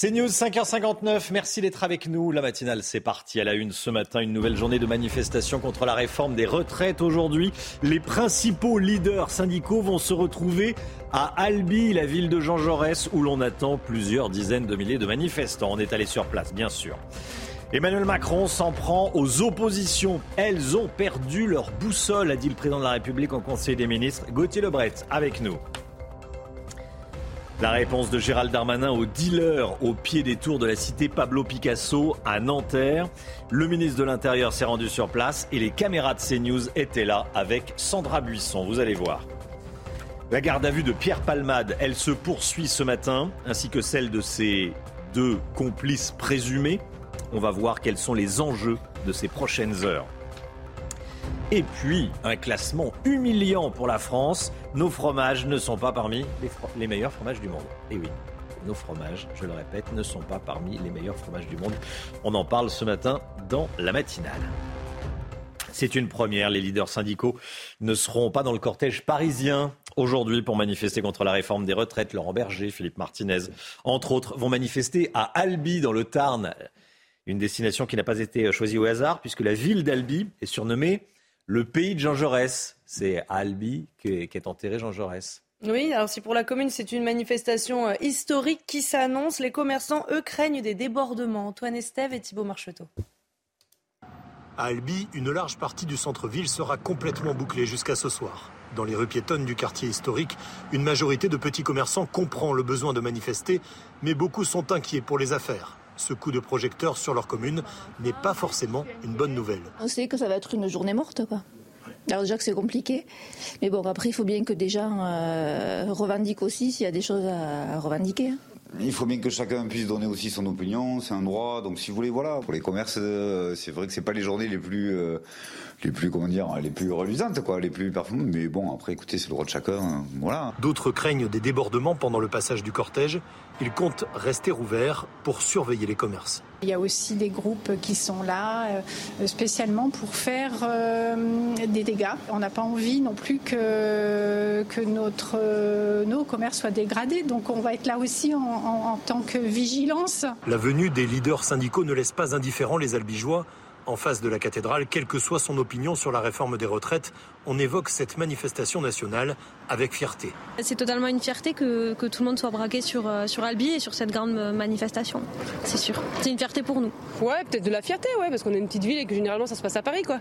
C'est News 5h59, merci d'être avec nous. La matinale, c'est parti à la une ce matin, une nouvelle journée de manifestation contre la réforme des retraites. Aujourd'hui, les principaux leaders syndicaux vont se retrouver à Albi, la ville de Jean Jaurès, où l'on attend plusieurs dizaines de milliers de manifestants. On est allé sur place, bien sûr. Emmanuel Macron s'en prend aux oppositions. Elles ont perdu leur boussole, a dit le président de la République en Conseil des ministres. Gauthier Lebret, avec nous. La réponse de Gérald Darmanin aux dealers au pied des tours de la cité Pablo Picasso à Nanterre. Le ministre de l'Intérieur s'est rendu sur place et les caméras de CNews étaient là avec Sandra Buisson. Vous allez voir. La garde à vue de Pierre Palmade, elle se poursuit ce matin, ainsi que celle de ses deux complices présumés. On va voir quels sont les enjeux de ces prochaines heures. Et puis, un classement humiliant pour la France. Nos fromages ne sont pas parmi les, meilleurs fromages du monde. Et oui, nos fromages, je le répète, ne sont pas parmi les meilleurs fromages du monde. On en parle ce matin dans la matinale. C'est une première. Les leaders syndicaux ne seront pas dans le cortège parisien aujourd'hui pour manifester contre la réforme des retraites. Laurent Berger, Philippe Martinez, entre autres, vont manifester à Albi, dans le Tarn. Une destination qui n'a pas été choisie au hasard, puisque la ville d'Albi est surnommée le pays de Jean Jaurès. C'est à Albi qu'est enterré Jean Jaurès. Oui, alors si pour la commune c'est une manifestation euh, historique qui s'annonce, les commerçants, eux, craignent des débordements. Antoine Estève et Thibault Marcheteau. À Albi, une large partie du centre-ville sera complètement bouclée jusqu'à ce soir. Dans les rues piétonnes du quartier historique, une majorité de petits commerçants comprend le besoin de manifester, mais beaucoup sont inquiets pour les affaires. Ce coup de projecteur sur leur commune n'est pas forcément une bonne nouvelle. On sait que ça va être une journée morte, quoi. Alors déjà que c'est compliqué, mais bon après il faut bien que des gens euh, revendiquent aussi s'il y a des choses à, à revendiquer. hein. Il faut bien que chacun puisse donner aussi son opinion, c'est un droit. Donc si vous voulez, voilà, pour les commerces, euh, c'est vrai que c'est pas les journées les plus, euh, les plus comment dire, les plus reluisantes, quoi, les plus performantes. Mais bon, après, écoutez, c'est le droit de chacun, hein, voilà. D'autres craignent des débordements pendant le passage du cortège. Ils comptent rester ouverts pour surveiller les commerces. Il y a aussi des groupes qui sont là euh, spécialement pour faire euh, des dégâts. On n'a pas envie non plus que, que notre, euh, nos commerces soient dégradés. Donc on va être là aussi en, en- en tant que vigilance. La venue des leaders syndicaux ne laisse pas indifférents les albigeois. En face de la cathédrale, quelle que soit son opinion sur la réforme des retraites, on évoque cette manifestation nationale avec fierté. C'est totalement une fierté que, que tout le monde soit braqué sur, euh, sur Albi et sur cette grande euh, manifestation, c'est sûr. C'est une fierté pour nous. Ouais, peut-être de la fierté, ouais, parce qu'on est une petite ville et que généralement ça se passe à Paris, quoi.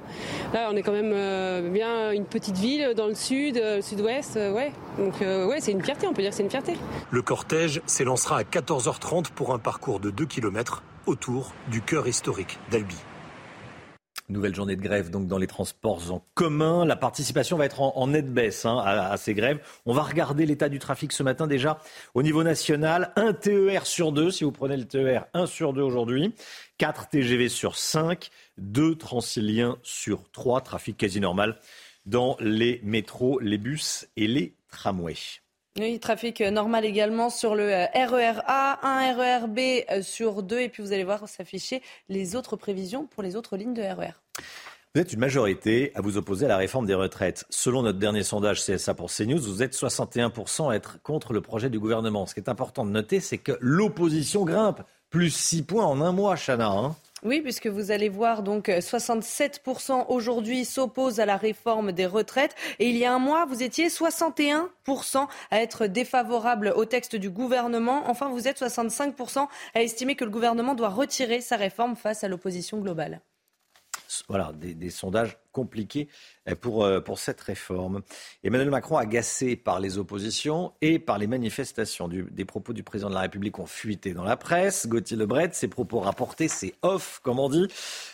Là, on est quand même euh, bien une petite ville dans le sud, euh, le sud-ouest, euh, ouais. Donc, euh, ouais, c'est une fierté, on peut dire que c'est une fierté. Le cortège s'élancera à 14h30 pour un parcours de 2 km autour du cœur historique d'Albi. Nouvelle journée de grève donc dans les transports en commun. La participation va être en, en nette baisse hein, à, ces grèves. On va regarder l'état du trafic ce matin déjà au niveau national. Un TER sur deux, si vous prenez le TER, un sur deux aujourd'hui. 4 TGV sur 5, 2 Transiliens sur 3. Trafic quasi normal dans les métros, les bus et les tramways. Oui, trafic euh, normal également sur le euh, RER A, un RER B euh, sur deux. Et puis vous allez voir s'afficher les autres prévisions pour les autres lignes de E RER. Vous êtes une majorité à vous opposer à la réforme des retraites. Selon notre dernier sondage CSA pour CNews, vous êtes 61% à être contre le projet du gouvernement. Ce qui est important de noter, c'est que l'opposition grimpe. Plus 6 points en un mois, Chana. hein. Oui, puisque vous allez voir, donc euh, 67% aujourd'hui s'opposent à la réforme des retraites. Et il y a un mois, vous étiez 61% à être défavorable au texte du gouvernement. Enfin, vous êtes 65% à estimer que le gouvernement doit retirer sa réforme face à l'opposition globale. Voilà, des, des sondages compliqué pour, pour cette réforme. Emmanuel Macron, agacé par les oppositions et par les manifestations des propos du président de la République, ont fuité dans la presse. Gauthier Lebret, ses propos rapportés, c'est off, comme on dit.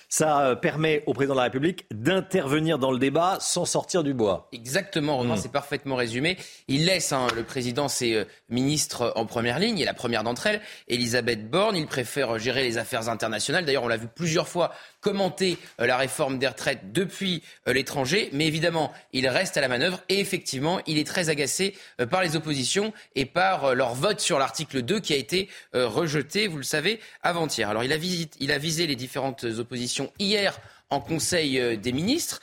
Ça euh, permet au président de la République d'intervenir dans le débat sans sortir du bois. Exactement, Romain, mmh. c'est parfaitement résumé. Il laisse hein, le président ses euh, ministres en première ligne, et la première d'entre elles, Elisabeth Borne. Il préfère gérer les affaires internationales. D'ailleurs, on l'a vu plusieurs fois commenter euh, la réforme des retraites depuis l'étranger, mais évidemment, il reste à la manœuvre et effectivement, il est très agacé par les oppositions et par leur vote sur l'article 2 qui a été rejeté, vous le savez, avant-hier. Alors, il a, il a visé les différentes oppositions hier en Conseil euh, des ministres.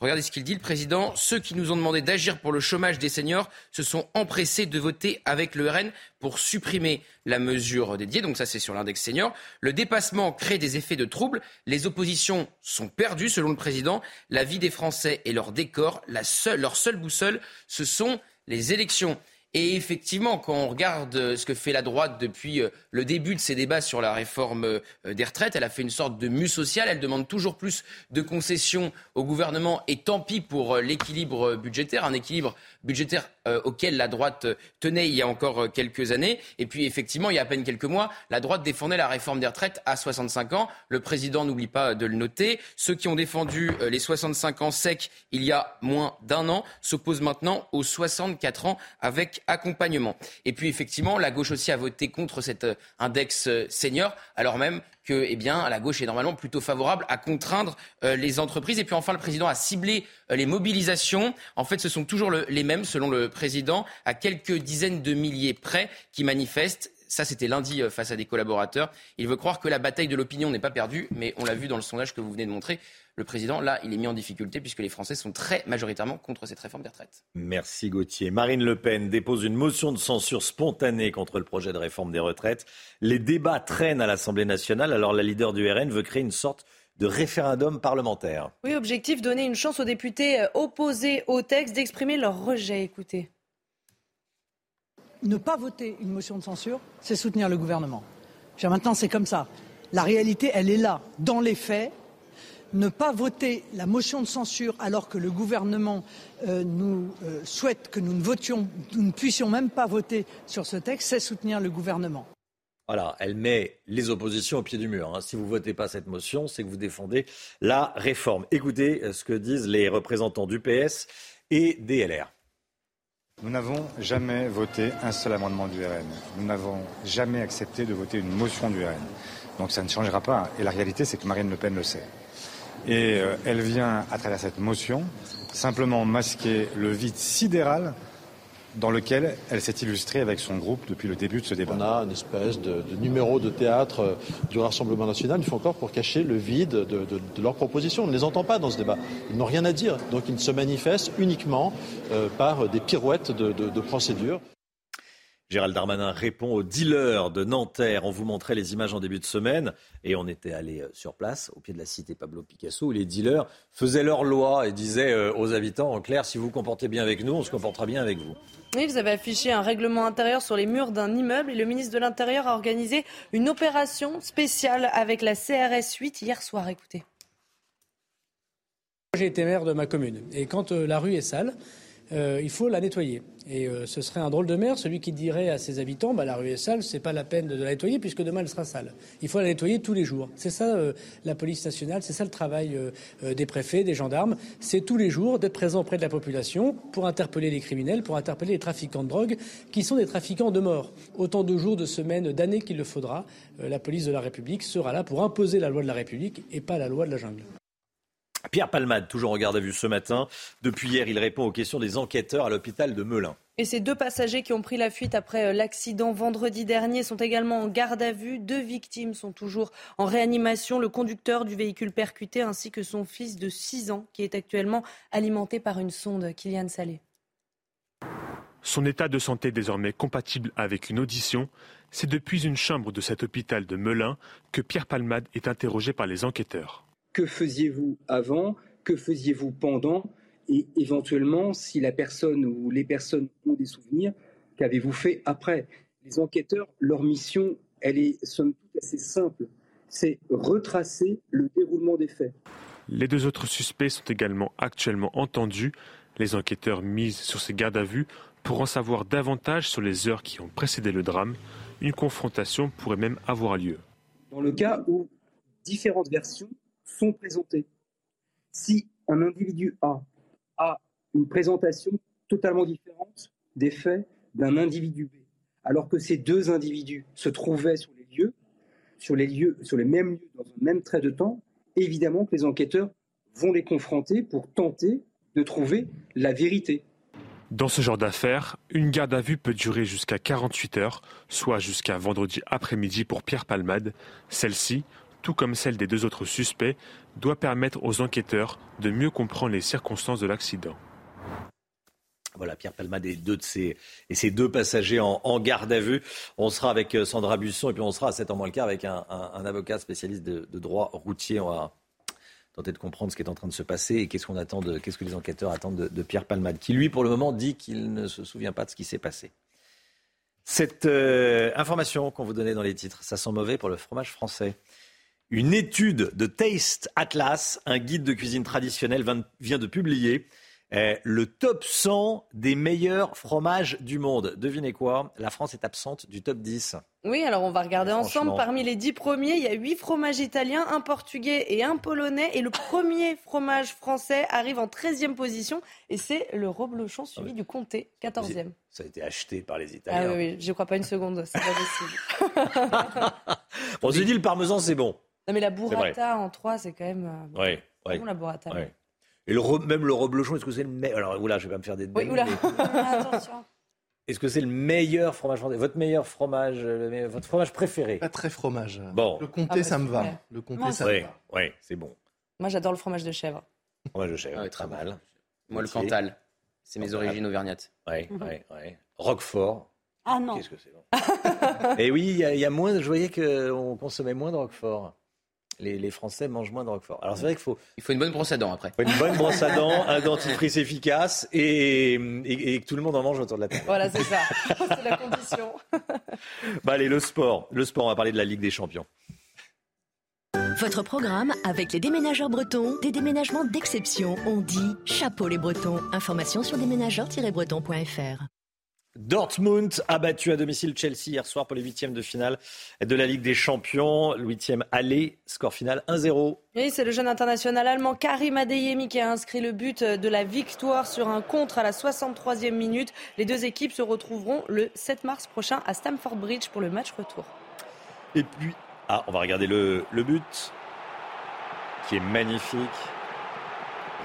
Regardez ce qu'il dit, le président. Ceux qui nous ont demandé d'agir pour le chômage des seniors se sont empressés de voter avec le RN pour supprimer la mesure dédiée. Donc ça, c'est sur l'index senior. Le dépassement crée des effets de trouble. Les oppositions sont perdues, selon le président. La vie des Français et leur décor, leur seule boussole, ce sont les élections. Et effectivement, quand on regarde euh, ce que fait la droite depuis euh, le début de ces débats sur la réforme euh, des retraites, elle a fait une sorte de mue sociale. Elle demande toujours plus de concessions au gouvernement et tant pis pour l'équilibre budgétaire, un équilibre budgétaire auquel la droite tenait il y a encore quelques années. Et puis effectivement, il y a à peine quelques mois, la droite défendait la réforme des retraites à 65 ans. Le président n'oublie pas de le noter. Ceux qui ont défendu les 65 ans secs il y a moins d'un an s'opposent maintenant aux 64 ans avec accompagnement. Et puis effectivement, la gauche aussi a voté contre cet euh, index euh, senior, alors même que eh la gauche est normalement plutôt favorable à contraindre euh, les entreprises. Et puis enfin, le président a ciblé les mobilisations. En fait, ce sont toujours les mêmes, selon le président, à quelques dizaines de milliers près, qui manifestent. Ça, c'était lundi face à des collaborateurs. Il veut croire que la bataille de l'opinion n'est pas perdue, mais on l'a vu dans le sondage que vous venez de montrer le président, là, il est mis en difficulté puisque les Français sont très majoritairement contre cette réforme des retraites. Merci Gauthier. Marine Le Pen dépose une motion de censure spontanée contre le projet de réforme des retraites. Les débats traînent à l'Assemblée nationale, alors la leader du RN veut créer une sorte de référendum parlementaire. Oui, objectif, donner une chance aux députés euh, opposés au texte d'exprimer leur rejet. Écoutez. Ne pas voter une motion de censure, c'est soutenir le gouvernement. Maintenant, c'est comme ça. La réalité, elle est là. Dans les faits, ne pas voter la motion de censure alors que le gouvernement euh, nous euh, souhaite que nous ne votions, nous ne puissions même pas voter sur ce texte, c'est soutenir le gouvernement. Voilà, elle met les oppositions au pied du mur. Hein. Si vous ne votez pas cette motion, c'est que vous défendez la réforme. Écoutez euh, ce que disent les représentants du PS et des LR. Nous n'avons jamais voté un seul amendement du RN. Nous n'avons jamais accepté de voter une motion du RN. Donc ça ne changera pas. Et la réalité, c'est que Marine Le Pen le sait. Et euh, elle vient, à travers cette motion, simplement masquer le vide sidéral dans lequel elle s'est illustrée avec son groupe depuis le début de ce débat. On a une espèce de, numéro de théâtre euh, du Rassemblement national, il faut encore pour cacher le vide de, leurs propositions. On ne les entend pas dans ce débat. Ils n'ont rien à dire. Donc ils se manifestent uniquement euh, par des pirouettes de, de procédure. Gérald Darmanin répond aux dealers de Nanterre. On vous montrait les images en début de semaine et on était allé euh, sur place, au pied de la cité Pablo Picasso, où les dealers faisaient leur loi et disaient euh, aux habitants, en clair, si vous vous comportez bien avec nous, on se comportera bien avec vous. Oui, vous avez affiché un règlement intérieur sur les murs d'un immeuble et le ministre de l'Intérieur a organisé une opération spéciale avec la CRS 8 hier soir. Écoutez. J'ai été maire de ma commune et quand euh, la rue est sale, euh, il faut la nettoyer. Et euh, ce serait un drôle de maire, celui qui dirait à ses habitants bah, la rue est sale, c'est pas la peine de la nettoyer puisque demain elle sera sale. Il faut la nettoyer tous les jours. C'est ça euh, la police nationale, c'est ça le travail des préfets, des gendarmes. C'est tous les jours d'être présent auprès de la population pour interpeller les criminels, pour interpeller les trafiquants de drogue qui sont des trafiquants de mort. Autant de jours, de semaines, d'années qu'il le faudra, la police de la République sera là pour imposer la loi de la République et pas la loi de la jungle. Pierre Palmade, toujours en garde à vue ce matin. Depuis hier, il répond aux questions des enquêteurs à l'hôpital de Melun. Et ces deux passagers qui ont pris la fuite après euh, l'accident vendredi dernier sont également en garde à vue. Deux victimes sont toujours en réanimation. Le conducteur du véhicule percuté ainsi que son fils de 6 ans qui est actuellement alimenté par une sonde. Kylian Salé. Son état de santé est désormais compatible avec une audition. C'est depuis une chambre de cet hôpital de Melun que Pierre Palmade est interrogé par les enquêteurs. Que faisiez-vous avant Que faisiez-vous pendant Et éventuellement, si la personne ou les personnes ont des souvenirs, qu'avez-vous fait après? Les enquêteurs, leur mission, elle est somme toute assez simple. C'est retracer le déroulement des faits. Les deux autres suspects sont également actuellement entendus. Les enquêteurs misent sur ces gardes à vue pour en savoir davantage sur les heures qui ont précédé le drame. Une confrontation pourrait même avoir lieu. Dans le cas où différentes versions sont présentées, si un individu A a une présentation totalement différente des faits d'un individu B, alors que ces deux individus se trouvaient sur les lieux, sur les lieux, sur les mêmes lieux dans un même trait de temps, évidemment que les enquêteurs vont les confronter pour tenter de trouver la vérité. Dans ce genre d'affaires, une garde à vue peut durer jusqu'à 48 heures, soit jusqu'à vendredi après-midi pour Pierre Palmade. Celle-ci, tout comme celle des deux autres suspects, doit permettre aux enquêteurs de mieux comprendre les circonstances de l'accident. Voilà, Pierre Palmade et, deux de ses, et ses deux passagers en, garde à vue. On sera avec euh, Sandra Busson et puis on sera à 7 ans moins le quart avec un, avocat spécialiste de, droit routier. On va tenter de comprendre ce qui est en train de se passer et qu'est-ce qu'on attend qu'est-ce que les enquêteurs attendent de, Pierre Palmade, qui lui, pour le moment, dit qu'il ne se souvient pas de ce qui s'est passé. Cette euh, information qu'on vous donnait dans les titres, ça sent mauvais pour le fromage français. Une étude de Taste Atlas, un guide de cuisine traditionnelle, vient de publier le top 100 des meilleurs fromages du monde. Devinez quoi? La France est absente du top 10. Oui, alors on va regarder ensemble. Parmi les 10 premiers, il y a 8 fromages italiens, un portugais et un polonais. Et le premier fromage français arrive en 13e position. Et c'est le reblochon suivi du comté, 14e. Ça a été acheté par les Italiens. Ah oui, je ne crois pas une seconde. C'est pas possible. on se dit le parmesan, c'est bon. Non, mais la burrata en 3, c'est quand même. Euh, oui, oui. Bon, la burrata. Et le même le reblochon, est-ce que c'est le meilleur Alors, oula, je vais pas me faire des. Oui, oula. Attention. Est-ce que c'est le meilleur fromage français Votre meilleur fromage, votre fromage préféré? Pas très fromage. Bon. Le comté, ah, ça me va. Le comté, ça me va. Oui, c'est bon. Moi, j'adore le fromage de chèvre. Fromage de chèvre, ah très mal. Moi, le Cantal. C'est mes origines auvergnates. Oui, oui, oui. Roquefort. Ah non. Qu'est-ce que c'est bon. Et oui, il y, y, a moins. Je voyais qu'on consommait moins de Roquefort les, Français mangent moins de Roquefort. Alors c'est vrai qu'il faut... Il faut une bonne brosse à dents après. Une bonne brosse à dents, un dentifrice efficace et, et, que tout le monde en mange autour de la table. Voilà, c'est ça. c'est la condition. bah allez, le sport. Le sport, on va parler de la Ligue des Champions. Votre programme avec les déménageurs bretons, des déménagements d'exception. On dit chapeau les bretons. Information sur déménageurs-bretons.fr. Dortmund a battu à domicile Chelsea hier soir pour les huitièmes de finale de la Ligue des Champions. Le huitième aller, score final 1-0. Oui, c'est le jeune international allemand Karim Adeyemi qui a inscrit le but de la victoire sur un contre à la 63e minute. Les deux équipes se retrouveront le 7 mars prochain à Stamford Bridge pour le match retour. Et puis, ah, on va regarder le, le but qui est magnifique.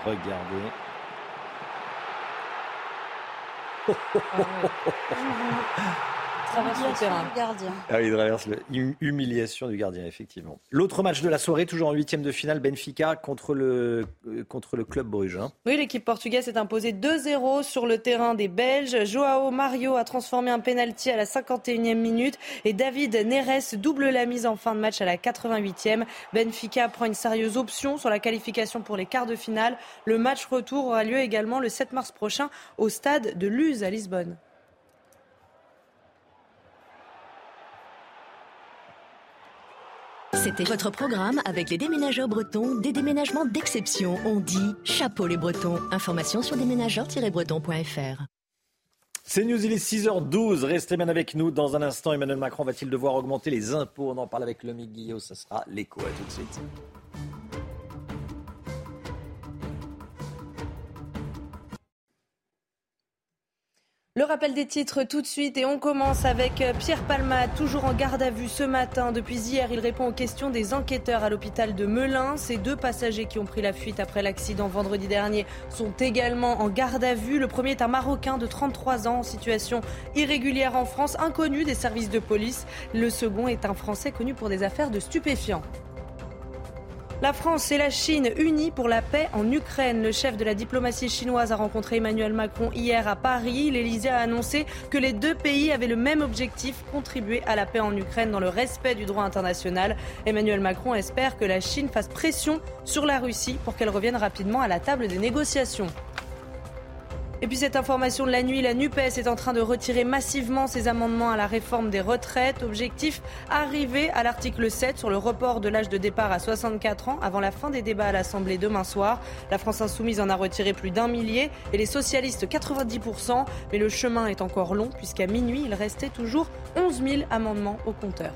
Regardez. ハハハほ。Traverse le terrain. Gardien. Ah il traverse l'humiliation du gardien, effectivement. L'autre match de la soirée, toujours en huitième de finale, Benfica contre le, euh, contre le club Bruges. Hein. Oui, l'équipe portugaise s'est imposée 2-0 sur le terrain des Belges. Joao Mario a transformé un penalty à la 51e minute et David Neres double la mise en fin de match à la 88e. Benfica prend une sérieuse option sur la qualification pour les quarts de finale. Le match retour aura lieu également le 7 mars prochain au stade de Luz à Lisbonne. Votre programme avec les déménageurs bretons, des déménagements d'exception. On dit chapeau les bretons. Information sur déménageurs-bretons.fr. C'est News, il est 6h12. Restez bien avec nous. Dans un instant, Emmanuel Macron va-t-il devoir augmenter les impôts? On en parle avec Lomi Guillot. Ce sera l'écho. À tout de suite. Le rappel des titres tout de suite et on commence avec euh, Pierre Palma, toujours en garde à vue ce matin. Depuis hier, il répond aux questions des enquêteurs à l'hôpital de Melun. Ces deux passagers qui ont pris la fuite après l'accident vendredi dernier sont également en garde à vue. Le premier est un Marocain de 33 ans en situation irrégulière en France, inconnu des services de police. Le second est un Français connu pour des affaires de stupéfiants. La France et la Chine unies pour la paix en Ukraine. Le chef de la diplomatie chinoise a rencontré Emmanuel Macron hier à Paris. L'Élysée a annoncé que les deux pays avaient le même objectif, contribuer à la paix en Ukraine dans le respect du droit international. Emmanuel Macron espère que la Chine fasse pression sur la Russie pour qu'elle revienne rapidement à la table des négociations. Et puis cette information de la nuit, la NUPES est en train de retirer massivement ses amendements à la réforme des retraites. Objectif, arriver à l'article 7 sur le report de l'âge de départ à 64 ans avant la fin des débats à l'Assemblée demain soir. La France insoumise en a retiré plus d'un millier et les socialistes 90%. Mais le chemin est encore long puisqu'à minuit, il restait toujours 11 000 amendements au compteur.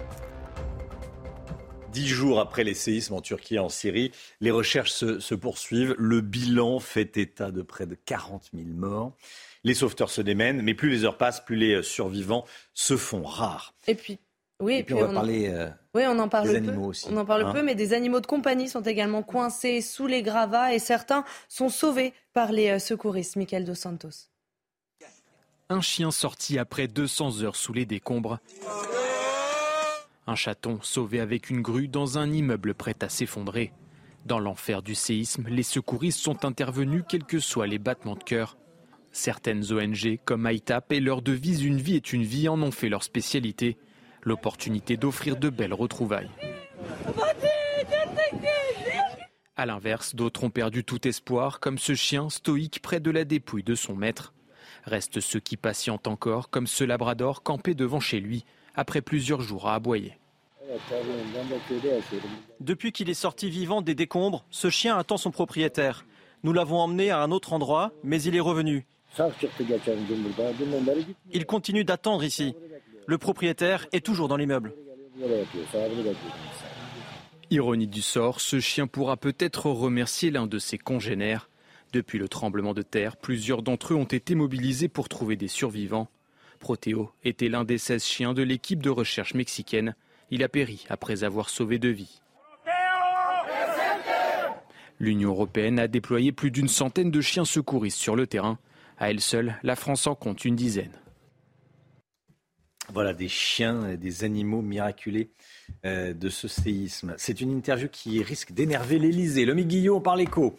Dix jours après les séismes en Turquie et en Syrie, les recherches se, poursuivent. Le bilan fait état de près de 40 000 morts. Les sauveteurs se démènent, mais plus les heures passent, plus les survivants se font rares. Et puis, oui, et, puis, on va parler euh, oui, on en parle des animaux aussi. On en parle hein. peu, mais des animaux de compagnie sont également coincés sous les gravats et certains sont sauvés par les euh, secouristes. Michael Dos Santos. Un chien sorti après 200 heures sous les décombres. Un chaton sauvé avec une grue dans un immeuble prêt à s'effondrer. Dans l'enfer du séisme, les secouristes sont intervenus quels que soient les battements de cœur. Certaines ONG, comme ITAP et leur devise Une vie est une vie, en ont fait leur spécialité. L'opportunité d'offrir de belles retrouvailles. A l'inverse, d'autres ont perdu tout espoir, comme ce chien stoïque près de la dépouille de son maître. Restent ceux qui patientent encore, comme ce labrador campé devant chez lui, après plusieurs jours à aboyer. Depuis qu'il est sorti vivant des décombres, ce chien attend son propriétaire. Nous l'avons emmené à un autre endroit, mais il est revenu. Il continue d'attendre ici. Le propriétaire est toujours dans l'immeuble. Ironie du sort, ce chien pourra peut-être remercier l'un de ses congénères. Depuis le tremblement de terre, plusieurs d'entre eux ont été mobilisés pour trouver des survivants. Proteo était l'un des 16 chiens de l'équipe de recherche mexicaine. Il a péri après avoir sauvé deux vies. L'Union européenne a déployé plus d'une centaine de chiens secouristes sur le terrain. À elle seule, la France en compte une dizaine. Voilà, des chiens, des animaux miraculés euh, de ce séisme. C'est une interview qui risque d'énerver l'Elysée. Le Guillaume par l'écho.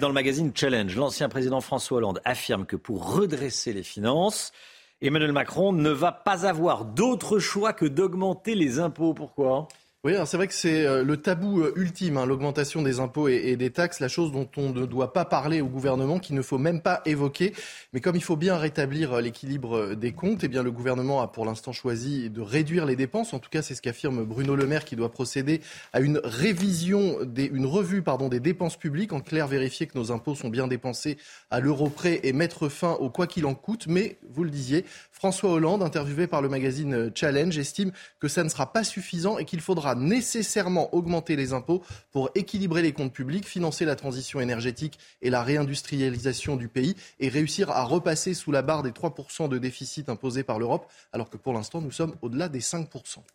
Dans le magazine Challenge, l'ancien président François Hollande affirme que pour redresser les finances, Emmanuel Macron ne va pas avoir d'autre choix que d'augmenter les impôts. Pourquoi? Oui, c'est vrai que c'est euh, le tabou euh, ultime, hein, l'augmentation des impôts et, des taxes, la chose dont on ne doit pas parler au gouvernement, qu'il ne faut même pas évoquer. Mais comme il faut bien rétablir euh, l'équilibre des comptes, eh bien le gouvernement a pour l'instant choisi de réduire les dépenses. En tout cas, c'est ce qu'affirme Bruno Le Maire, qui doit procéder à une révision, des, revue des dépenses publiques. En clair, vérifier que nos impôts sont bien dépensés à l'euro près et mettre fin au quoi qu'il en coûte. Mais, vous le disiez, François Hollande, interviewé par le magazine Challenge, estime que ça ne sera pas suffisant et qu'il faudra nécessairement augmenter les impôts pour équilibrer les comptes publics, financer la transition énergétique et la réindustrialisation du pays et réussir à repasser sous la barre des 3% de déficit imposés par l'Europe, alors que pour l'instant nous sommes au-delà des 5%.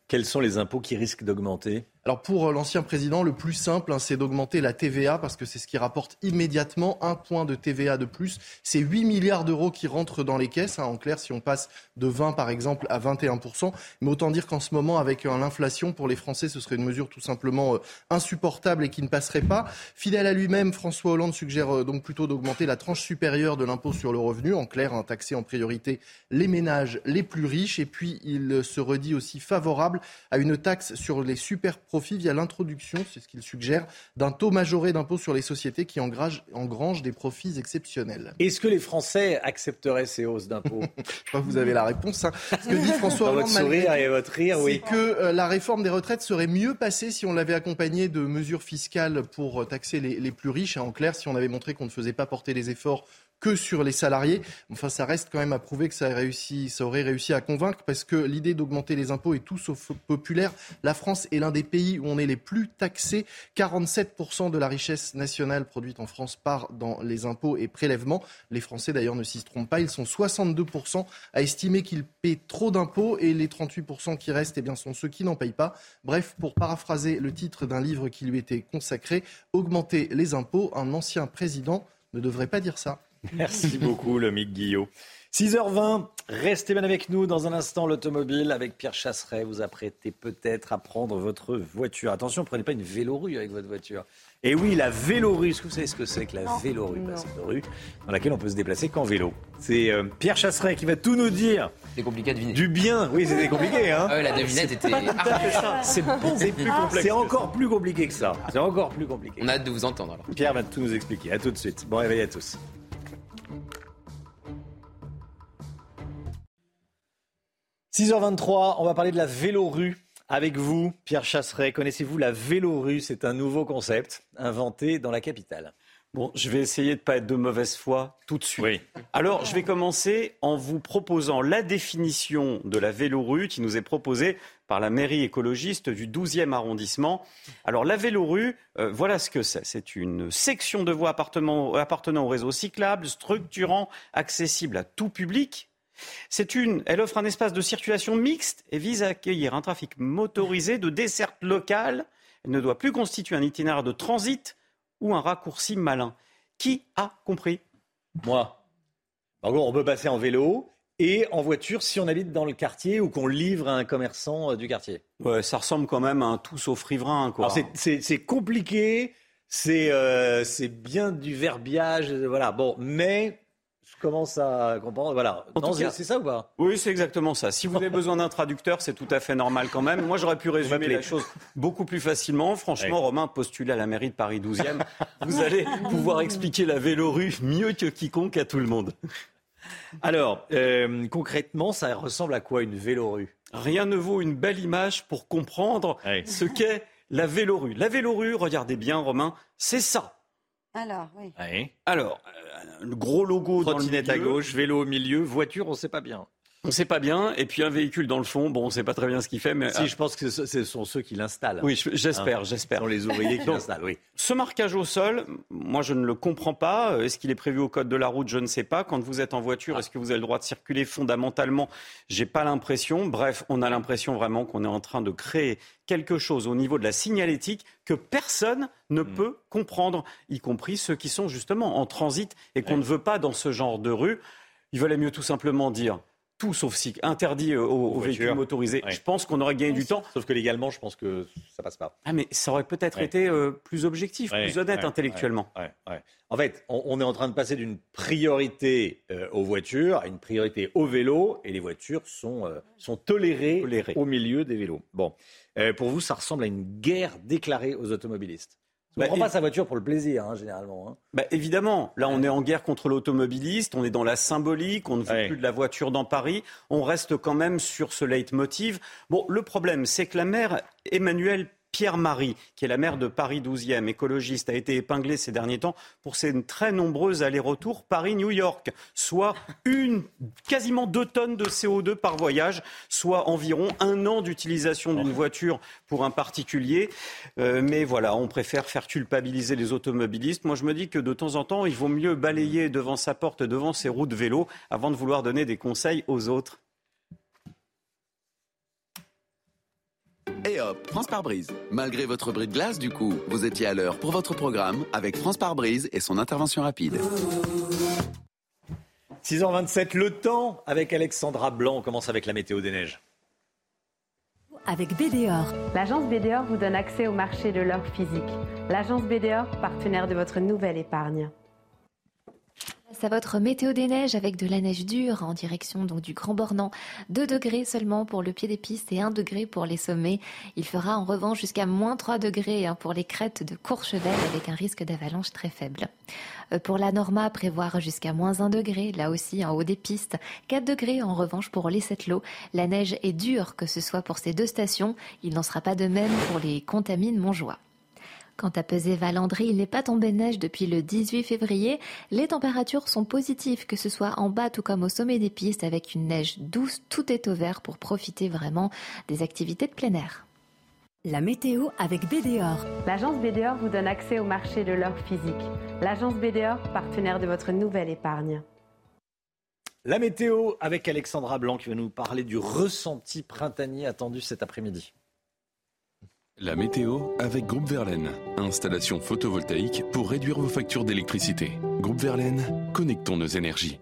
Quels sont les impôts qui risquent d'augmenter? Alors pour euh, l'ancien président, le plus simple, hein, c'est d'augmenter la TVA parce que c'est ce qui rapporte immédiatement un point de TVA de plus. C'est 8 milliards d'euros qui rentrent dans les caisses. Hein. En clair, si on passe de 20 par exemple à 21%. Mais autant dire qu'en ce moment, avec euh, l'inflation, pour les Français, ce serait une mesure tout simplement euh, insupportable et qui ne passerait pas. Fidèle à lui-même, François Hollande suggère donc plutôt d'augmenter la tranche supérieure de l'impôt sur le revenu. En clair, un taxer en priorité les ménages les plus riches. Et puis, il se redit aussi favorable à une taxe sur les super profit via l'introduction, c'est ce qu'il suggère, d'un taux majoré d'impôt sur les sociétés qui engrange des profits exceptionnels. Est-ce que les Français accepteraient ces hausses d'impôts? Je crois que vous avez la réponse. Hein. Ce que dit François Hollande, votre sourire et votre rire, oui. C'est que euh, la réforme des retraites serait mieux passée si on l'avait accompagnée de mesures fiscales pour taxer les, les plus riches. En clair, si on avait montré qu'on ne faisait pas porter les efforts que sur les salariés. Enfin, ça reste quand même à prouver que ça, réussi, ça aurait réussi à convaincre parce que l'idée d'augmenter les impôts est tout sauf populaire. La France est l'un des pays où on est les plus taxés. 47% de la richesse nationale produite en France part dans les impôts et prélèvements. Les Français d'ailleurs ne s'y trompent pas. Ils sont 62% à estimer qu'ils paient trop d'impôts et les 38% qui restent eh bien, sont ceux qui n'en payent pas. Bref, pour paraphraser le titre d'un livre qui lui était consacré, Augmenter les impôts, un ancien président ne devrait pas dire ça. Merci beaucoup, Lomique Guillot. 6h20, restez bien avec nous dans un instant l'automobile avec Pierre Chasseret. Vous apprêtez peut-être à prendre votre voiture. Attention, prenez pas une vélorue avec votre voiture. Et oui, la vélorue, est-ce que vous savez ce que c'est que la vélorue? Bah, C'est une rue dans laquelle on peut se déplacer qu'en vélo. C'est euh, Pierre Chasseret qui va tout nous dire. C'est compliqué à deviner. Du bien, oui, c'était compliqué. Hein ah la devinette était. C'est plus complexe. C'est encore plus compliqué que ça. C'est encore plus compliqué. On a hâte de vous entendre alors. Pierre va tout nous expliquer. À tout de suite. Bon réveil à tous. 6h23, on va parler de la vélorue avec vous, Pierre Chasseret. Connaissez-vous la vélorue? C'est un nouveau concept inventé dans la capitale. Bon, je vais essayer de ne pas être de mauvaise foi tout de suite. Alors, je vais commencer en vous proposant la définition de la vélorue qui nous est proposée par la mairie écologiste du 12e arrondissement. Alors, la vélorue, euh, voilà ce que c'est. C'est une section de voie appartenant, appartenant au réseau cyclable, structurant, accessible à tout public, c'est une, elle offre un espace de circulation mixte et vise à accueillir un trafic motorisé de desserte locale. Elle ne doit plus constituer un itinéraire de transit ou un raccourci malin. Qui a compris? Moi. En gros, on peut passer en vélo et en voiture si on habite dans le quartier ou qu'on livre à un commerçant euh, du quartier. Ouais, ça ressemble quand même à un tout sauf riverain. Quoi. C'est compliqué, euh, c'est bien du verbiage, voilà. Bon, mais commence à comprendre. Voilà. C'est ça ou pas? Oui, c'est exactement ça. Si vous avez besoin d'un traducteur, c'est tout à fait normal quand même. Moi, j'aurais pu résumer la chose beaucoup plus facilement. Franchement, Romain, postulé à la mairie de Paris 12e, vous allez pouvoir expliquer la vélorue mieux que quiconque à tout le monde. Alors, euh, concrètement, ça ressemble à quoi une vélorue? Rien ne vaut une belle image pour comprendre ce qu'est la vélorue. La vélorue, regardez bien, Romain, c'est ça. Alors, oui. Alors, euh, le gros logo milieu. à gauche, vélo au milieu, voiture, on ne sait pas bien. On ne sait pas bien, et puis un véhicule dans le fond, bon, on ne sait pas très bien ce qu'il fait, mais... Si, je pense que ce sont ceux qui l'installent. Oui, j'espère, hein, j'espère. Ce sont les ouvriers qui l'installent, oui. Ce marquage au sol, moi je ne le comprends pas. Est-ce qu'il est prévu au code de la route? Je ne sais pas. Quand vous êtes en voiture, est-ce que vous avez le droit de circuler Fondamentalement, j'ai pas l'impression. Bref, on a l'impression vraiment qu'on est en train de créer quelque chose au niveau de la signalétique que personne ne hmm. peut comprendre, y compris ceux qui sont justement en transit et qu'on ne veut pas dans ce genre de rue. Il valait mieux tout simplement dire tout sauf si interdit aux, véhicules motorisés. Je pense qu'on aurait gagné du temps. Sauf que légalement, je pense que ça passe pas. Ah, mais ça aurait peut-être été euh, plus objectif, plus honnête intellectuellement. En fait, on, est en train de passer d'une priorité euh, aux voitures à une priorité aux vélos, et les voitures sont, euh, sont tolérées, au milieu des vélos. Bon, pour vous, ça ressemble à une guerre déclarée aux automobilistes. On ne bah, prend pas sa voiture pour le plaisir, hein, généralement. Hein. Bah, évidemment, là, on est en guerre contre l'automobiliste, on est dans la symbolique, on ne veut plus de la voiture dans Paris. On reste quand même sur ce leitmotiv. Bon, le problème, c'est que la mère Emmanuelle Pierre-Marie, qui est la maire de Paris 12e, écologiste, a été épinglée ces derniers temps pour ses très nombreux allers-retours Paris-New York, soit une, quasiment deux tonnes de CO2 par voyage, soit environ un an d'utilisation d'une voiture pour un particulier. Euh, mais voilà, on préfère faire culpabiliser les automobilistes. Moi, je me dis que de temps en temps, il vaut mieux balayer devant sa porte, devant ses roues de vélo, avant de vouloir donner des conseils aux autres. Et hop, France par brise. Malgré votre bris de glace, du coup, vous étiez à l'heure pour votre programme avec France par brise et son intervention rapide. 6h27, le temps avec Alexandra Blanc. On commence avec la météo des neiges. Avec BDOR. L'agence BDOR vous donne accès au marché de l'or physique. L'agence BDOR, partenaire de votre nouvelle épargne à votre météo des neiges avec de la neige dure en direction donc du Grand Bornand. 2 degrés seulement pour le pied des pistes et 1 degré pour les sommets. Il fera en revanche jusqu'à moins 3 degrés hein, pour les crêtes de Courchevel avec un risque d'avalanche très faible. Euh, pour la Norma, prévoir jusqu'à moins 1 degré, là aussi en haut des pistes. 4 degrés en revanche pour les Sept-Lots. La neige est dure, que ce soit pour ces deux stations. Il n'en sera pas de même pour les Contamines Montjoie. Quant à Pesé-Valandry, il n'est pas tombé de neige depuis le 18 février. Les températures sont positives, que ce soit en bas tout comme au sommet des pistes, avec une neige douce, tout est au vert pour profiter vraiment des activités de plein air. La météo avec BDOR. L'agence BDOR vous donne accès au marché de l'or physique. L'agence BDOR, partenaire de votre nouvelle épargne. La météo avec Alexandra Blanc qui va nous parler du ressenti printanier attendu cet après-midi. La météo avec Groupe Verlaine. Installation photovoltaïque pour réduire vos factures d'électricité. Groupe Verlaine, connectons nos énergies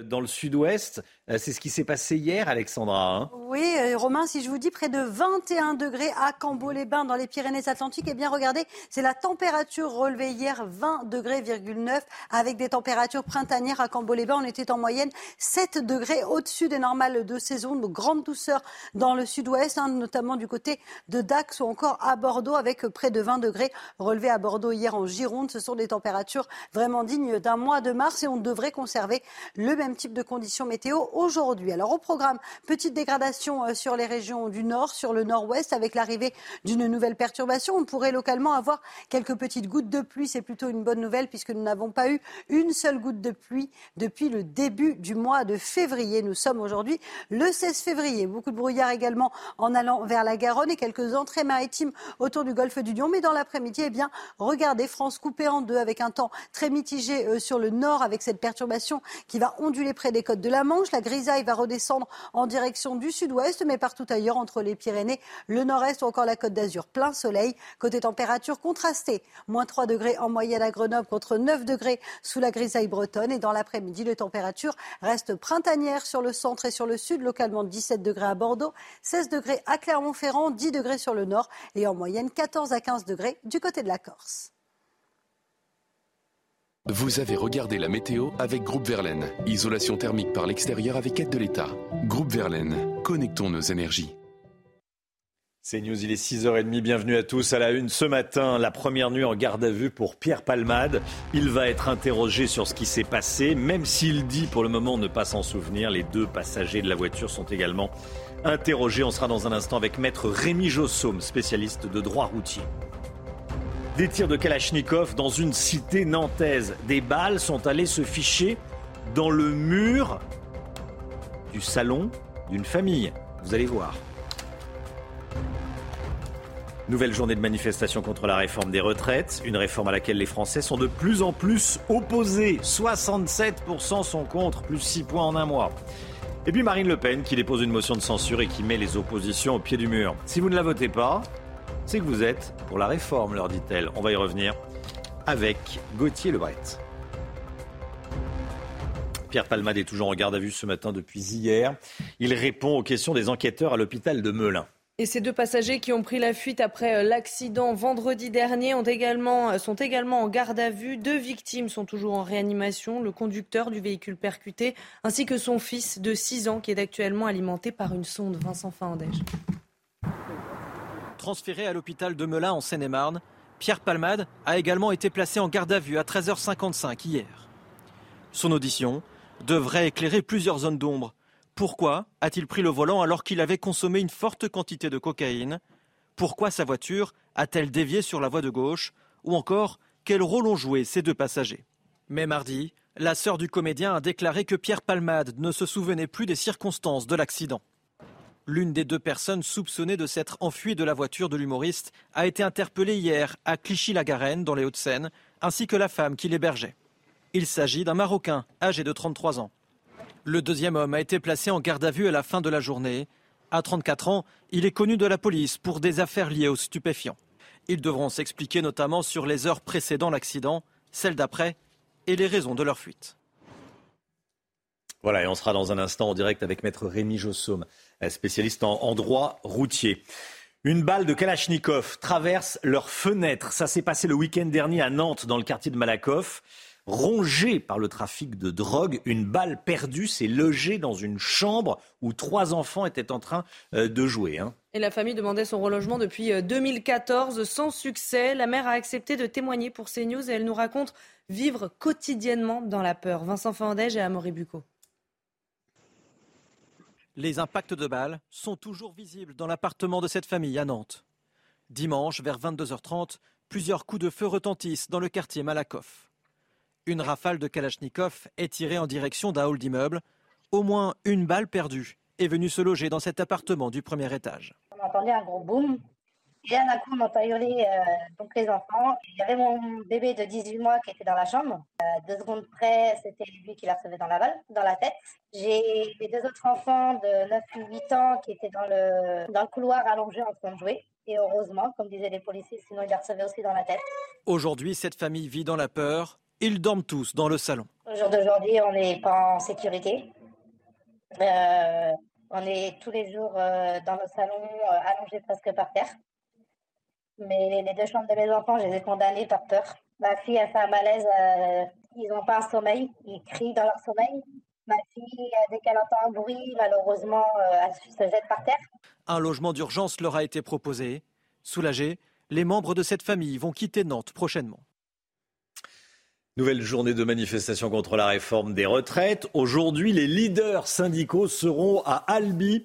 dans le sud-ouest. Euh, c'est ce qui s'est passé hier, Alexandra. Hein. oui, euh, Romain, si je vous dis près de 21 degrés à Cambo-les-Bains dans les Pyrénées-Atlantiques, eh bien regardez, c'est la température relevée hier, 20 degrés, 9, avec des températures printanières à Cambo-les-Bains. On était en moyenne 7 degrés au-dessus des normales de saison, de grande douceur dans le sud-ouest, hein, notamment du côté de Dax ou encore à Bordeaux, avec près de 20 degrés relevés à Bordeaux hier en Gironde. Ce sont des températures vraiment dignes d'un mois de mars et on devrait conserver le même type de conditions météo aujourd'hui. Alors au programme, petite dégradation euh, sur les régions du nord, sur le nord-ouest, avec l'arrivée d'une nouvelle perturbation. On pourrait localement avoir quelques petites gouttes de pluie. C'est plutôt une bonne nouvelle puisque nous n'avons pas eu une seule goutte de pluie depuis le début du mois de février. Nous sommes aujourd'hui le 16 février. Beaucoup de brouillard également en allant vers la Garonne et quelques entrées maritimes autour du golfe du Lion. Mais dans l'après-midi, eh bien, regardez France coupée en deux avec un temps très mitigé euh, sur le nord avec cette perturbation qui va onduler près des côtes de la Manche. Grisaille va redescendre en direction du sud-ouest, mais partout ailleurs entre les Pyrénées, le nord-est ou encore la côte d'Azur. Plein soleil. Côté température contrastée. Moins 3 degrés en moyenne à Grenoble contre 9 degrés sous la grisaille bretonne. Et dans l'après-midi, les températures restent printanières sur le centre et sur le sud. Localement 17 degrés à Bordeaux, 16 degrés à Clermont-Ferrand, 10 degrés sur le nord et en moyenne 14 à 15 degrés du côté de la Corse. Vous avez regardé la météo avec Groupe Verlaine. Isolation thermique par l'extérieur avec aide de l'État. Groupe Verlaine, connectons nos énergies. C'est News, il est 6h30, bienvenue à tous. À la une ce matin, la première nuit en garde à vue pour Pierre Palmade. Il va être interrogé sur ce qui s'est passé, même s'il dit pour le moment ne pas s'en souvenir. Les deux passagers de la voiture sont également interrogés. On sera dans un instant avec maître Rémi Jossaume, spécialiste de droit routier. Des tirs de Kalachnikov dans une cité nantaise. Des balles sont allées se ficher dans le mur du salon d'une famille. Vous allez voir. Nouvelle journée de manifestation contre la réforme des retraites, une réforme à laquelle les Français sont de plus en plus opposés. 67% sont contre, plus 6 points en un mois. Et puis Marine Le Pen qui dépose une motion de censure et qui met les oppositions au pied du mur. Si vous ne la votez pas, c'est que vous êtes pour la réforme, leur dit-elle. On va y revenir avec Gauthier Lebret. Pierre Palmade est toujours en garde à vue ce matin depuis hier. Il répond aux questions des enquêteurs à l'hôpital de Melun. Et ces deux passagers qui ont pris la fuite après euh, l'accident vendredi dernier euh, sont également en garde à vue. Deux victimes sont toujours en réanimation, le conducteur du véhicule percuté ainsi que son fils de 6 ans qui est actuellement alimenté par une sonde. Vincent Fandège. Transféré à l'hôpital de Melun en Seine-et-Marne, Pierre Palmade a également été placé en garde à vue à 13h55 hier. Son audition devrait éclairer plusieurs zones d'ombre. Pourquoi a-t-il pris le volant alors qu'il avait consommé une forte quantité de cocaïne? Pourquoi sa voiture a-t-elle dévié sur la voie de gauche? Ou encore, quel rôle ont joué ces deux passagers? Mais mardi, la sœur du comédien a déclaré que Pierre Palmade ne se souvenait plus des circonstances de l'accident. L'une des deux personnes soupçonnées de s'être enfuie de la voiture de l'humoriste a été interpellée hier à Clichy-la-Garenne, dans les Hauts-de-Seine, ainsi que la femme qui l'hébergeait. Il s'agit d'un Marocain âgé de 33 ans. Le deuxième homme a été placé en garde à vue à la fin de la journée. À 34 ans, il est connu de la police pour des affaires liées aux stupéfiants. Ils devront s'expliquer notamment sur les heures précédant l'accident, celles d'après et les raisons de leur fuite. Voilà, et on sera dans un instant en direct avec maître Rémi Jossaume, spécialiste en, droit routier. Une balle de Kalachnikov traverse leur fenêtre. Ça s'est passé le week-end dernier à Nantes, dans le quartier de Malakoff. Rongé par le trafic de drogue, une balle perdue s'est logée dans une chambre où trois enfants étaient en train euh, de jouer. Hein. Et la famille demandait son relogement depuis 2014 euh, sans succès. La mère a accepté de témoigner pour CNews et elle nous raconte vivre quotidiennement dans la peur. Vincent Fandège et Amaury Bucco. Les impacts de balles sont toujours visibles dans l'appartement de cette famille à Nantes. Dimanche, vers 22h30, plusieurs coups de feu retentissent dans le quartier Malakoff. Une rafale de Kalachnikov est tirée en direction d'un hall d'immeuble. Au moins une balle perdue est venue se loger dans cet appartement du premier étage. Et d'un coup, on entend hurler euh, donc les enfants. Il y avait mon bébé de 18 mois qui était dans la chambre. Euh, deux secondes près, c'était lui qui la recevait dans la balle, dans la tête. J'ai les deux autres enfants de 9 ou 8 ans qui étaient dans le, dans le couloir allongé en train de jouer. Et heureusement, comme disaient les policiers, sinon ils la recevaient aussi dans la tête. Aujourd'hui, cette famille vit dans la peur. Ils dorment tous dans le salon. Au jour d'aujourd'hui, on n'est pas en sécurité. Euh, on est tous les jours dans le salon, allongés presque par terre. Mais les deux chambres de mes enfants, je les ai condamnées par peur. Ma fille a fait un malaise, euh, ils n'ont pas un sommeil, ils crient dans leur sommeil. Ma fille, euh, dès qu'elle entend un bruit, malheureusement, euh, elle se jette par terre. Un logement d'urgence leur a été proposé. Soulagés, les membres de cette famille vont quitter Nantes prochainement. Nouvelle journée de manifestation contre la réforme des retraites. Aujourd'hui, les leaders syndicaux seront à Albi.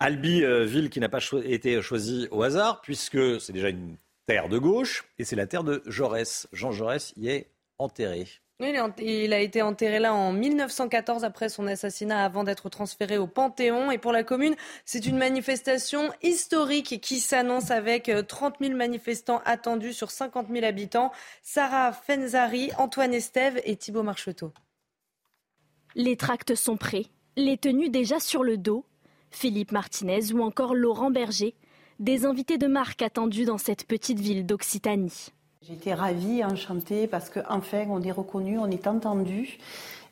Albi, euh, ville qui n'a pas été choisie au hasard, puisque c'est déjà une terre de gauche, et c'est la terre de Jaurès. Jean Jaurès y est enterré. Il a été enterré là en 1914 après son assassinat avant d'être transféré au Panthéon. Et pour la commune, c'est une manifestation historique qui s'annonce avec 30 euh, 000 manifestants attendus sur 50 000 habitants. Sarah Fenzari, Antoine Estève et Thibault Marcheteau. Les tracts sont prêts, les tenues déjà sur le dos. Philippe Martinez ou encore Laurent Berger, des invités de marque attendus dans cette petite ville d'Occitanie. J'étais ravie, enchantée, parce qu'enfin, on est reconnu, on est entendu.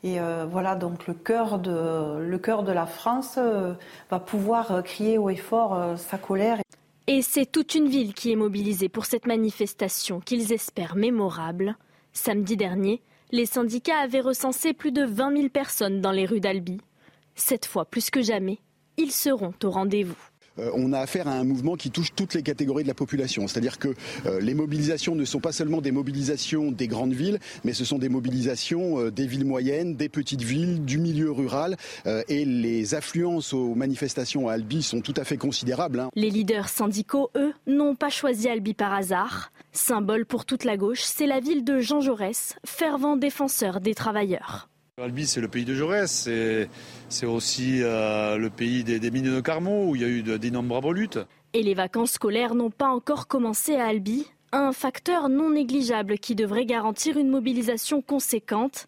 Et euh, voilà, donc le cœur de, le cœur de la France euh, va pouvoir euh, crier haut et fort sa colère. Et c'est toute une ville qui est mobilisée pour cette manifestation qu'ils espèrent mémorable. Samedi dernier, les syndicats avaient recensé plus de 20 000 personnes dans les rues d'Albi. Cette fois, plus que jamais, ils seront au rendez-vous. Euh, on a affaire à un mouvement qui touche toutes les catégories de la population. C'est-à-dire que euh, les mobilisations ne sont pas seulement des mobilisations des grandes villes, mais ce sont des mobilisations euh, des villes moyennes, des petites villes, du milieu rural. et les affluences aux manifestations à Albi sont tout à fait considérables. Hein. Les leaders syndicaux, eux, n'ont pas choisi Albi par hasard. Symbole pour toute la gauche, c'est la ville de Jean Jaurès, fervent défenseur des travailleurs. Albi, c'est le pays de Jaurès, c'est aussi euh, le pays des, mines de Carmont où il y a eu d'innombrables luttes. Et les vacances scolaires n'ont pas encore commencé à Albi, un facteur non négligeable qui devrait garantir une mobilisation conséquente.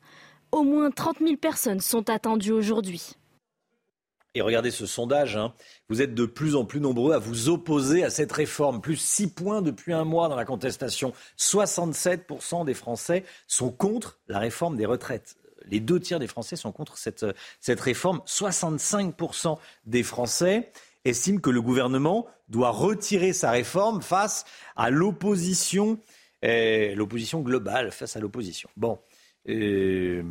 Au moins 30 000 personnes sont attendues aujourd'hui. Et regardez ce sondage, hein. vous êtes de plus en plus nombreux à vous opposer à cette réforme. Plus 6 points depuis un mois dans la contestation. 67% des Français sont contre la réforme des retraites les deux tiers des Français sont contre cette, cette réforme. 65% des Français estiment que le gouvernement doit retirer sa réforme face à l'opposition, euh, l'opposition globale, face à l'opposition. Bon. Euh,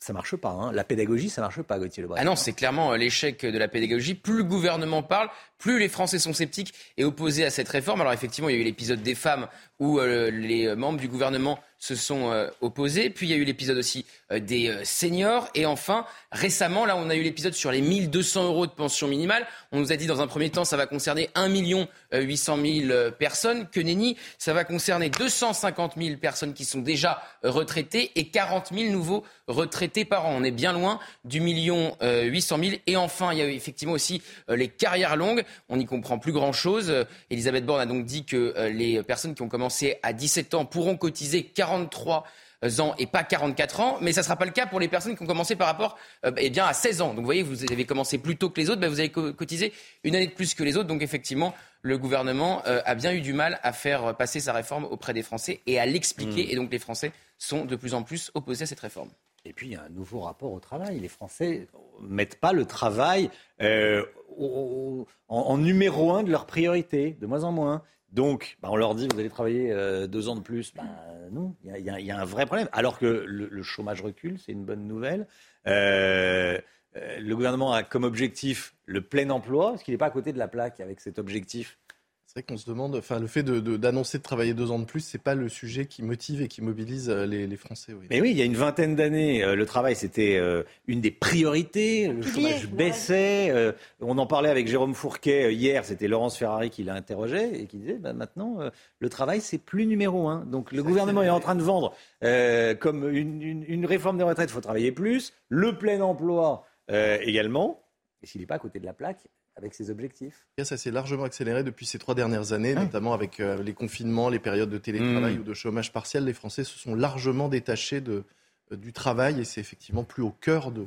ça marche pas. Hein. La pédagogie, ça marche pas, Gauthier Lebret. Ah non, c'est clairement euh, l'échec de la pédagogie. Plus le gouvernement parle, plus les Français sont sceptiques et opposés à cette réforme. Alors effectivement, il y a eu l'épisode des femmes où les membres du gouvernement se sont euh, opposés. Puis il y a eu l'épisode aussi euh, des euh, seniors. Et enfin, récemment, là, on a eu l'épisode sur les 1200 euros de pension minimale. On nous a dit dans un premier temps, ça va concerner 1 800 000 personnes. Que nenni, ça va concerner 250 000 personnes qui sont déjà retraitées et 40 000 nouveaux retraités par an. On est bien loin du million 800 000. Et enfin, il y a effectivement aussi les carrières longues. On n'y comprend plus grand-chose. Elisabeth Borne a donc dit que les personnes qui ont commencé à 17 ans pourront cotiser 40 43 ans et pas 44 ans, mais ça ne sera pas le cas pour les personnes qui ont commencé par rapport euh, eh bien, à 16 ans. Donc vous voyez, vous avez commencé plus tôt que les autres, ben, vous avez cotisé une année de plus que les autres. Donc effectivement, le gouvernement euh, a bien eu du mal à faire passer sa réforme auprès des Français et à l'expliquer. Hmm. Et donc les Français sont de plus en plus opposés à cette réforme. Et puis il y a un nouveau rapport au travail. Les Français ne mettent pas le travail euh, en, numéro un de leurs priorités, de moins en moins. Donc, bah, on leur dit, vous allez travailler euh, deux ans de plus. Bah, non, il y, a un vrai problème. Alors que le, chômage recule, c'est une bonne nouvelle. Euh, euh, le gouvernement a comme objectif le plein emploi. Est-ce qu'il n'est pas à côté de la plaque avec cet objectif c'est qu'on se demande, enfin, le fait d'annoncer de, de, travailler deux ans de plus, c'est pas le sujet qui motive et qui mobilise euh, les, Français. Oui. Mais oui, il y a une vingtaine d'années, euh, le travail c'était euh, une des priorités. Le chômage baissait. on en parlait avec Jérôme Fourquet hier. C'était Laurence Ferrari qui l'a interrogé et qui disait bah, maintenant le travail c'est plus numéro un. Donc le gouvernement est en train de vendre comme une, une, réforme des retraites. Il faut travailler plus. Le plein emploi également. Et s'il n'est pas à côté de la plaque, avec ses objectifs. Ça s'est largement accéléré depuis ces trois dernières années, ah. notamment avec euh, les confinements, les périodes de télétravail mmh. ou de chômage partiel. Les Français se sont largement détachés de, euh, du travail et c'est effectivement plus au cœur de,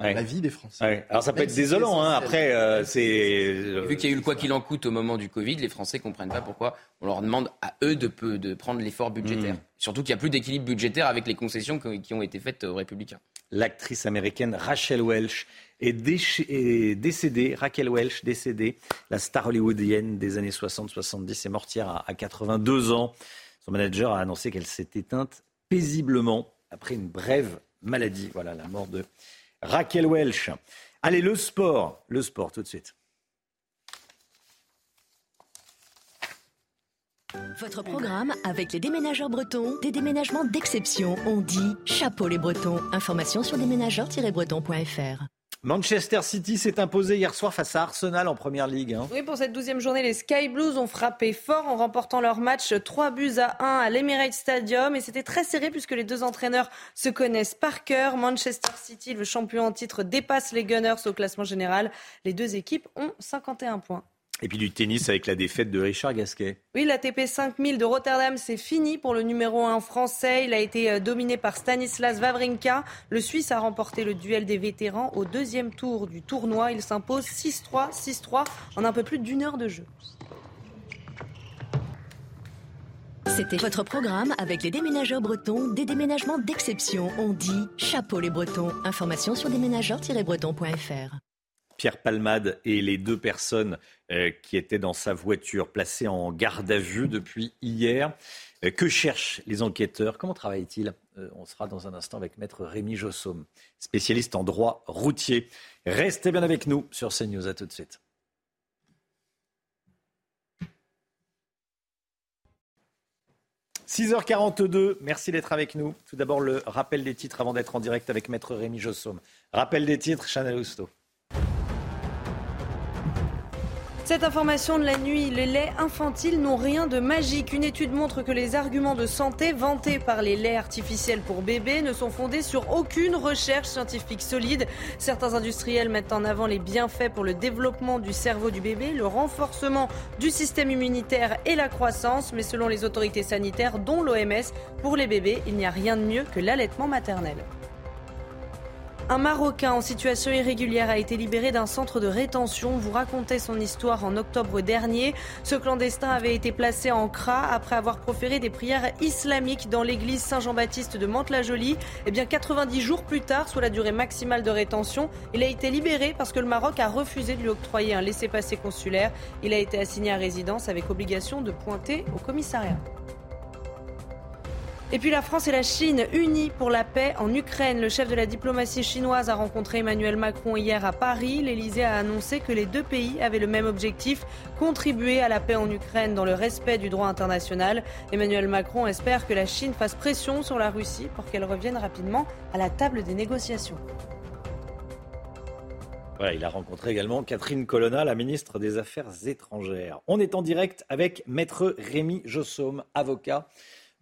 la vie des Français. Alors ça peut être désolant. Hein. Après, euh, c'est vu qu'il y a eu le quoi qu'il en coûte au moment du Covid, les Français comprennent pas pourquoi on leur demande à eux de, de prendre l'effort budgétaire. Mmh. Surtout qu'il n'y a plus d'équilibre budgétaire avec les concessions qui ont été faites aux Républicains. L'actrice américaine Rachel Welch est, décédée, Raquel Welch décédée, la star hollywoodienne des années 60-70, est morte hier à, 82 ans. Son manager a annoncé qu'elle s'est éteinte paisiblement après une brève maladie. Voilà la mort de Raquel Welch. Allez, le sport, le sport tout de suite. Votre programme avec les déménageurs bretons, des déménagements d'exception. On dit chapeau les bretons. Information sur déménageurs-bretons.fr. Manchester City s'est imposé hier soir face à Arsenal en première ligue. Hein. Oui, pour cette douzième journée, les Sky Blues ont frappé fort en remportant leur match 3 buts à 1 à l'Emirates Stadium. Et c'était très serré puisque les deux entraîneurs se connaissent par cœur. Manchester City, le champion en titre, dépasse les Gunners au classement général. Les deux équipes ont 51 points. Et puis du tennis avec la défaite de Richard Gasquet. Oui, l'ATP 5000 de Rotterdam, c'est fini pour le numéro 1 français. Il a été euh, dominé par Stanislas Wawrinka. Le Suisse a remporté le duel des vétérans au deuxième tour du tournoi. Il s'impose 6-3, 6-3 en un peu plus d'une heure de jeu. C'était votre programme avec les déménageurs bretons, des déménagements d'exception. On dit chapeau les bretons. Information sur déménageurs-bretons.fr. Pierre Palmade et les deux personnes euh, qui étaient dans sa voiture placées en garde à vue depuis hier. Euh, que cherchent les enquêteurs? Comment travaillent-ils? Euh, On sera dans un instant avec maître Rémi Jossaume, spécialiste en droit routier. Restez bien avec nous sur CNews. À tout de suite. « 6h42, merci d'être avec nous. Tout d'abord, le rappel des titres avant d'être en direct avec Maître Rémi Jossaume. Rappel des titres, Chanel Housteau. Cette information de la nuit, les laits infantiles n'ont rien de magique. Une étude montre que les arguments de santé vantés par les laits artificiels pour bébés ne sont fondés sur aucune recherche scientifique solide. Certains industriels mettent en avant les bienfaits pour le développement du cerveau du bébé, le renforcement du système immunitaire et la croissance. Mais selon les autorités sanitaires, dont l'OMS, pour les bébés, il n'y a rien de mieux que l'allaitement maternel. Un Marocain en situation irrégulière a été libéré d'un centre de rétention. Vous racontez son histoire en octobre dernier. Ce clandestin avait été placé en CRA après avoir proféré des prières islamiques dans l'église Saint-Jean-Baptiste de Mantes-la-Jolie. Eh bien, 90 jours plus tard, sous la durée maximale de rétention, il a été libéré parce que le Maroc a refusé de lui octroyer un laissez-passer consulaire. Il a été assigné à résidence avec obligation de pointer au commissariat. Et puis la France et la Chine unies pour la paix en Ukraine. Le chef de la diplomatie chinoise a rencontré Emmanuel Macron hier à Paris. L'Elysée a annoncé que les deux pays avaient le même objectif, contribuer à la paix en Ukraine dans le respect du droit international. Emmanuel Macron espère que la Chine fasse pression sur la Russie pour qu'elle revienne rapidement à la table des négociations. il a rencontré également Catherine Colonna, la ministre des Affaires étrangères. On est en direct avec maître Rémi Jossaume, avocat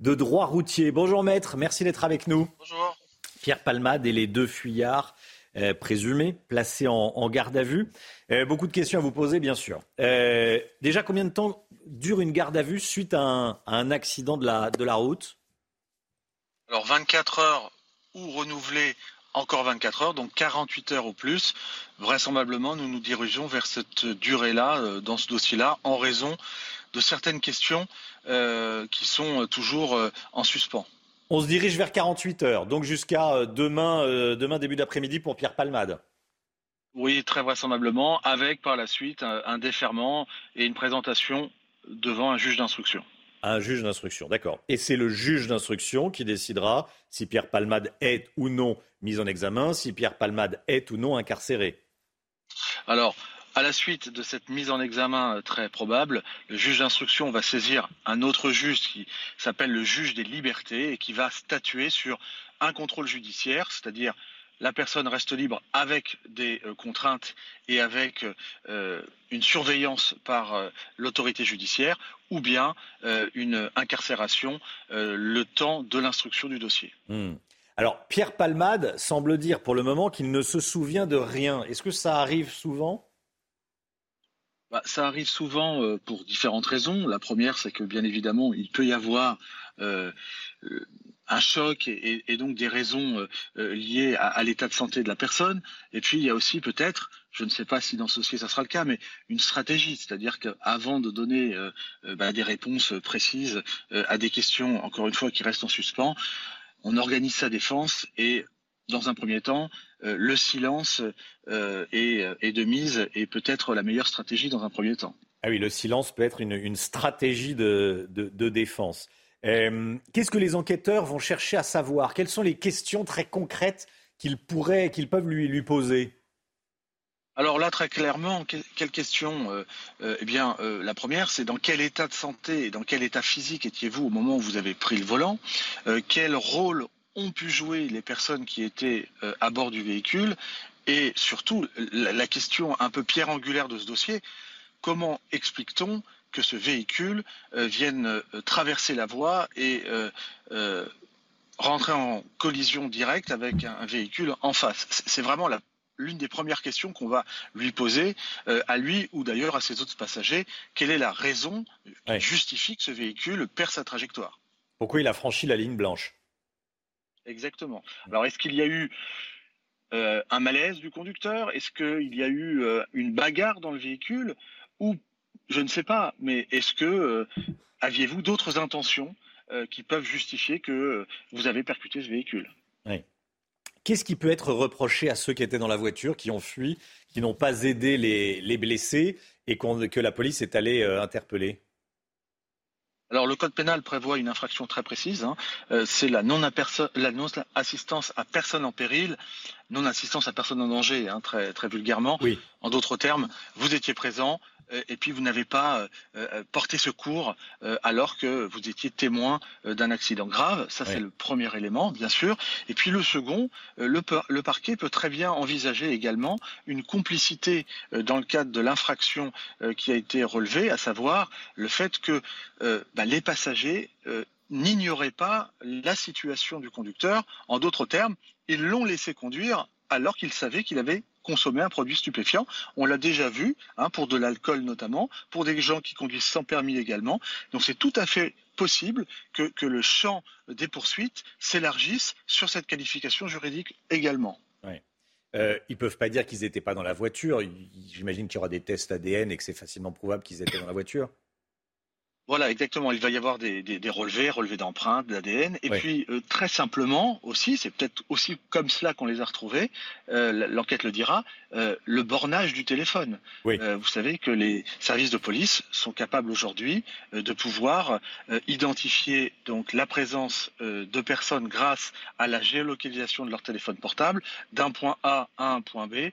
de droit routier. Bonjour maître, merci d'être avec nous. Bonjour. Pierre Palmade et les deux fuyards euh, présumés placés en, garde à vue. Euh, beaucoup de questions à vous poser, bien sûr. Euh, déjà, combien de temps dure une garde à vue suite à un, accident de la, de la route? Alors 24 heures ou renouvelé encore 24 heures, donc 48 heures ou plus. Vraisemblablement, nous nous dirigeons vers cette durée-là, dans ce dossier-là, en raison de certaines questions qui sont toujours euh, en suspens. On se dirige vers 48 heures, donc jusqu'à euh, demain, demain début d'après-midi pour Pierre Palmade. Oui, très vraisemblablement, avec par la suite un, déferment et une présentation devant un juge d'instruction. Un juge d'instruction, d'accord. Et c'est le juge d'instruction qui décidera si Pierre Palmade est ou non mis en examen, si Pierre Palmade est ou non incarcéré. Alors, à la suite de cette mise en examen euh, très probable, le juge d'instruction va saisir un autre juge qui s'appelle le juge des libertés et qui va statuer sur un contrôle judiciaire, c'est-à-dire la personne reste libre avec des euh, contraintes et avec euh, une surveillance par l'autorité judiciaire ou bien une incarcération le temps de l'instruction du dossier. Hmm. Alors, Pierre Palmade semble dire pour le moment qu'il ne se souvient de rien. Est-ce que ça arrive souvent? Bah, ça arrive souvent euh, pour différentes raisons. La première, c'est que bien évidemment, il peut y avoir euh, euh, un choc et, donc des raisons liées à, l'état de santé de la personne. Et puis, il y a aussi peut-être, je ne sais pas si dans ce dossier ça sera le cas, mais une stratégie, c'est-à-dire qu'avant de donner bah, des réponses précises à des questions, encore une fois, qui restent en suspens, on organise sa défense et dans un premier temps, euh, le silence euh, euh, est, de mise et peut-être la meilleure stratégie dans un premier temps. Ah oui, le silence peut être une, stratégie de, défense. Qu'est-ce que les enquêteurs vont chercher à savoir? Quelles sont les questions très concrètes qu'ils pourraient, qu'ils peuvent lui, lui poser? Alors là, très clairement, quelle question Eh bien, la première, c'est dans quel état de santé et dans quel état physique étiez-vous au moment où vous avez pris le volant? Quel rôle ont pu jouer les personnes qui étaient à bord du véhicule Et surtout, la question un peu pierre angulaire de ce dossier, comment explique-t-on que ce véhicule euh, vienne euh, traverser la voie et euh, rentrer en collision directe avec un, véhicule en face? C'est vraiment l'une des premières questions qu'on va lui poser à lui ou d'ailleurs à ses autres passagers. Quelle est la raison qui justifie que ce véhicule perd sa trajectoire? Pourquoi il a franchi la ligne blanche? Exactement. Alors est-ce qu'il y a eu un malaise du conducteur? Est-ce qu'il y a eu une bagarre dans le véhicule? Ou je ne sais pas, mais est-ce que euh, aviez-vous d'autres intentions euh, qui peuvent justifier que euh, vous avez percuté ce véhicule? Qu'est-ce qui peut être reproché à ceux qui étaient dans la voiture, qui ont fui, qui n'ont pas aidé les, blessés et que la police est allée interpeller? Alors le code pénal prévoit une infraction très précise, hein. c'est la non-assistance à personne en péril, non-assistance à personne en danger, hein, très, très vulgairement. Oui. En d'autres termes, vous étiez présent, euh, et puis vous n'avez pas euh, euh, porté secours alors que vous étiez témoin d'un accident grave. Ça, c'est le premier élément, bien sûr. Et puis le second, le, le, parquet peut très bien envisager également une complicité dans le cadre de l'infraction qui a été relevée, à savoir le fait que bah, les passagers n'ignoraient pas la situation du conducteur. En d'autres termes, ils l'ont laissé conduire alors qu'ils savaient qu'il avait consommer un produit stupéfiant. On l'a déjà vu, hein, pour de l'alcool notamment, pour des gens qui conduisent sans permis également. Donc c'est tout à fait possible que, le champ des poursuites s'élargisse sur cette qualification juridique également. Euh, ils ne peuvent pas dire qu'ils n'étaient pas dans la voiture. J'imagine qu'il y aura des tests ADN et que c'est facilement prouvable qu'ils étaient dans la voiture. Voilà, exactement. Il va y avoir des, relevés, relevés d'empreintes, d'ADN. Et puis, euh, très simplement aussi, c'est peut-être aussi comme cela qu'on les a retrouvés, euh, l'enquête le dira, euh, le bornage du téléphone. vous savez que les services de police sont capables aujourd'hui de pouvoir identifier donc la présence de personnes grâce à la géolocalisation de leur téléphone portable d'un point A à un point B.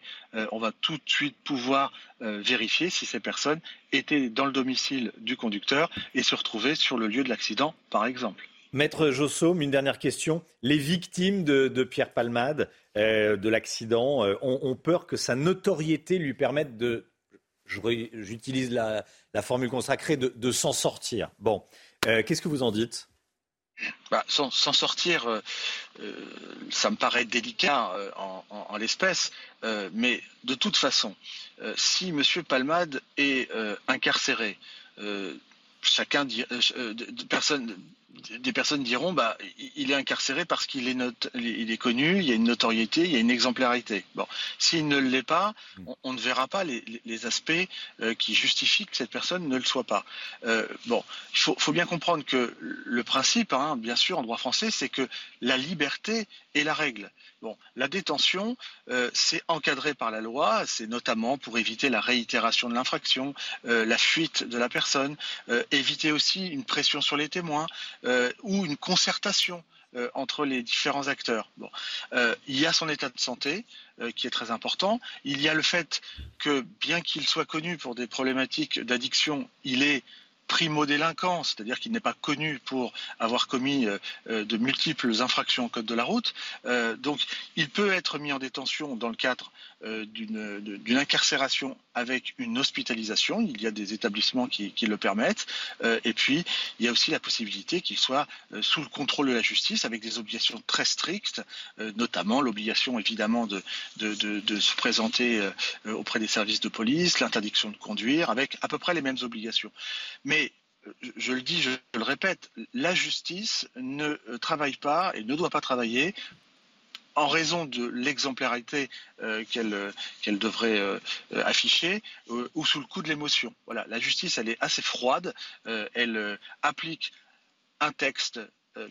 on va tout de suite pouvoir vérifier si ces personnes étaient dans le domicile du conducteur et se retrouver sur le lieu de l'accident, par exemple. Maître Jossaume, une dernière question. Les victimes de, Pierre Palmade, euh, de l'accident, euh, ont, peur que sa notoriété lui permette de, j'utilise la, formule consacrée, de, s'en sortir. Bon, euh, qu'est-ce que vous en dites? Bah, S'en sortir, ça me paraît délicat en l'espèce, mais de toute façon, si M. Palmade est incarcéré, chacun dit, euh, euh, personne, des personnes diront bah il est incarcéré parce qu'il est, il est connu, il y a une notoriété, il y a une exemplarité. Bon, s'il ne l'est pas, on, ne verra pas les, aspects euh, qui justifient que cette personne ne le soit pas. bon, il faut, bien comprendre que le principe, hein, bien sûr, en droit français, c'est que la liberté est la règle. Bon, la détention, euh, c'est encadré par la loi, c'est notamment pour éviter la réitération de l'infraction, euh, la fuite de la personne, euh, éviter aussi une pression sur les témoins ou une concertation entre les différents acteurs. Bon, il y a son état de santé qui est très important. Il y a le fait que, bien qu'il soit connu pour des problématiques d'addiction, il est primo-délinquant, c'est-à-dire qu'il n'est pas connu pour avoir commis euh, euh, de multiples infractions au code de la route. Euh, donc il peut être mis en détention dans le cadre d'une incarcération avec une hospitalisation. Il y a des établissements qui, le permettent. et puis il y a aussi la possibilité qu'il soit sous le contrôle de la justice avec des obligations très strictes, notamment l'obligation évidemment de, de, se présenter auprès des services de police, l'interdiction de conduire, avec à peu près les mêmes obligations. Mais je le dis, je le répète, la justice ne travaille pas et ne doit pas travailler en raison de l'exemplarité euh, qu'elle devrait euh, afficher euh, ou sous le coup de l'émotion. Voilà, la justice, elle est assez froide, elle applique un texte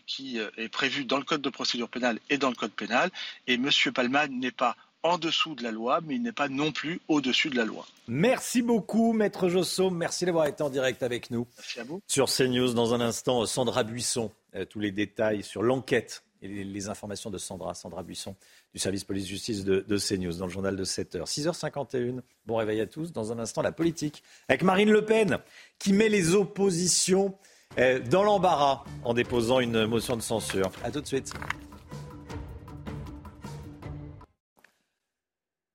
qui est prévu dans le code de procédure pénale et dans le code pénal, et M. Palman n'est pas en dessous de la loi, mais il n'est pas non plus au-dessus de la loi. Merci beaucoup, Maître Josso. Merci d'avoir été en direct avec nous. Merci à vous. Sur CNews, dans un instant, Sandra Buisson, euh, tous les détails sur l'enquête Les, informations de Sandra, Sandra Buisson, du service police-justice de, de, CNews, dans le journal de 7h. 6h51, bon réveil à tous. Dans un instant, la politique, avec Marine Le Pen, qui met les oppositions euh, dans l'embarras en déposant une motion de censure. A tout de suite.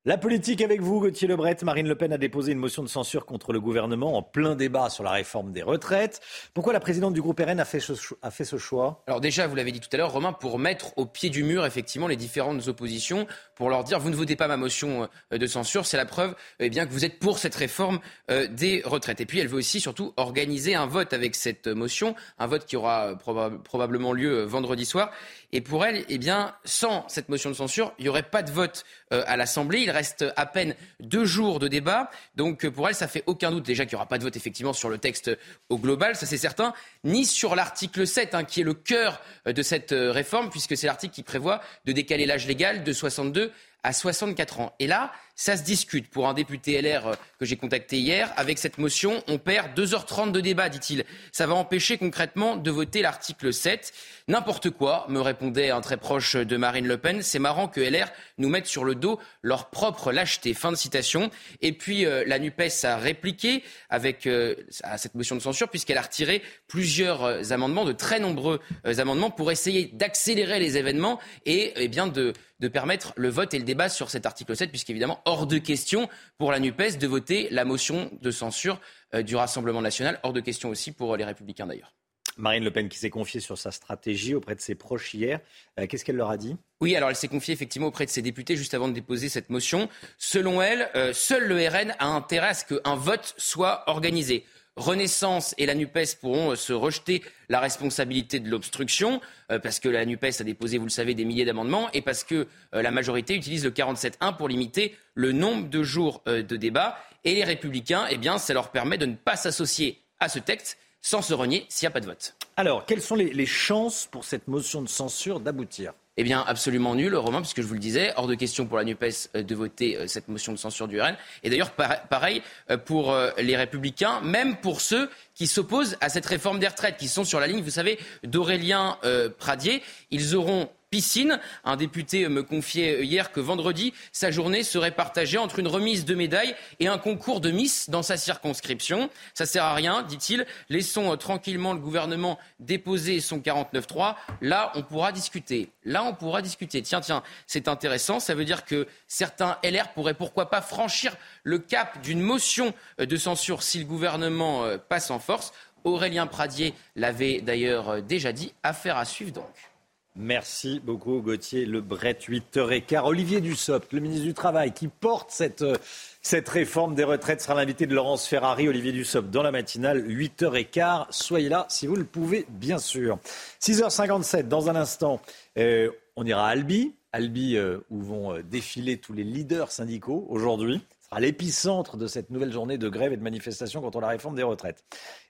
La politique avec vous, Gauthier Lebret. Marine Le Pen a déposé une motion de censure contre le gouvernement en plein débat sur la réforme des retraites. Pourquoi la présidente du groupe RN a fait ce, fait ce choix? Alors déjà, vous l'avez dit tout à l'heure, Romain, pour mettre au pied du mur effectivement les différentes oppositions, pour leur dire vous ne votez pas ma motion euh, de censure, c'est la preuve eh bien, que vous êtes pour cette réforme euh, des retraites. Et puis elle veut aussi surtout organiser un vote avec cette motion, un vote qui aura euh, probablement lieu vendredi soir. Et pour elle, eh bien, sans cette motion de censure, il n'y aurait pas de vote euh, à l'Assemblée. Il reste à peine deux jours de débat. Donc euh, pour elle, ça fait aucun doute déjà qu'il n'y aura pas de vote effectivement sur le texte au global, ça c'est certain, ni sur l'article 7, hein, qui est le cœur euh, de cette réforme, puisque c'est l'article qui prévoit de décaler l'âge légal de 62 à 64 ans. Et là, ça se discute. Pour un député LR euh, que j'ai contacté hier, avec cette motion, on perd 2h30 de débat, dit-il. Ça va empêcher concrètement de voter l'article 7. N'importe quoi, me répondait un très proche de Marine Le Pen. C'est marrant que LR nous mette sur le dos leur propre lâcheté. Fin de citation. Et puis euh, la NUPES a répliqué avec euh, à cette motion de censure puisqu'elle a retiré plusieurs amendements, de très nombreux amendements, pour essayer d'accélérer les événements et, eh bien de de permettre le vote et le débat sur cet article 7, puisqu'évidemment, hors de question pour la NUPES de voter la motion de censure euh, du Rassemblement national, hors de question aussi pour les Républicains d'ailleurs. Marine Le Pen qui s'est confiée sur sa stratégie auprès de ses proches hier. Euh, qu'est-ce qu'elle leur a dit? Oui, alors elle s'est confiée effectivement auprès de ses députés juste avant de déposer cette motion. Selon elle, euh, seul le RN a intérêt à ce qu'un vote soit organisé. Renaissance et la NUPES pourront euh, se rejeter la responsabilité de l'obstruction, euh, parce que la NUPES a déposé, vous le savez, des milliers d'amendements, et parce que euh, la majorité utilise le 47.1 pour limiter le nombre de jours de débat. Et les républicains, eh bien, ça leur permet de ne pas s'associer à ce texte sans se renier s'il n'y a pas de vote. Alors, quelles sont les chances pour cette motion de censure d'aboutir? Eh bien, absolument nul, Romain, puisque je vous le disais, hors de question pour la NUPES euh, de voter euh, cette motion de censure du RN. Et d'ailleurs, pareil euh, pour les Républicains, même pour ceux qui s'opposent à cette réforme des retraites, qui sont sur la ligne, vous savez, d'Aurélien Pradier. Ils auront piscine. Un député me confiait hier que vendredi, sa journée serait partagée entre une remise de médailles et un concours de Miss dans sa circonscription. Ça sert à rien, dit-il. Laissons tranquillement le gouvernement déposer son 49-3. Là, on pourra discuter. Là, on pourra discuter. Tiens, tiens, c'est intéressant. Ça veut dire que certains LR pourraient pourquoi pas franchir le cap d'une motion de censure si le gouvernement euh, passe en force. Aurélien Pradier l'avait d'ailleurs euh, déjà dit. Affaire à suivre donc. Merci beaucoup Gauthier Lebret, 8h15. Olivier Dussopt, le ministre du Travail, qui porte cette, euh, cette réforme des retraites, sera l'invité de Laurence Ferrari. Olivier Dussopt dans la matinale, 8h15. Soyez là si vous le pouvez, bien sûr. 6h57, dans un instant, euh, on ira à Albi. Albi, euh, où vont défiler tous les leaders syndicaux aujourd'hui à l'épicentre de cette nouvelle journée de grève et de manifestation contre la réforme des retraites.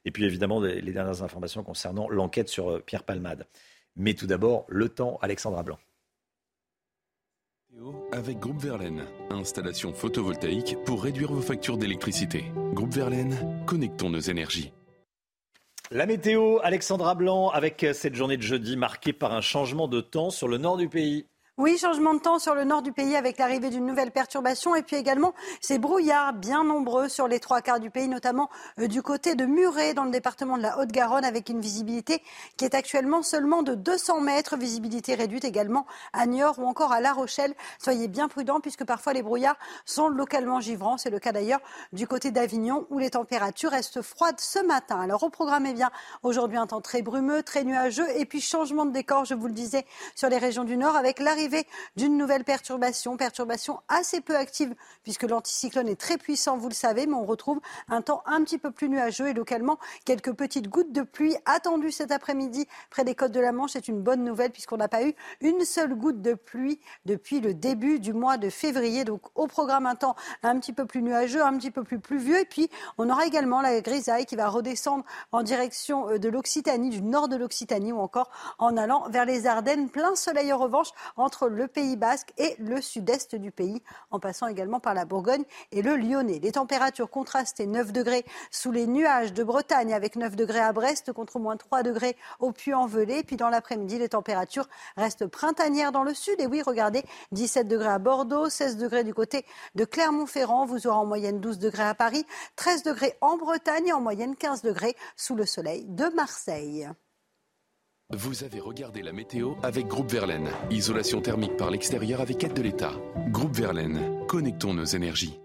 Et puis évidemment, les dernières informations concernant l'enquête sur Pierre Palmade. Mais tout d'abord, le temps, Alexandra Blanc. Avec Groupe Verlaine, installation photovoltaïque pour réduire vos factures d'électricité. Groupe Verlaine, connectons nos énergies. La météo, Alexandra Blanc, avec cette journée de jeudi marquée par un changement de temps sur le nord du pays. Oui, changement de temps sur le nord du pays avec l'arrivée d'une nouvelle perturbation et puis également ces brouillards bien nombreux sur les trois quarts du pays, notamment euh, du côté de Muret dans le département de la Haute-Garonne avec une visibilité qui est actuellement seulement de 200 mètres, visibilité réduite également à Niort ou encore à La Rochelle. Soyez bien prudents puisque parfois les brouillards sont localement givrants. C'est le cas d'ailleurs du côté d'Avignon où les températures restent froides ce matin. Alors au programme, eh bien, aujourd'hui un temps très brumeux, très nuageux et puis changement de décor, je vous le disais, sur les régions du nord avec l'arrivée d'une nouvelle perturbation, perturbation assez peu active puisque l'anticyclone est très puissant, vous le savez, mais on retrouve un temps un petit peu plus nuageux et localement quelques petites gouttes de pluie attendues cet après-midi près des côtes de la Manche. C'est une bonne nouvelle puisqu'on n'a pas eu une seule goutte de pluie depuis le début du mois de février. Donc au programme un temps un petit peu plus nuageux, un petit peu plus pluvieux et puis on aura également la grisaille qui va redescendre en direction euh, de l'Occitanie, du nord de l'Occitanie ou encore en allant vers les Ardennes. Plein soleil en revanche entre entre le Pays basque et le sud-est du pays, en passant également par la Bourgogne et le Lyonnais. Les températures contrastées 9 degrés sous les nuages de Bretagne avec 9 degrés à Brest contre moins 3 degrés au Puy-en-Velay. Puis dans l'après-midi, les températures restent printanières dans le sud. Et oui, regardez, 17 degrés à Bordeaux, 16 degrés du côté de Clermont-Ferrand. Vous aurez en moyenne 12 degrés à Paris, 13 degrés en Bretagne et en moyenne 15 degrés sous le soleil de Marseille. Vous avez regardé la météo avec Groupe Verlaine. Isolation thermique par l'extérieur avec aide de l'État. Groupe Verlaine, connectons nos énergies.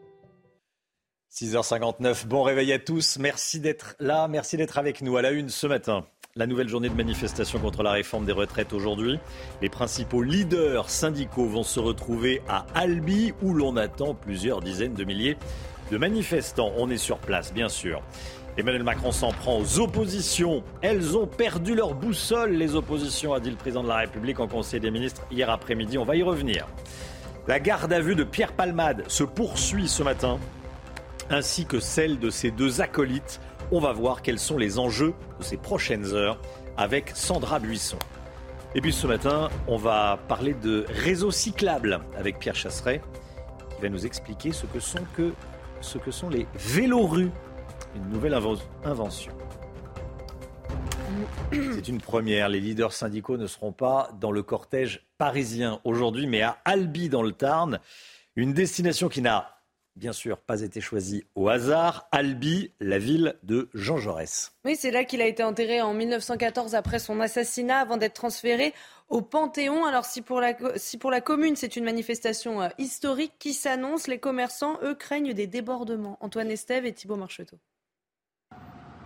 6h59, bon réveil à tous. Merci d'être là, merci d'être avec nous à la une ce matin. La nouvelle journée de manifestation contre la réforme des retraites aujourd'hui. Les principaux leaders syndicaux vont se retrouver à Albi où l'on attend plusieurs dizaines de milliers de manifestants. On est sur place, bien sûr. Emmanuel Macron s'en prend aux oppositions. Elles ont perdu leur boussole, les oppositions, a dit le président de la République en Conseil des ministres hier après-midi. On va y revenir. La garde à vue de Pierre Palmade se poursuit ce matin, ainsi que celle de ses deux acolytes. On va voir quels sont les enjeux de ces prochaines heures avec Sandra Buisson. Et puis ce matin, on va parler de réseaux cyclables avec Pierre Chasseret, qui va nous expliquer ce que sont, ce que sont les vélorues une nouvelle invention. C'est une première. Les leaders syndicaux ne seront pas dans le cortège parisien aujourd'hui, mais à Albi dans le Tarn. Une destination qui n'a bien sûr pas été choisie au hasard. Albi, la ville de Jean Jaurès. Oui, c'est là qu'il a été enterré en 1914 après son assassinat, avant d'être transféré au Panthéon. Alors si pour la, si pour la commune c'est une manifestation euh, historique qui s'annonce, les commerçants, eux, craignent des débordements. Antoine Estève et Thibault Marcheteau.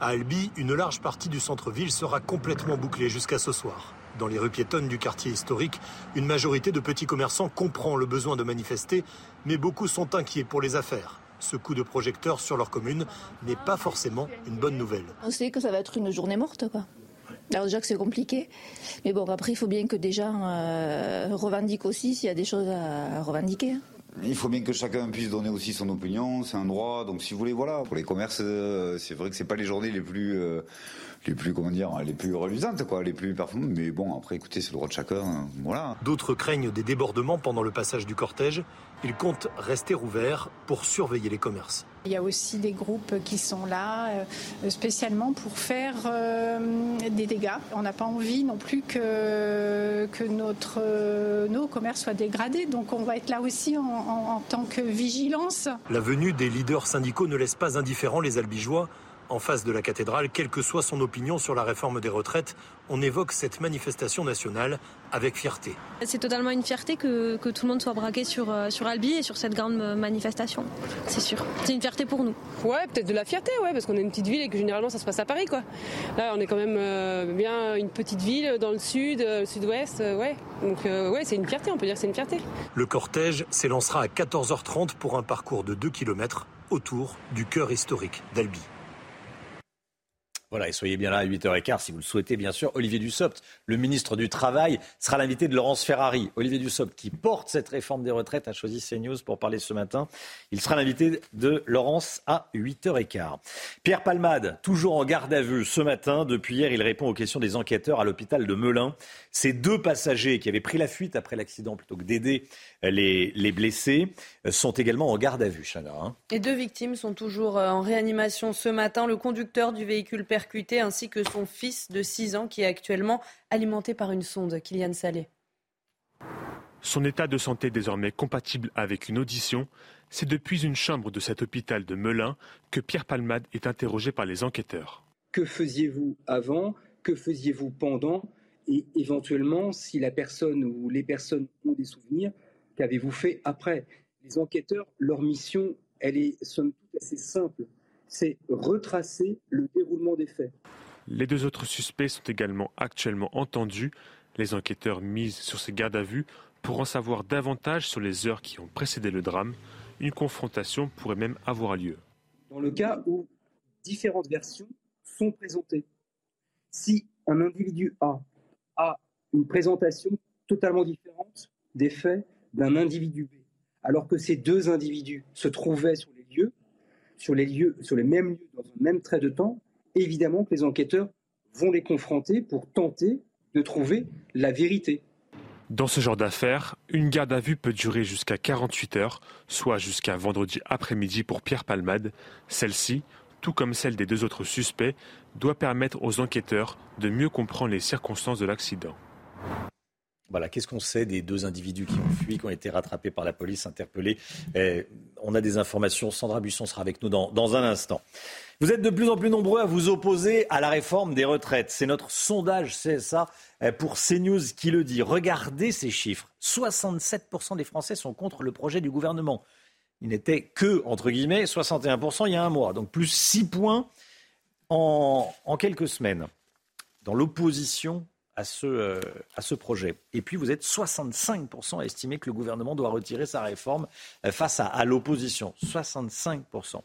À Albi, une large partie du centre-ville sera complètement bouclée jusqu'à ce soir. Dans les rues piétonnes du quartier historique, une majorité de petits commerçants comprend le besoin de manifester, mais beaucoup sont inquiets pour les affaires. Ce coup de projecteur sur leur commune n'est pas forcément une bonne nouvelle. On sait que ça va être une journée morte, quoi. Alors déjà que c'est compliqué, mais bon après il faut bien que des gens euh, revendiquent aussi s'il y a des choses à revendiquer. Il faut bien que chacun puisse donner aussi son opinion, c'est un droit. Donc si vous voulez, voilà, pour les commerces, euh, c'est vrai que c'est pas les journées les plus, euh, les plus comment dire, les plus reluisantes, quoi, les plus performantes. Mais bon, après, écoutez, c'est le droit de chacun, hein, voilà. D'autres craignent des débordements pendant le passage du cortège. Ils comptent rester ouverts pour surveiller les commerces. Il y a aussi des groupes qui sont là euh, spécialement pour faire euh, des dégâts. On n'a pas envie non plus que, notre, euh, nos commerces soient dégradés. Donc on va être là aussi en tant que vigilance. La venue des leaders syndicaux ne laisse pas indifférents les albigeois en face de la cathédrale, quelle que soit son opinion sur la réforme des retraites, on évoque cette manifestation nationale avec fierté. C'est totalement une fierté que, tout le monde soit braqué sur, euh, sur Albi et sur cette grande manifestation, c'est sûr. C'est une fierté pour nous. Ouais, peut-être de la fierté, ouais, parce qu'on est une petite ville et que généralement ça se passe à Paris, quoi. Là, on est quand même euh, bien une petite ville dans le sud, euh, le sud-ouest, ouais. Donc, ouais, c'est une fierté, on peut dire que c'est une fierté. Le cortège s'élancera à 14h30 pour un parcours de 2 km autour du cœur historique d'Albi. Voilà, et soyez bien là à 8h15 si vous le souhaitez, bien sûr. Olivier Dussopt, le ministre du Travail, sera l'invité de Laurence Ferrari. Olivier Dussopt, qui porte cette réforme des retraites, a choisi CNews pour parler ce matin. Il sera l'invité de Laurence à 8h15. Pierre Palmade, toujours en garde à vue ce matin. Depuis hier, il répond aux questions des enquêteurs à l'hôpital de Melun. Ces deux passagers qui avaient pris la fuite après l'accident plutôt que d'aider les, les, blessés sont également en garde à vue, Chana. Hein. Et deux victimes sont toujours euh, en réanimation ce matin. Le conducteur du véhicule percuté ainsi que son fils de 6 ans qui est actuellement alimenté par une sonde. Kylian Salé. Son état de santé désormais compatible avec une audition, c'est depuis une chambre de cet hôpital de Melun que Pierre Palmade est interrogé par les enquêteurs. Que faisiez-vous avant? Que faisiez-vous pendant? Et éventuellement, si la personne ou les personnes ont des souvenirs, qu'avez-vous fait après Les enquêteurs, leur mission, elle est somme toute assez simple, c'est retracer le déroulement des faits. Les deux autres suspects sont également actuellement entendus. Les enquêteurs misent sur ces gardes à vue pour en savoir davantage sur les heures qui ont précédé le drame. Une confrontation pourrait même avoir lieu. Dans le cas où différentes versions sont présentées, si un individu A a une présentation totalement différente des faits d'un individu B, alors que ces deux individus se trouvaient sur les lieux, sur les lieux, sur les mêmes lieux dans un même trait de temps, évidemment que les enquêteurs vont les confronter pour tenter de trouver la vérité. Dans ce genre d'affaires, une garde à vue peut durer jusqu'à 48 heures, soit jusqu'à vendredi après-midi pour Pierre Palmade. Celle-ci, tout comme celle des deux autres suspects, doit permettre aux enquêteurs de mieux comprendre les circonstances de l'accident. Voilà, qu'est-ce qu'on sait des deux individus qui ont fui, qui ont été rattrapés par la police, interpellés eh, On a des informations. Sandra Buisson sera avec nous dans, un instant. Vous êtes de plus en plus nombreux à vous opposer à la réforme des retraites. C'est notre sondage CSA eh, pour CNews qui le dit. Regardez ces chiffres. 67% des Français sont contre le projet du gouvernement. Il n'était que, entre guillemets, 61% il y a un mois. Donc plus 6 points en quelques semaines. Dans l'opposition à ce, euh, à ce projet. Et puis, vous êtes 65% à estimer que le gouvernement doit retirer sa réforme euh, face à, à l'opposition. 65%.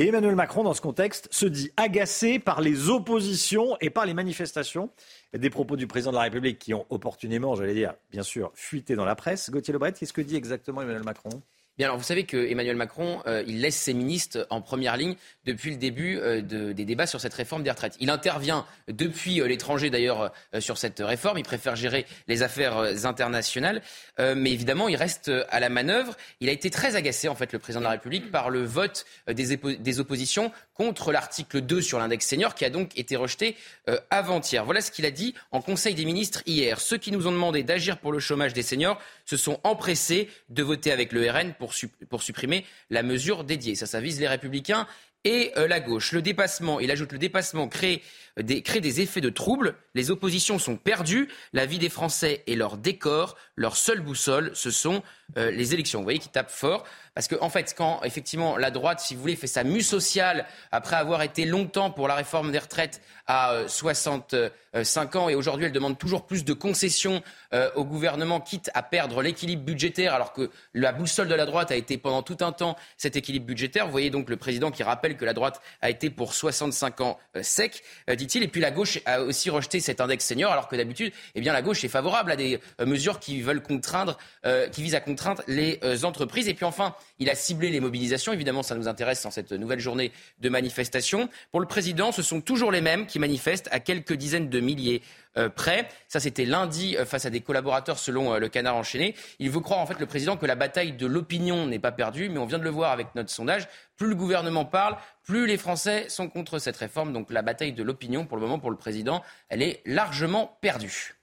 Et Emmanuel Macron, dans ce contexte, se dit agacé par les oppositions et par les manifestations des propos du président de la République qui ont opportunément, j'allais dire, bien sûr, fuité dans la presse. Gauthier Lebret, qu'est-ce que dit exactement Emmanuel Macron? Vous savez que Emmanuel Macron, euh, il laisse ses ministres en première ligne depuis le début euh, de, des débats sur cette réforme des retraites. Il intervient depuis euh, l'étranger d'ailleurs sur cette réforme. Il préfère gérer les affaires internationales, mais évidemment, il reste à la manœuvre. Il a été très agacé en fait, le président de la République, par le vote des oppositions contre l'article 2 sur l'index senior, qui a donc été rejeté euh, avant-hier. Voilà ce qu'il a dit en Conseil des ministres hier. Ceux qui nous ont demandé d'agir pour le chômage des seniors se sont empressés de voter avec le RN pour, pour supprimer la mesure dédiée. Ça, ça vise les républicains et euh, la gauche. Le dépassement, il ajoute le dépassement crée des, crée des effets de trouble. Les oppositions sont perdues. La vie des Français et leur décor, leur seule boussole, ce sont euh, les élections. Vous voyez qui tapent fort. Parce qu'en en fait, quand effectivement la droite, si vous voulez, fait sa mue sociale après avoir été longtemps pour la réforme des retraites à euh, 65 ans et aujourd'hui elle demande toujours plus de concessions euh, au gouvernement, quitte à perdre l'équilibre budgétaire, alors que la boussole de la droite a été pendant tout un temps cet équilibre budgétaire. Vous voyez donc le président qui rappelle que la droite a été pour 65 ans euh, sec, euh, dit-il. Et puis la gauche a aussi rejeté cet index senior, alors que d'habitude, eh bien la gauche est favorable à des euh, mesures qui veulent contraindre, euh, qui visent à contraindre les euh, entreprises. Et puis enfin, il a ciblé les mobilisations. Évidemment, ça nous intéresse dans cette nouvelle journée de manifestation. Pour le président, ce sont toujours les mêmes qui manifestent à quelques dizaines de milliers euh, près. Ça, c'était lundi euh, face à des collaborateurs selon le Canard enchaîné. Il veut croire en fait le président que la bataille de l'opinion n'est pas perdue, mais on vient de le voir avec notre sondage. Plus le gouvernement parle, plus les Français sont contre cette réforme. Donc la bataille de l'opinion, pour le moment, pour le président, elle est largement perdue.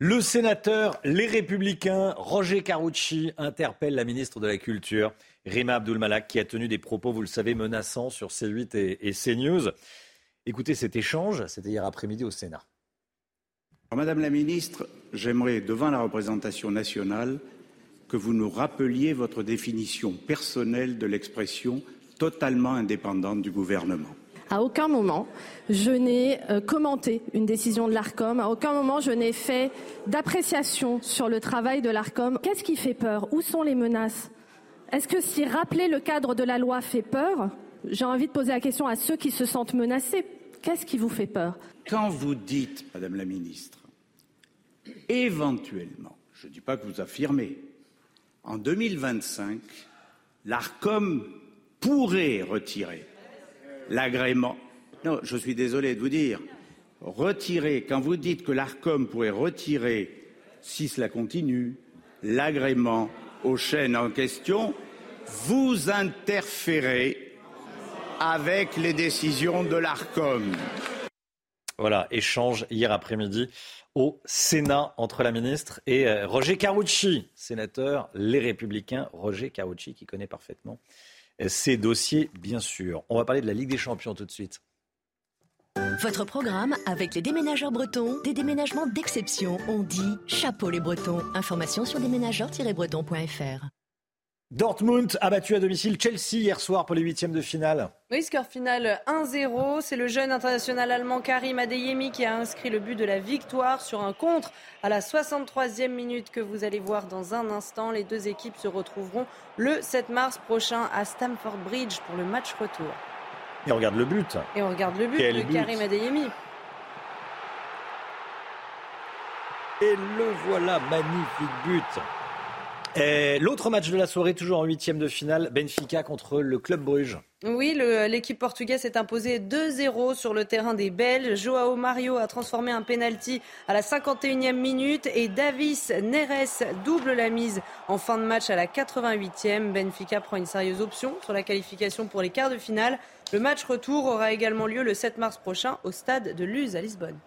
Le sénateur Les Républicains, Roger Carucci, interpelle la ministre de la Culture, Rima Abdul-Malak, qui a tenu des propos, vous le savez, menaçants sur C8 et, et CNews. Écoutez cet échange, c'était hier après-midi au Sénat. Madame la ministre, j'aimerais, devant la représentation nationale, que vous nous rappeliez votre définition personnelle de l'expression totalement indépendante du gouvernement. À aucun moment, je n'ai euh, commenté une décision de l'ARCOM. À aucun moment, je n'ai fait d'appréciation sur le travail de l'ARCOM. Qu'est-ce qui fait peur? Où sont les menaces? Est-ce que si rappeler le cadre de la loi fait peur, j'ai envie de poser la question à ceux qui se sentent menacés. Qu'est-ce qui vous fait peur? Quand vous dites, Madame la ministre, éventuellement, je ne dis pas que vous affirmez, en 2025, l'ARCOM pourrait retirer l'agrément. Non, je suis désolé de vous dire, retirer, quand vous dites que l'ARCOM pourrait retirer, si cela continue, l'agrément aux chaînes en question, vous interférez avec les décisions de l'ARCOM. Voilà, échange hier après-midi au Sénat entre la ministre et euh, Roger Carucci, sénateur Les Républicains. Roger Carucci qui connaît parfaitement ces dossiers, bien sûr. On va parler de la Ligue des Champions tout de suite. Votre programme avec les déménageurs bretons, des déménagements d'exception. On dit chapeau les bretons. Information sur déménageurs-bretons.fr. Dortmund a battu à domicile Chelsea hier soir pour les huitièmes de finale. Oui, score final 1-0. C'est le jeune international allemand Karim Adeyemi qui a inscrit le but de la victoire sur un contre à la 63e minute que vous allez voir dans un instant. Les deux équipes se retrouveront le 7 mars prochain à Stamford Bridge pour le match retour. Et on regarde le but. Et on regarde le but Quel de but. Karim Adeyemi. Et le voilà, magnifique but. L'autre match de la soirée, toujours en huitième de finale, Benfica contre le Club Bruges. Oui, l'équipe portugaise s'est imposée 2-0 sur le terrain des Belges. Joao Mario a transformé un penalty à la 51e minute et Davis Neres double la mise en fin de match à la 88e. Benfica prend une sérieuse option sur la qualification pour les quarts de finale. Le match retour aura également lieu le 7 mars prochain au stade de Luz à Lisbonne.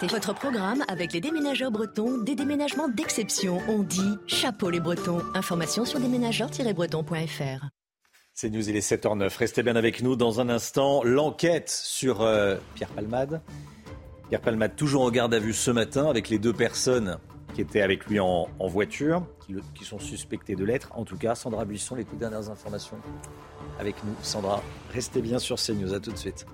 C'était votre programme avec les déménageurs bretons, des déménagements d'exception. On dit chapeau les bretons. Information sur déménageurs-bretons.fr. C'est News, il est 7h09. Restez bien avec nous dans un instant. L'enquête sur euh, Pierre Palmade. Pierre Palmade, toujours en garde à vue ce matin avec les deux personnes qui étaient avec lui en, voiture, qui, sont suspectées de l'être. En tout cas, Sandra Buisson, les toutes dernières informations avec nous. Sandra, restez bien sur CNews. À tout de suite.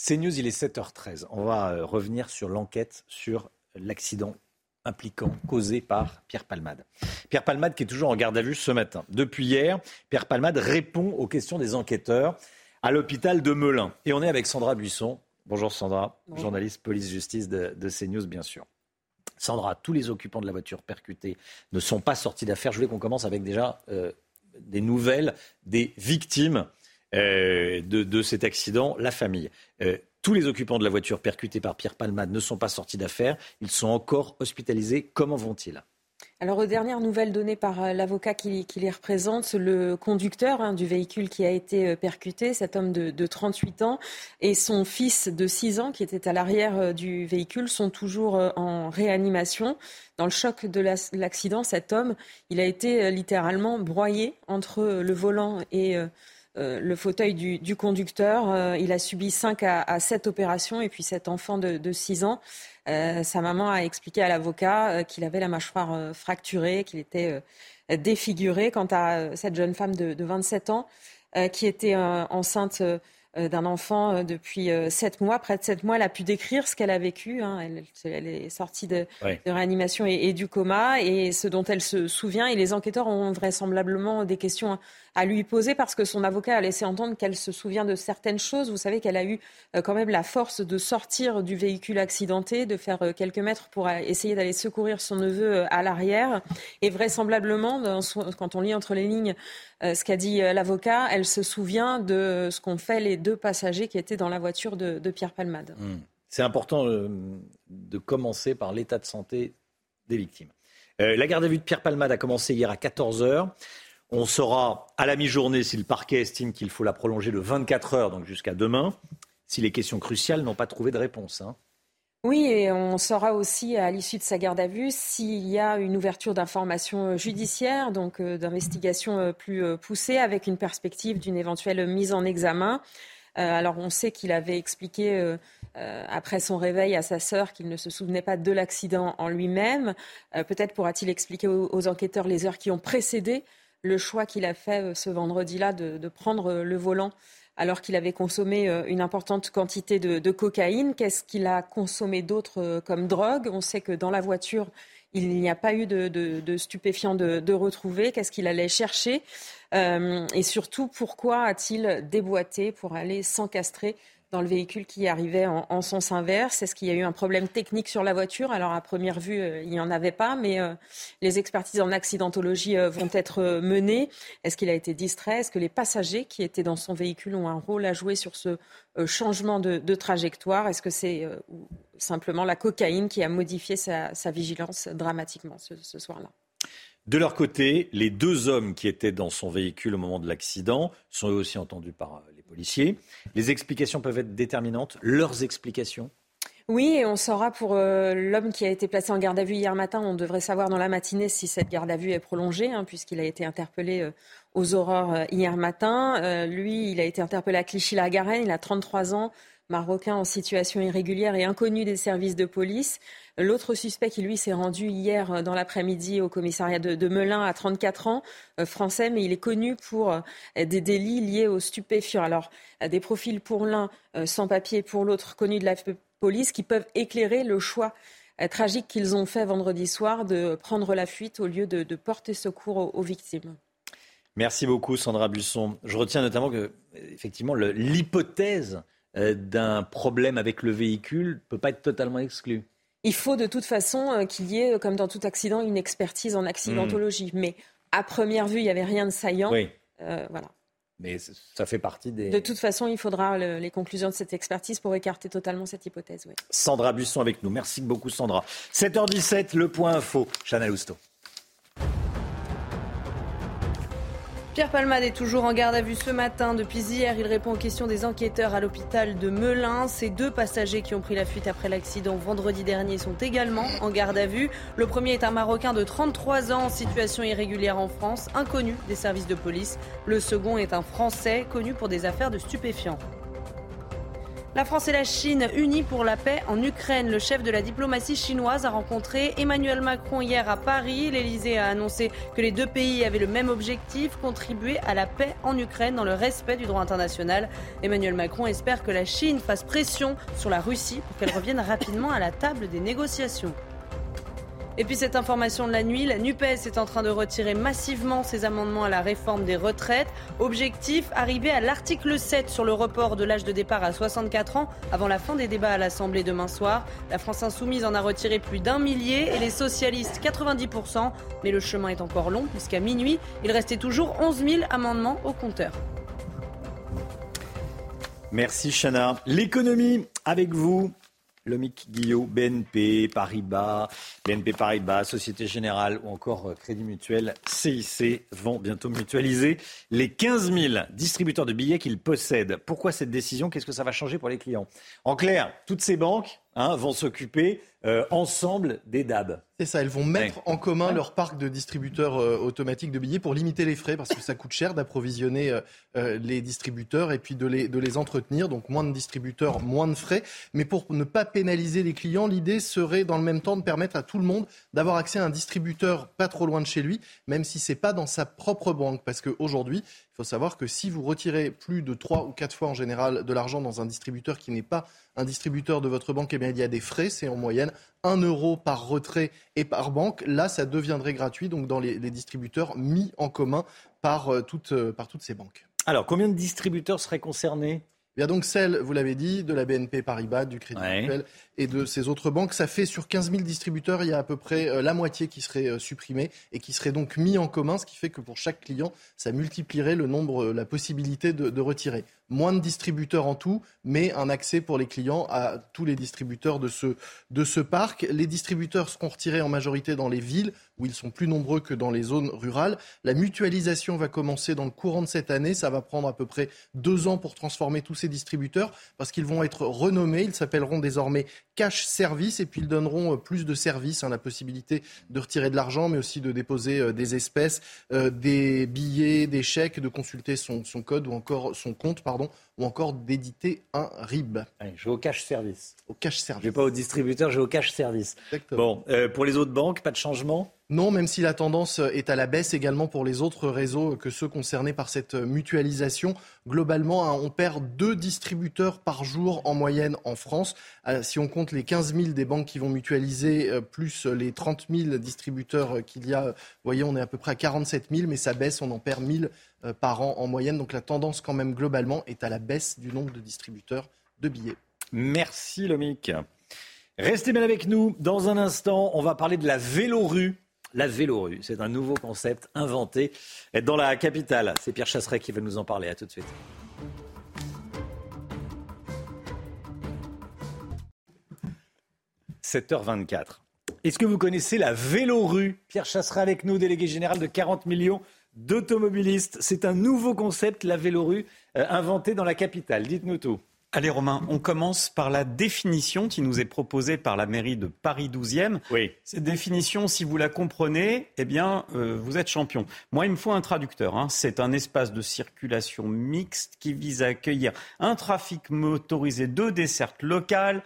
C'est News, il est 7h13. On va euh, revenir sur l'enquête sur l'accident impliquant, causé par Pierre Palmade. Pierre Palmade qui est toujours en garde à vue ce matin. Depuis hier, Pierre Palmade répond aux questions des enquêteurs à l'hôpital de Melun. Et on est avec Sandra Buisson. Bonjour Sandra, journaliste police-justice de, CNews bien sûr. Sandra, tous les occupants de la voiture percutée ne sont pas sortis d'affaires. Je voulais qu'on commence avec déjà euh, des nouvelles des victimes euh, de, cet accident, la famille. Euh, tous les occupants de la voiture percutée par Pierre Palmade ne sont pas sortis d'affaires. Ils sont encore hospitalisés. Comment vont-ils? Alors, aux dernières nouvelles données par euh, l'avocat qui, les représente, le conducteur hein, du véhicule qui a été percuté, cet homme de, 38 ans, et son fils de 6 ans qui était à l'arrière du véhicule sont toujours en réanimation. Dans le choc de l'accident, cet homme, il a été littéralement broyé entre le volant et le fauteuil du, conducteur. Euh, il a subi 5 à, 7 opérations et puis cet enfant de, 6 ans, euh, sa maman a expliqué à l'avocat qu'il avait la mâchoire fracturée, qu'il était défiguré. Quant à cette jeune femme de, 27 ans qui était enceinte d'un enfant depuis sept mois, près de sept mois. Elle a pu décrire ce qu'elle a vécu. Hein. Elle, est sortie de, réanimation et, et, du coma et ce dont elle se souvient. Et les enquêteurs ont vraisemblablement des questions à lui poser parce que son avocat a laissé entendre qu'elle se souvient de certaines choses. Vous savez qu'elle a eu euh, quand même la force de sortir du véhicule accidenté, de faire euh, quelques mètres pour euh, essayer d'aller secourir son neveu à l'arrière. Et vraisemblablement, quand on lit entre les lignes ce qu'a dit l'avocat, elle se souvient de ce qu'ont fait les deux passagers qui étaient dans la voiture de, Pierre Palmade. Hmm. C'est important de commencer par l'état de santé des victimes. la garde à vue de Pierre Palmade a commencé hier à 14 heures. On saura à la mi-journée si le parquet estime qu'il faut la prolonger de 24 heures, donc jusqu'à demain, si les questions cruciales n'ont pas trouvé de réponse. Hein. Oui, et on saura aussi à l'issue de sa garde à vue s'il y a une ouverture d'informations judiciaires, donc euh, d'investigation euh, plus euh, poussée, avec une perspective d'une éventuelle mise en examen. alors on sait qu'il avait expliqué après son réveil à sa sœur qu'il ne se souvenait pas de l'accident en lui-même. Peut-être pourra-t-il expliquer aux, enquêteurs les heures qui ont précédé le choix qu'il a fait euh, ce vendredi-là de, prendre euh, le volant alors qu'il avait consommé euh, une importante quantité de, cocaïne. Qu'est-ce qu'il a consommé d'autre comme drogue? On sait que dans la voiture, il n'y a pas eu de, stupéfiants de, retrouver. Qu'est-ce qu'il allait chercher? Et surtout, pourquoi a-t-il déboîté pour aller s'encastrer dans le véhicule qui arrivait en, sens inverse? Est-ce qu'il y a eu un problème technique sur la voiture? Alors à première vue, euh, il n'y en avait pas, mais euh, les expertises en accidentologie euh, vont être menées. Est-ce qu'il a été distrait? Est-ce que les passagers qui étaient dans son véhicule ont un rôle à jouer sur ce changement de, trajectoire? Est-ce que c'est simplement la cocaïne qui a modifié sa, vigilance dramatiquement ce soir-là? De leur côté, les deux hommes qui étaient dans son véhicule au moment de l'accident sont eux aussi entendus par Les explications peuvent être déterminantes. Leurs explications oui, et on saura pour euh, l'homme qui a été placé en garde à vue hier matin, on devrait savoir dans la matinée si cette garde à vue est prolongée, hein, puisqu'il a été interpellé euh, aux aurores euh, hier matin. lui, il a été interpellé à Clichy-la-Garenne, il a 33 ans, marocain en situation irrégulière et inconnu des services de police. L'autre suspect qui, lui, s'est rendu hier euh, dans l'après-midi au commissariat de, Melun à 34 ans, euh, français, mais il est connu pour euh, des délits liés aux stupéfiants. Alors, des profils pour l'un, sans papier pour l'autre, connus de la police, qui peuvent éclairer le choix tragique qu'ils ont fait vendredi soir de prendre la fuite au lieu de, porter secours aux, victimes. Merci beaucoup, Sandra Busson. Je retiens notamment que, effectivement, l'hypothèse d'un problème avec le véhicule ne peut pas être totalement exclu. Il faut de toute façon euh, qu'il y ait, comme dans tout accident, une expertise en accidentologie. Mais à première vue, il n'y avait rien de saillant. Oui. Euh, voilà. Mais ça fait partie des. De toute façon, il faudra le- les conclusions de cette expertise pour écarter totalement cette hypothèse. Oui. Sandra Buisson avec nous. Merci beaucoup, Sandra. 7h17, le point info. Chanel Housteau. Pierre Palmade est toujours en garde à vue ce matin. Depuis hier, il répond aux questions des enquêteurs à l'hôpital de Melun. Ces deux passagers qui ont pris la fuite après l'accident vendredi dernier sont également en garde à vue. Le premier est un Marocain de 33 ans en situation irrégulière en France, inconnu des services de police. Le second est un Français connu pour des affaires de stupéfiants. La France et la Chine unies pour la paix en Ukraine. Le chef de la diplomatie chinoise a rencontré Emmanuel Macron hier à Paris. L'Elysée a annoncé que les deux pays avaient le même objectif, contribuer à la paix en Ukraine dans le respect du droit international. Emmanuel Macron espère que la Chine fasse pression sur la Russie pour qu'elle revienne rapidement à la table des négociations. Et puis cette information de la nuit, la NUPES est en train de retirer massivement ses amendements à la réforme des retraites. Objectif, arriver à l'article 7 sur le report de l'âge de départ à 64 ans avant la fin des débats à l'Assemblée demain soir. La France insoumise en a retiré plus d'un millier et les socialistes 90%. Mais le chemin est encore long puisqu'à minuit, il restait toujours 11 000 amendements au compteur. Merci Chana. L'économie avec vous. Lomic Guillot, BNP, Paribas, BNP Paribas, Société Générale ou encore euh, Crédit Mutuel, CIC vont bientôt mutualiser les 15 000 distributeurs de billets qu'ils possèdent. Pourquoi cette décision? Qu'est-ce que ça va changer pour les clients? En clair, toutes ces banques hein, vont s'occuper euh, ensemble des DAB. C'est ça, elles vont mettre Ouais. en commun leur parc de distributeurs euh, automatiques de billets pour limiter les frais, parce que ça coûte cher d'approvisionner euh, les distributeurs et puis de les, de les entretenir. Donc moins de distributeurs, moins de frais. Mais pour ne pas pénaliser les clients, l'idée serait dans le même temps de permettre à tout le monde d'avoir accès à un distributeur pas trop loin de chez lui, même si c'est pas dans sa propre banque. Parce qu'aujourd'hui, faut savoir que si vous retirez plus de 3 ou 4 fois en général de l'argent dans un distributeur qui n'est pas un distributeur de votre banque, eh bien, il y a des frais. C'est en moyenne 1 euro par retrait et par banque. Là, ça deviendrait gratuit donc dans les, les distributeurs mis en commun par, euh, toutes, euh, par toutes ces banques. Alors, combien de distributeurs seraient concernés? Il y a donc celle, vous l'avez dit, de la BNP Paribas, du Crédit Ouais. Et de ces autres banques. Ça fait sur 15 000 distributeurs, il y a à peu près euh, la moitié qui serait euh, supprimée et qui serait donc mis en commun, ce qui fait que pour chaque client, ça multiplierait le nombre, euh, la possibilité de, de retirer. Moins de distributeurs en tout, mais un accès pour les clients à tous les distributeurs de ce, de ce parc. Les distributeurs seront retirés en majorité dans les villes où ils sont plus nombreux que dans les zones rurales. La mutualisation va commencer dans le courant de cette année. Ça va prendre à peu près deux ans pour transformer tous ces distributeurs parce qu'ils vont être renommés. Ils s'appelleront désormais Cash Service et puis ils donneront euh, plus de services, hein, la possibilité de retirer de l'argent, mais aussi de déposer euh, des espèces, euh, des billets, des chèques, de consulter son, son code ou encore son compte, pardon, ou encore d'éditer un RIB. Je vais au cash service. Au cash service. Je vais pas au distributeur, je vais au cash service. Bon, euh, pour les autres banques, pas de changement? Non, même si la tendance est à la baisse également pour les autres réseaux que ceux concernés par cette mutualisation. Globalement, hein, on perd deux distributeurs par jour en moyenne en France. Euh, Si on compte les 15 000 des banques qui vont mutualiser, euh, plus les 30 000 distributeurs euh, qu'il y a, vous voyez, on est à peu près à 47 000, mais ça baisse, on en perd 1000 euh, par an en moyenne. Donc la tendance quand même globalement est à la baisse du nombre de distributeurs de billets. Merci Lomic. Restez bien avec nous. Dans un instant, on va parler de la vélorue. La vélorue, c'est un nouveau concept inventé dans la capitale. C'est Pierre Chasseret qui va nous en parler. À tout de suite. « 7h24. Est-ce que vous connaissez la vélorue? Pierre Chasseret avec nous, délégué général de 40 millions d'automobilistes. C'est un nouveau concept, la vélorue, euh, inventé dans la capitale. Dites-nous tout. Allez Romain, on commence par la définition qui nous est proposée par la mairie de Paris 12e. Oui. Cette définition, si vous la comprenez, eh bien, euh, vous êtes champion. Moi, il me faut un traducteur. hein. C'est un espace de circulation mixte qui vise à accueillir un trafic motorisé de desserte locale.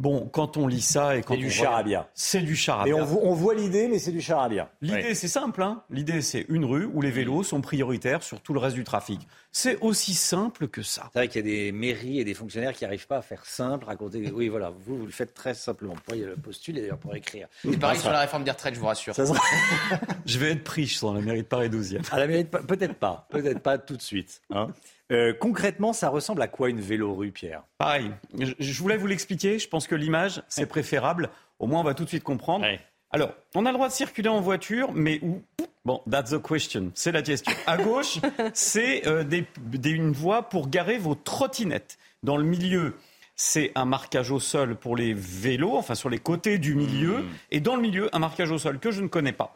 Bon, quand on lit ça et quand C'est du on charabia. c'est du charabia. Et on, vo- on voit l'idée, mais c'est du charabia. L'idée, Oui. c'est simple. hein. L'idée, c'est une rue où les vélos sont prioritaires sur tout le reste du trafic. C'est aussi simple que ça. C'est vrai qu'il y a des mairies et des fonctionnaires qui n'arrivent pas à faire simple, raconter. Oui, voilà, vous, vous le faites très simplement. Vous pourriez le postuler d'ailleurs pour écrire. C'est pareil Ça sur la réforme des retraites, je vous rassure. Ça sera- Je vais être pris dans la mairie de Paris 12e. À la mairie, de peut-être pas, peut-être pas tout de suite. hein. Euh, concrètement, ça ressemble à quoi une vélorue, Pierre? Pareil. Je, je voulais vous l'expliquer. Je pense que l'image, c'est préférable. Au moins, on va tout de suite comprendre. Alors, on a le droit de circuler en voiture, mais où? Bon, that's the question. C'est la question. À gauche, c'est euh, des- des- une voie pour garer vos trottinettes. Dans le milieu, c'est un marquage au sol pour les vélos, enfin sur les côtés du milieu. Et dans le milieu, un marquage au sol que je ne connais pas.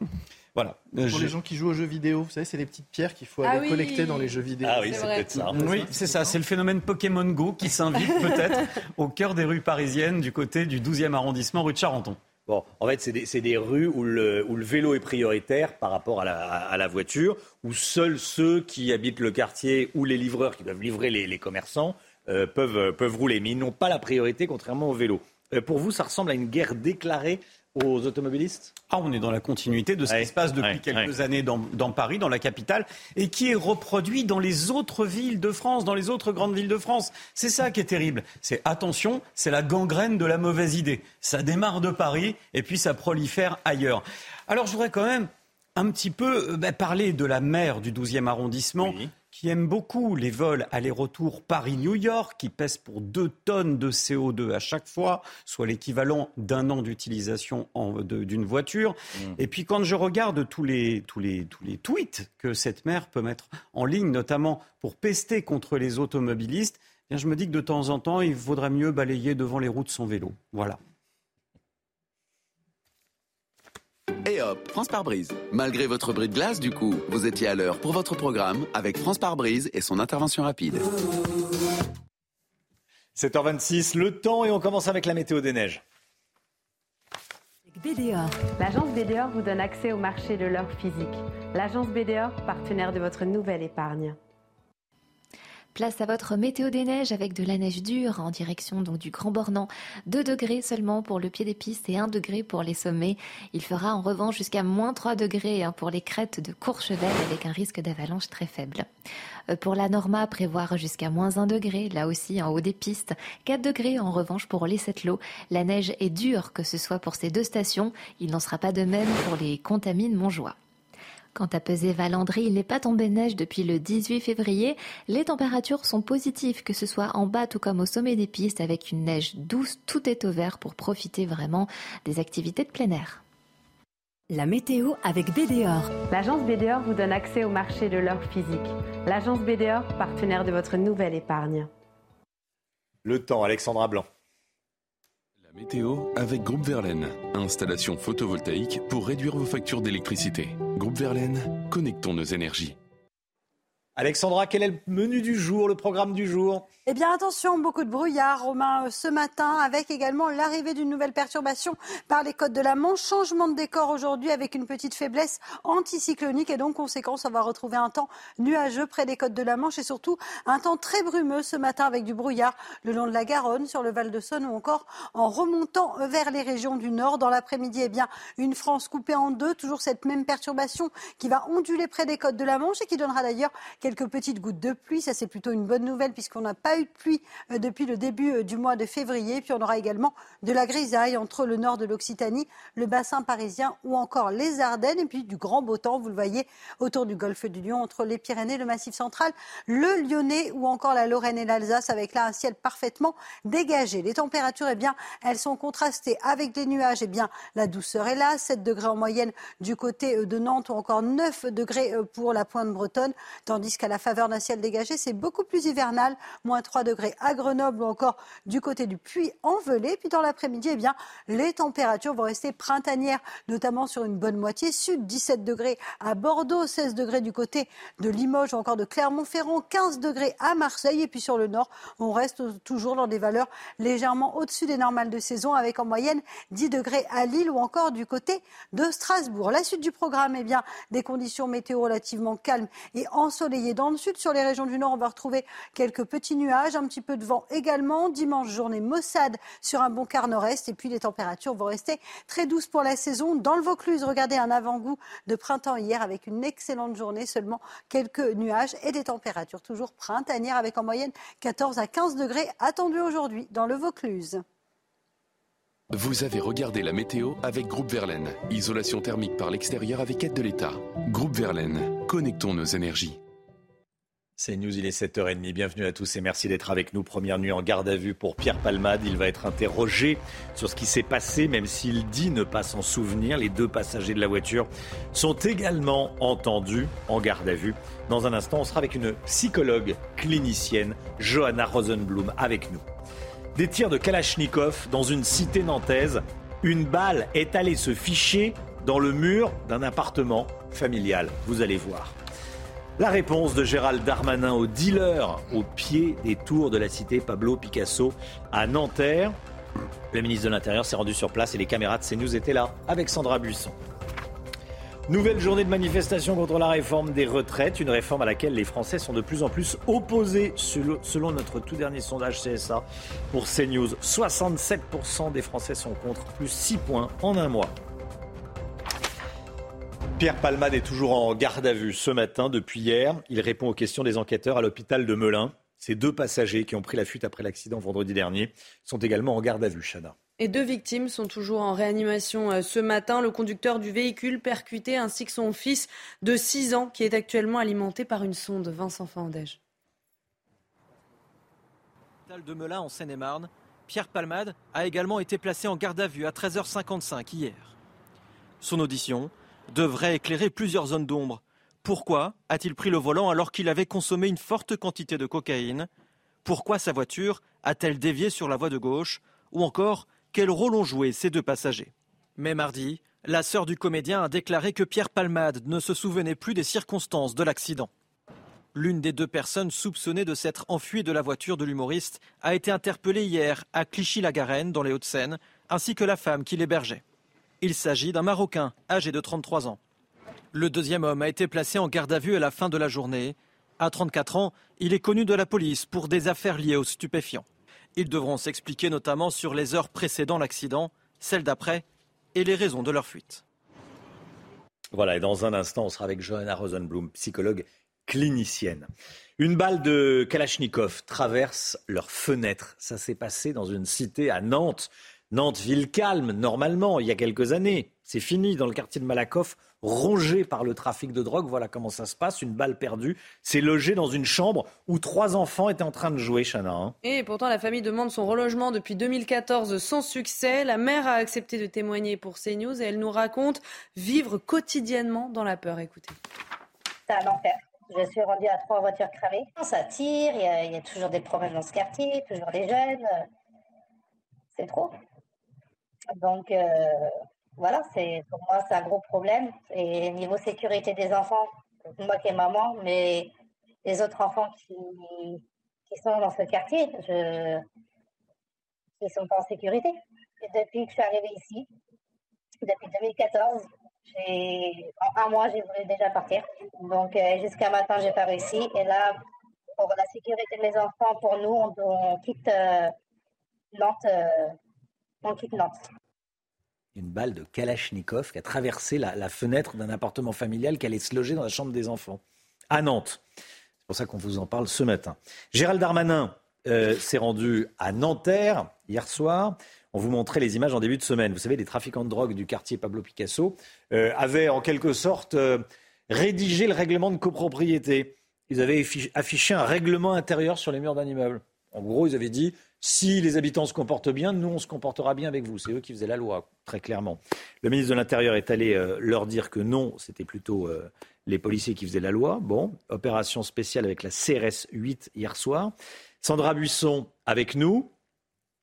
Voilà. Euh, Pour je- les gens qui jouent aux jeux vidéo, vous savez, c'est des petites pierres qu'il faut Ah aller oui. collecter dans les jeux vidéo. Ah oui, c'est peut-être ça. Oui, c'est ça. C'est le phénomène Pokémon Go qui s'invite peut-être au cœur des rues parisiennes du côté du 12e arrondissement, rue de Charenton. Bon, en fait, c'est des, c'est des rues où le, où le vélo est prioritaire par rapport à la, à la voiture, où seuls ceux qui habitent le quartier ou les livreurs qui doivent livrer les, les commerçants euh, peuvent, euh, peuvent rouler. Mais ils n'ont pas la priorité, contrairement au vélo. Euh, pour vous, ça ressemble à une guerre déclarée aux automobilistes? Ah, on est dans la continuité de ce qui se passe depuis ouais, quelques années dans, dans Paris, dans la capitale, et qui est reproduit dans les autres villes de France, dans les autres grandes villes de France. C'est ça qui est terrible. C'est attention, c'est la gangrène de la mauvaise idée. Ça démarre de Paris et puis ça prolifère ailleurs. Alors je voudrais quand même un petit peu euh, bah, parler de la maire du 12e arrondissement. Qui aime beaucoup les vols aller-retour Paris-New York, qui pèsent pour 2 tonnes de CO2 à chaque fois, soit l'équivalent d'un an d'utilisation d'une voiture. Et puis quand je regarde tous les, tous, les, tous les tweets que cette maire peut mettre en ligne, notamment pour pester contre les automobilistes, eh bien, je me dis que de temps en temps, il vaudrait mieux balayer devant les roues de son vélo. Voilà. Et hop, France par brise. Malgré votre bris de glace, du coup, vous étiez à l'heure pour votre programme avec France par brise et son intervention rapide. 7h26, le temps et on commence avec la météo des neiges. BDOR. L'agence BDOR vous donne accès au marché de l'or physique. L'agence BDOR, partenaire de votre nouvelle épargne. Place à votre météo des neiges avec de la neige dure en direction donc du Grand Bornand. 2 degrés seulement pour le pied des pistes et 1 degré pour les sommets. Il fera en revanche jusqu'à moins 3 degrés hein, pour les crêtes de Courchevel avec un risque d'avalanche très faible. Euh, Pour la Norma, prévoir jusqu'à moins 1 degré, là aussi en haut des pistes. 4 degrés en revanche pour les Sept-Lots. La neige est dure, que ce soit pour ces deux stations. Il n'en sera pas de même pour les Contamines Montjoie. Quant à Pesé-Valandry, il n'est pas tombé de neige depuis le 18 février. Les températures sont positives, que ce soit en bas tout comme au sommet des pistes, avec une neige douce. Tout est au vert pour profiter vraiment des activités de plein air. La météo avec BDOR. L'agence BDOR vous donne accès au marché de l'or physique. L'agence BDOR, partenaire de votre nouvelle épargne. Le temps, Alexandra Blanc. La météo avec Groupe Verlaine. Installation photovoltaïque pour réduire vos factures d'électricité. Groupe Verlaine, connectons nos énergies. Alexandra, quel est le menu du jour, le programme du jour? Eh bien, attention, beaucoup de brouillard, Romain, euh, ce matin, avec également l'arrivée d'une nouvelle perturbation par les côtes de la Manche. Changement de décor aujourd'hui avec une petite faiblesse anticyclonique et donc, conséquence, on va retrouver un temps nuageux près des côtes de la Manche et surtout un temps très brumeux ce matin avec du brouillard le long de la Garonne, sur le Val de Saône ou encore en remontant vers les régions du Nord. Dans l'après-midi, eh bien, une France coupée en deux, toujours cette même perturbation qui va onduler près des côtes de la Manche et qui donnera d'ailleurs quelques petites gouttes de pluie. Ça, c'est plutôt une bonne nouvelle puisqu'on n'a pas eu de pluie euh, depuis le début euh, du mois de février. Puis on aura également de la grisaille entre le nord de l'Occitanie, le bassin parisien ou encore les Ardennes. Et puis du grand beau temps, vous le voyez, autour du golfe du Lion, entre les Pyrénées, le Massif central, le Lyonnais ou encore la Lorraine et l'Alsace avec là un ciel parfaitement dégagé. Les températures, eh bien, elles sont contrastées avec des nuages. Eh bien, la douceur est là, 7 degrés en moyenne du côté euh, de Nantes ou encore 9 degrés pour la pointe bretonne, qu'à la faveur d'un ciel dégagé, c'est beaucoup plus hivernal, moins 3 degrés à Grenoble ou encore du côté du Puy-en-Velay. Puis dans l'après-midi, eh bien, les températures vont rester printanières, notamment sur une bonne moitié sud, 17 degrés à Bordeaux, 16 degrés du côté de Limoges ou encore de Clermont-Ferrand, 15 degrés à Marseille. Et puis sur le nord, on reste toujours dans des valeurs légèrement au-dessus des normales de saison, avec en moyenne 10 degrés à Lille ou encore du côté de Strasbourg. La suite du programme, eh bien, des conditions météo relativement calmes et ensoleillées dans le sud. Sur les régions du nord, on va retrouver quelques petits nuages, un petit peu de vent également. Dimanche, journée maussade sur un bon quart nord-est. Et puis les températures vont rester très douces pour la saison. Dans le Vaucluse, regardez un avant-goût de printemps hier avec une excellente journée, seulement quelques nuages et des températures toujours printanières avec en moyenne 14 à 15 degrés attendus aujourd'hui dans le Vaucluse. Vous avez regardé la météo avec Groupe Verlaine. Isolation thermique par l'extérieur avec aide de l'État. Groupe Verlaine, connectons nos énergies. C'est News, il est 7h30. Bienvenue à tous et merci d'être avec nous. Première nuit en garde à vue pour Pierre Palmade. Il va être interrogé sur ce qui s'est passé, même s'il dit ne pas s'en souvenir. Les deux passagers de la voiture sont également entendus en garde à vue. Dans un instant, on sera avec une psychologue clinicienne, Johanna Rosenblum, avec nous. Des tirs de Kalachnikov dans une cité nantaise. Une balle est allée se ficher dans le mur d'un appartement familial. Vous allez voir. La réponse de Gérald Darmanin au dealer au pied des tours de la cité Pablo Picasso à Nanterre. Le ministre de l'Intérieur s'est rendu sur place et les caméras de CNews étaient là avec Sandra Buisson. Nouvelle journée de manifestation contre la réforme des retraites, une réforme à laquelle les Français sont de plus en plus opposés selon notre tout dernier sondage CSA pour CNews. 67% des Français sont contre, plus 6 points en un mois. Pierre Palmade est toujours en garde à vue ce matin depuis hier. Il répond aux questions des enquêteurs à l'hôpital de Melun. Ces deux passagers qui ont pris la fuite après l'accident vendredi dernier sont également en garde à vue, Chana. Et deux victimes sont toujours en réanimation euh, ce matin. Le conducteur du véhicule percuté ainsi que son fils de 6 ans qui est actuellement alimenté par une sonde. Vincent Fandège. de Melun en Seine-et-Marne, Pierre Palmade a également été placé en garde à vue à 13h55 hier. Son audition devrait éclairer plusieurs zones d'ombre. Pourquoi a-t-il pris le volant alors qu'il avait consommé une forte quantité de cocaïne? Pourquoi sa voiture a-t-elle dévié sur la voie de gauche? Ou encore, quel rôle ont joué ces deux passagers? Mais mardi, la sœur du comédien a déclaré que Pierre Palmade ne se souvenait plus des circonstances de l'accident. L'une des deux personnes soupçonnées de s'être enfuie de la voiture de l'humoriste a été interpellée hier à Clichy-la-Garenne, dans les Hauts-de-Seine, ainsi que la femme qui l'hébergeait. Il s'agit d'un Marocain âgé de 33 ans. Le deuxième homme a été placé en garde à vue à la fin de la journée. À 34 ans, il est connu de la police pour des affaires liées aux stupéfiants. Ils devront s'expliquer notamment sur les heures précédant l'accident, celles d'après et les raisons de leur fuite. Voilà, et dans un instant, on sera avec Johanna Rosenblum, psychologue clinicienne. Une balle de Kalachnikov traverse leur fenêtre. Ça s'est passé dans une cité à Nantes. Nantes, ville calme, normalement, il y a quelques années. C'est fini dans le quartier de Malakoff, rongé par le trafic de drogue. Voilà comment ça se passe. Une balle perdue. C'est logé dans une chambre où trois enfants étaient en train de jouer, Chana. Hein. Et pourtant, la famille demande son relogement depuis 2014 sans succès. La mère a accepté de témoigner pour CNews et elle nous raconte vivre quotidiennement dans la peur. Écoutez. C'est un enfer. Je suis rendue à trois voitures cramées. Ça tire, il y, a, toujours des problèmes dans ce quartier, toujours des jeunes. C'est trop. Donc, euh, voilà, c'est pour moi, c'est un gros problème. Et niveau sécurité des enfants, moi qui est maman, mais les autres enfants qui, qui sont dans ce quartier, je, qui sont pas en sécurité. depuis que je suis arrivée ici, depuis 2014, en un mois, j'ai voulu déjà partir. Donc, euh, jusqu'à maintenant, j'ai pas réussi. Et là, pour la sécurité de mes enfants, pour nous, on, quitte euh, Nantes une balle de Kalachnikov qui a traversé la, fenêtre d'un appartement familial qui allait se loger dans la chambre des enfants à Nantes. C'est pour ça qu'on vous en parle ce matin. Gérald Darmanin euh, s'est rendu à Nanterre hier soir. On vous montrait les images en début de semaine. Vous savez, les trafiquants de drogue du quartier Pablo Picasso euh, avaient en quelque sorte euh, rédigé le règlement de copropriété. Ils avaient affiché un règlement intérieur sur les murs d'un immeuble. En gros, ils avaient dit si les habitants se comportent bien, nous, on se comportera bien avec vous. C'est eux qui faisaient la loi, très clairement. Le ministre de l'Intérieur est allé euh, leur dire que non, c'était plutôt euh, les policiers qui faisaient la loi. Bon, opération spéciale avec la CRS 8 hier soir. Sandra Buisson avec nous.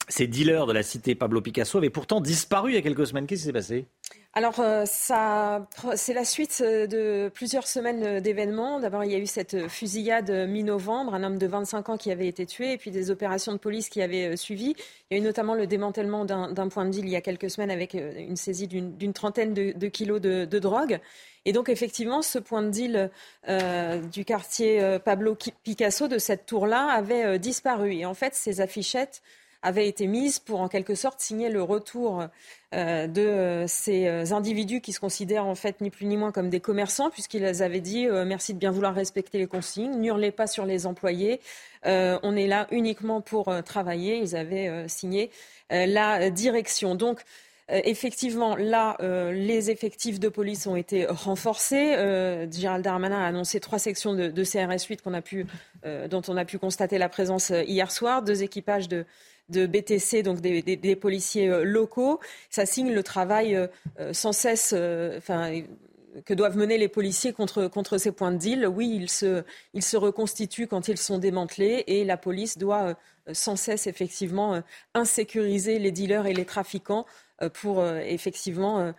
Ces dealers de la cité Pablo Picasso avaient pourtant disparu il y a quelques semaines. Qu'est-ce qui s'est passé? Alors, euh, c'est la suite euh, de plusieurs semaines euh, d'événements. D'abord, il y a eu cette fusillade mi-novembre, un homme de 25 ans qui avait été tué, et puis des opérations de police qui avaient suivi. Il y a eu notamment le démantèlement d'un point de deal il y a quelques semaines avec une saisie d'une trentaine de, kilos de, drogue. Et donc, effectivement, ce point de deal du quartier Pablo Picasso, de cette tour-là, avait disparu. Et en fait, ces affichettes avait été mise pour en quelque sorte signer le retour euh, de euh, ces euh, individus qui se considèrent en fait ni plus ni moins comme des commerçants puisqu'ils avaient dit merci de bien vouloir respecter les consignes, n'hurlez pas sur les employés, on est là uniquement pour travailler. Ils avaient signé la direction. Donc effectivement, là, les effectifs de police ont été renforcés. Gérald Darmanin a annoncé trois sections de, CRS 8 qu'on a pu, dont on a pu constater la présence hier soir, deux équipages de, de BTC, donc des, policiers locaux. Ça signe le travail sans cesse, que doivent mener les policiers contre, ces points de deal. Oui, ils se, reconstituent quand ils sont démantelés et la police doit euh, sans cesse effectivement euh, insécuriser les dealers et les trafiquants euh, pour effectivement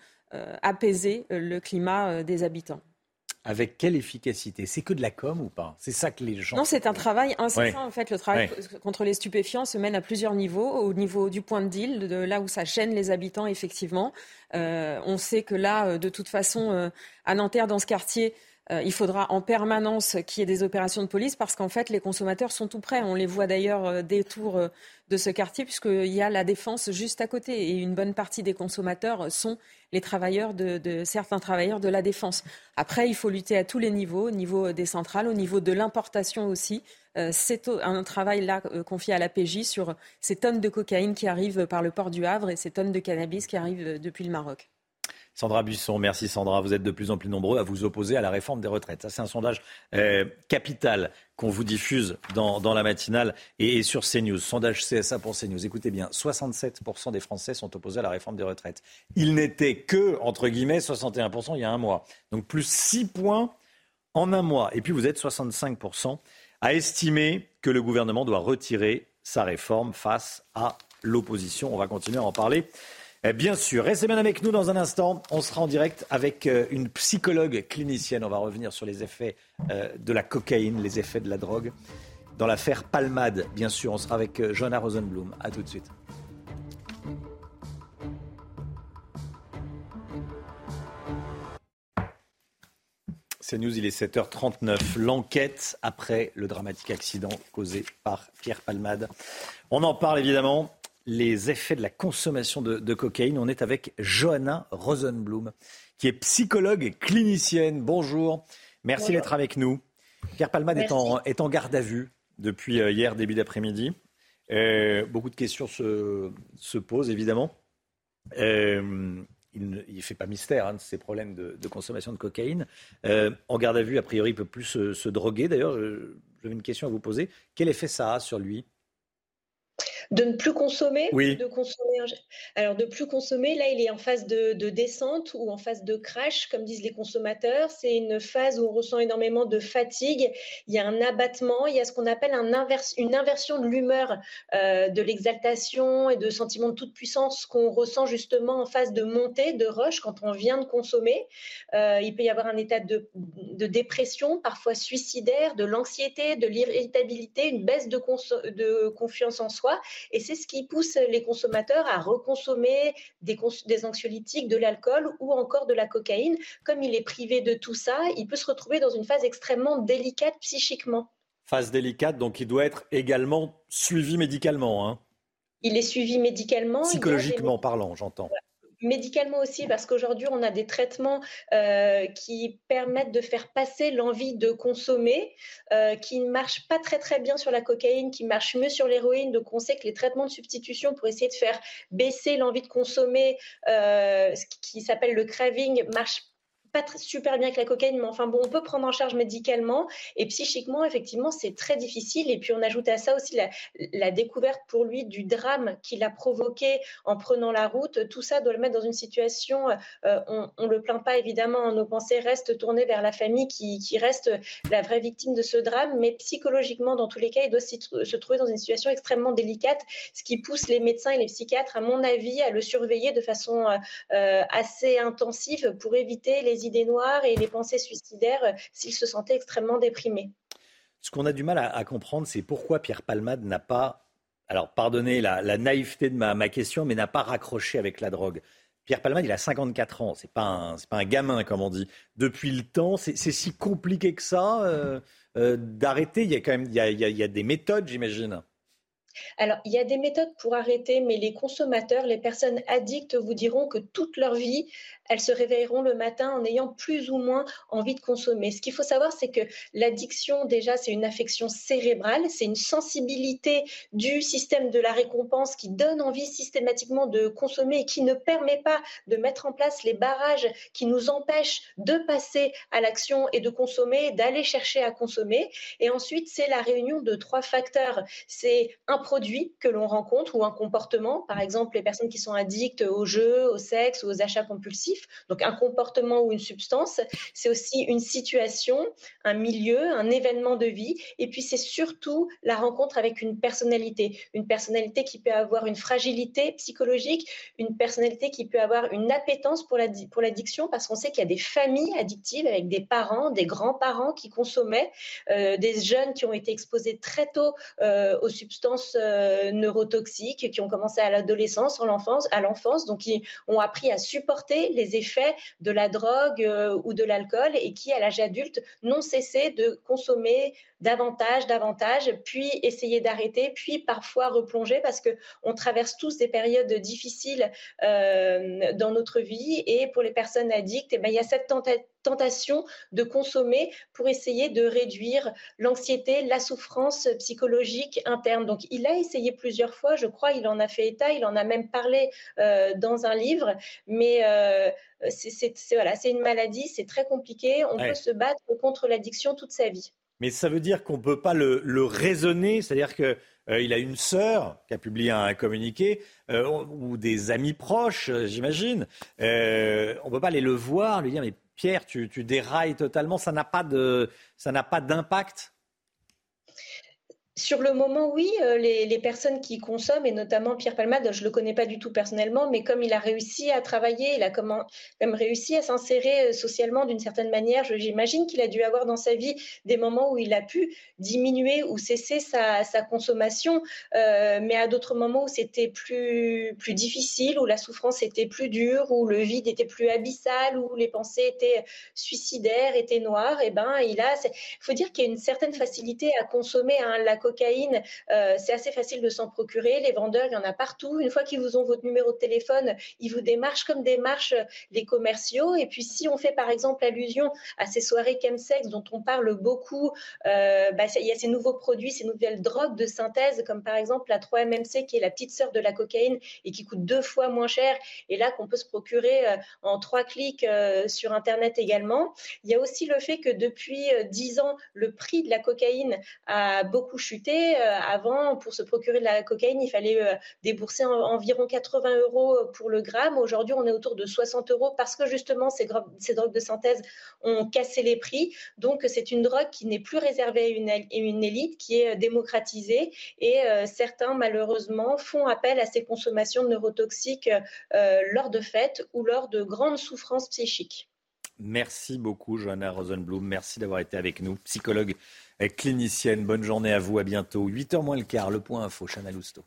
apaiser le climat des habitants. Avec quelle efficacité? C'est que de la com ou pas? C'est ça que les gens. Non, c'est un travail incessant. En fait, le travail contre les stupéfiants se mène à plusieurs niveaux. Au niveau du point de deal, de là où ça gêne les habitants, effectivement. Euh, on sait que là, euh, de toute façon, euh, à Nanterre, dans ce quartier, il faudra en permanence qu'il y ait des opérations de police parce qu'en fait, les consommateurs sont tout près. On les voit d'ailleurs des tours de ce quartier puisqu'il y a la défense juste à côté et une bonne partie des consommateurs sont les travailleurs de, certains travailleurs de la défense. Après, il faut lutter à tous les niveaux, au niveau des centrales, au niveau de l'importation aussi. Euh, c'est un travail là euh, confié à la PJ sur ces tonnes de cocaïne qui arrivent par le port du Havre et ces tonnes de cannabis qui arrivent euh, depuis le Maroc. Sandra Buisson, merci Sandra. Vous êtes de plus en plus nombreux à vous opposer à la réforme des retraites. Ça, c'est un sondage capital qu'on vous diffuse dans, la matinale et, sur CNews. Sondage CSA pour CNews. Écoutez bien, 67% des Français sont opposés à la réforme des retraites. Il n'était que, entre guillemets, 61% il y a un mois. Donc plus 6 points en un mois. Et puis vous êtes 65% a estimé que le gouvernement doit retirer sa réforme face à l'opposition. On va continuer à en parler. Eh, bien sûr, restez bien avec nous dans un instant. On sera en direct avec euh, une psychologue clinicienne. On va revenir sur les effets euh, de la cocaïne, les effets de la drogue. Dans l'affaire Palmade, bien sûr, on sera avec euh, Johanna Rosenblum. A tout de suite. News, il est 7h39. L'enquête après le dramatique accident causé par Pierre Palmade. On en parle évidemment. Les effets de la consommation de, cocaïne. On est avec Johanna Rosenblum, qui est psychologue clinicienne. Bonjour. Merci d'être avec nous. Pierre Palmade est en, est en, garde à vue depuis euh, hier, début d'après-midi. Euh, beaucoup de questions se, se posent, évidemment. Euh, il ne fait pas mystère hein, de ses problèmes de, consommation de cocaïne. Euh, en garde à vue, a priori, il peut plus se, droguer. D'ailleurs, j'avais une question à vous poser. Quel effet ça a sur lui? De ne plus consommer, de consommer. Alors de plus consommer, là il est en phase de, descente ou en phase de crash, comme disent les consommateurs. C'est une phase où on ressent énormément de fatigue. Il y a un abattement, il y a ce qu'on appelle un une inversion de l'humeur, euh, de l'exaltation et de sentiment de toute puissance qu'on ressent justement en phase de montée, de rush quand on vient de consommer. Euh, il peut y avoir un état de, dépression, parfois suicidaire, de l'anxiété, de l'irritabilité, une baisse de, de confiance en soi. Et c'est ce qui pousse les consommateurs à reconsommer des, des anxiolytiques, de l'alcool ou encore de la cocaïne. Comme il est privé de tout ça, il peut se retrouver dans une phase extrêmement délicate psychiquement. Phase délicate, donc il doit être également suivi médicalement. Hein. Il est suivi médicalement. Psychologiquement parlant, j'entends médicalement aussi, parce qu'aujourd'hui, on a des traitements euh, qui permettent de faire passer l'envie de consommer, euh, qui ne marchent pas très bien sur la cocaïne, qui marchent mieux sur l'héroïne. Donc, on sait que les traitements de substitution pour essayer de faire baisser l'envie de consommer, euh, ce qui s'appelle le craving, marchent pas super bien avec la cocaïne, mais enfin bon, on peut prendre en charge médicalement et psychiquement, effectivement, c'est très difficile. Et puis on ajoute à ça aussi la, découverte pour lui du drame qu'il a provoqué en prenant la route. Tout ça doit le mettre dans une situation. Euh, on, ne le plaint pas évidemment. Nos pensées restent tournées vers la famille qui, reste la vraie victime de ce drame, mais psychologiquement, dans tous les cas, il doit se trouver dans une situation extrêmement délicate, ce qui pousse les médecins et les psychiatres, à mon avis, à le surveiller de façon euh, euh, assez intensive pour éviter les idées noires et les pensées suicidaires euh, s'il se sentait extrêmement déprimé. Ce qu'on a du mal à, comprendre, c'est pourquoi Pierre Palmade n'a pas, alors pardonnez la, naïveté de ma, question, mais n'a pas raccroché avec la drogue. Pierre Palmade, il a 54 ans, c'est pas un, pas un gamin comme on dit. Depuis le temps, c'est si compliqué que ça euh, euh, d'arrêter. Il y a quand même, il y a des méthodes, j'imagine. Alors, il y a des méthodes pour arrêter, mais les consommateurs, les personnes addictes vous diront que toute leur vie, elles se réveilleront le matin en ayant plus ou moins envie de consommer. Ce qu'il faut savoir, c'est que l'addiction, déjà, c'est une affection cérébrale, c'est une sensibilité du système de la récompense qui donne envie systématiquement de consommer et qui ne permet pas de mettre en place les barrages qui nous empêchent de passer à l'action et de consommer, d'aller chercher à consommer. Et ensuite, c'est la réunion de trois facteurs. C'est un produit que l'on rencontre ou un comportement, par exemple les personnes qui sont addictes aux jeux, au sexe ou aux achats compulsifs, donc un comportement ou une substance, c'est aussi une situation, un milieu, un événement de vie, et puis c'est surtout la rencontre avec une personnalité, une personnalité qui peut avoir une fragilité psychologique, une personnalité qui peut avoir une appétence pour l'addiction, parce qu'on sait qu'il y a des familles addictives avec des parents, des grands-parents qui consommaient, euh, des jeunes qui ont été exposés très tôt euh, aux substances euh, neurotoxiques, qui ont commencé à l'adolescence, à l'enfance, donc qui ont appris à supporter les effets de la drogue euh, ou de l'alcool et qui, à l'âge adulte, n'ont cessé de consommer davantage, davantage, puis essayer d'arrêter, puis parfois replonger parce que on traverse tous des périodes difficiles euh, dans notre vie et pour les personnes addictes, eh ben, il y a cette tentation de consommer pour essayer de réduire l'anxiété, la souffrance psychologique interne. Donc, il a essayé plusieurs fois, je crois, il en a fait état, il en a même parlé euh, dans un livre, mais euh, c'est voilà, une maladie, c'est très compliqué. On peut se battre contre l'addiction toute sa vie. Mais ça veut dire qu'on ne peut pas le, raisonner, c'est-à-dire qu'il euh, a une sœur qui a publié un communiqué, euh, ou des amis proches, euh, j'imagine. on ne peut pas aller le voir, lui dire, mais Pierre, tu, tu dérailles totalement, ça n'a pas d'impact? Sur le moment, oui, euh, les, personnes qui consomment, et notamment Pierre Palmade, je ne le connais pas du tout personnellement, mais comme il a réussi à travailler, il a même réussi à s'insérer euh, socialement d'une certaine manière, j'imagine qu'il a dû avoir dans sa vie des moments où il a pu diminuer ou cesser sa, consommation, euh, mais à d'autres moments où c'était plus, difficile, où la souffrance était plus dure, où le vide était plus abyssal, où les pensées étaient suicidaires, étaient noires, et ben il a, faut dire qu'il y a une certaine facilité à consommer hein, cocaïne, euh, c'est assez facile de s'en procurer. Les vendeurs, il y en a partout. Une fois qu'ils vous ont votre numéro de téléphone, ils vous démarchent comme démarchent les commerciaux. Et puis, si on fait par exemple allusion à ces soirées chemsex dont on parle beaucoup, euh, bah, il y a ces nouveaux produits, ces nouvelles drogues de synthèse, comme par exemple la 3-MMC, qui est la petite sœur de la cocaïne et qui coûte deux fois moins cher, et là qu'on peut se procurer euh, en trois clics sur Internet également. Il y a aussi le fait que depuis dix ans, le prix de la cocaïne a beaucoup chuté euh, avant, pour se procurer de la cocaïne, il fallait euh, débourser environ 80 euros pour le gramme. Aujourd'hui, on est autour de 60 euros parce que justement, ces, drogues de synthèse ont cassé les prix. Donc, c'est une drogue qui n'est plus réservée à une, une, élite, qui est euh, démocratisée. Et certains, malheureusement, font appel à ces consommations neurotoxiques lors de fêtes ou lors de grandes souffrances psychiques. Merci beaucoup, Johanna Rosenblum. Merci d'avoir été avec nous, psychologue clinicienne. Bonne journée à vous, à bientôt. 8h moins le quart, le point info, Chana Lousteau.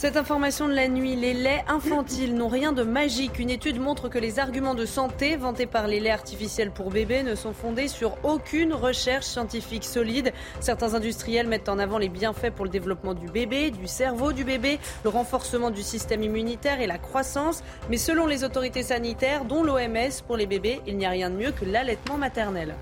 Cette information de la nuit, les laits infantiles n'ont rien de magique. Une étude montre que les arguments de santé vantés par les laits artificiels pour bébés ne sont fondés sur aucune recherche scientifique solide. Certains industriels mettent en avant les bienfaits pour le développement du bébé, du cerveau du bébé, le renforcement du système immunitaire et la croissance. Mais selon les autorités sanitaires, dont l'OMS, pour les bébés, il n'y a rien de mieux que l'allaitement maternel.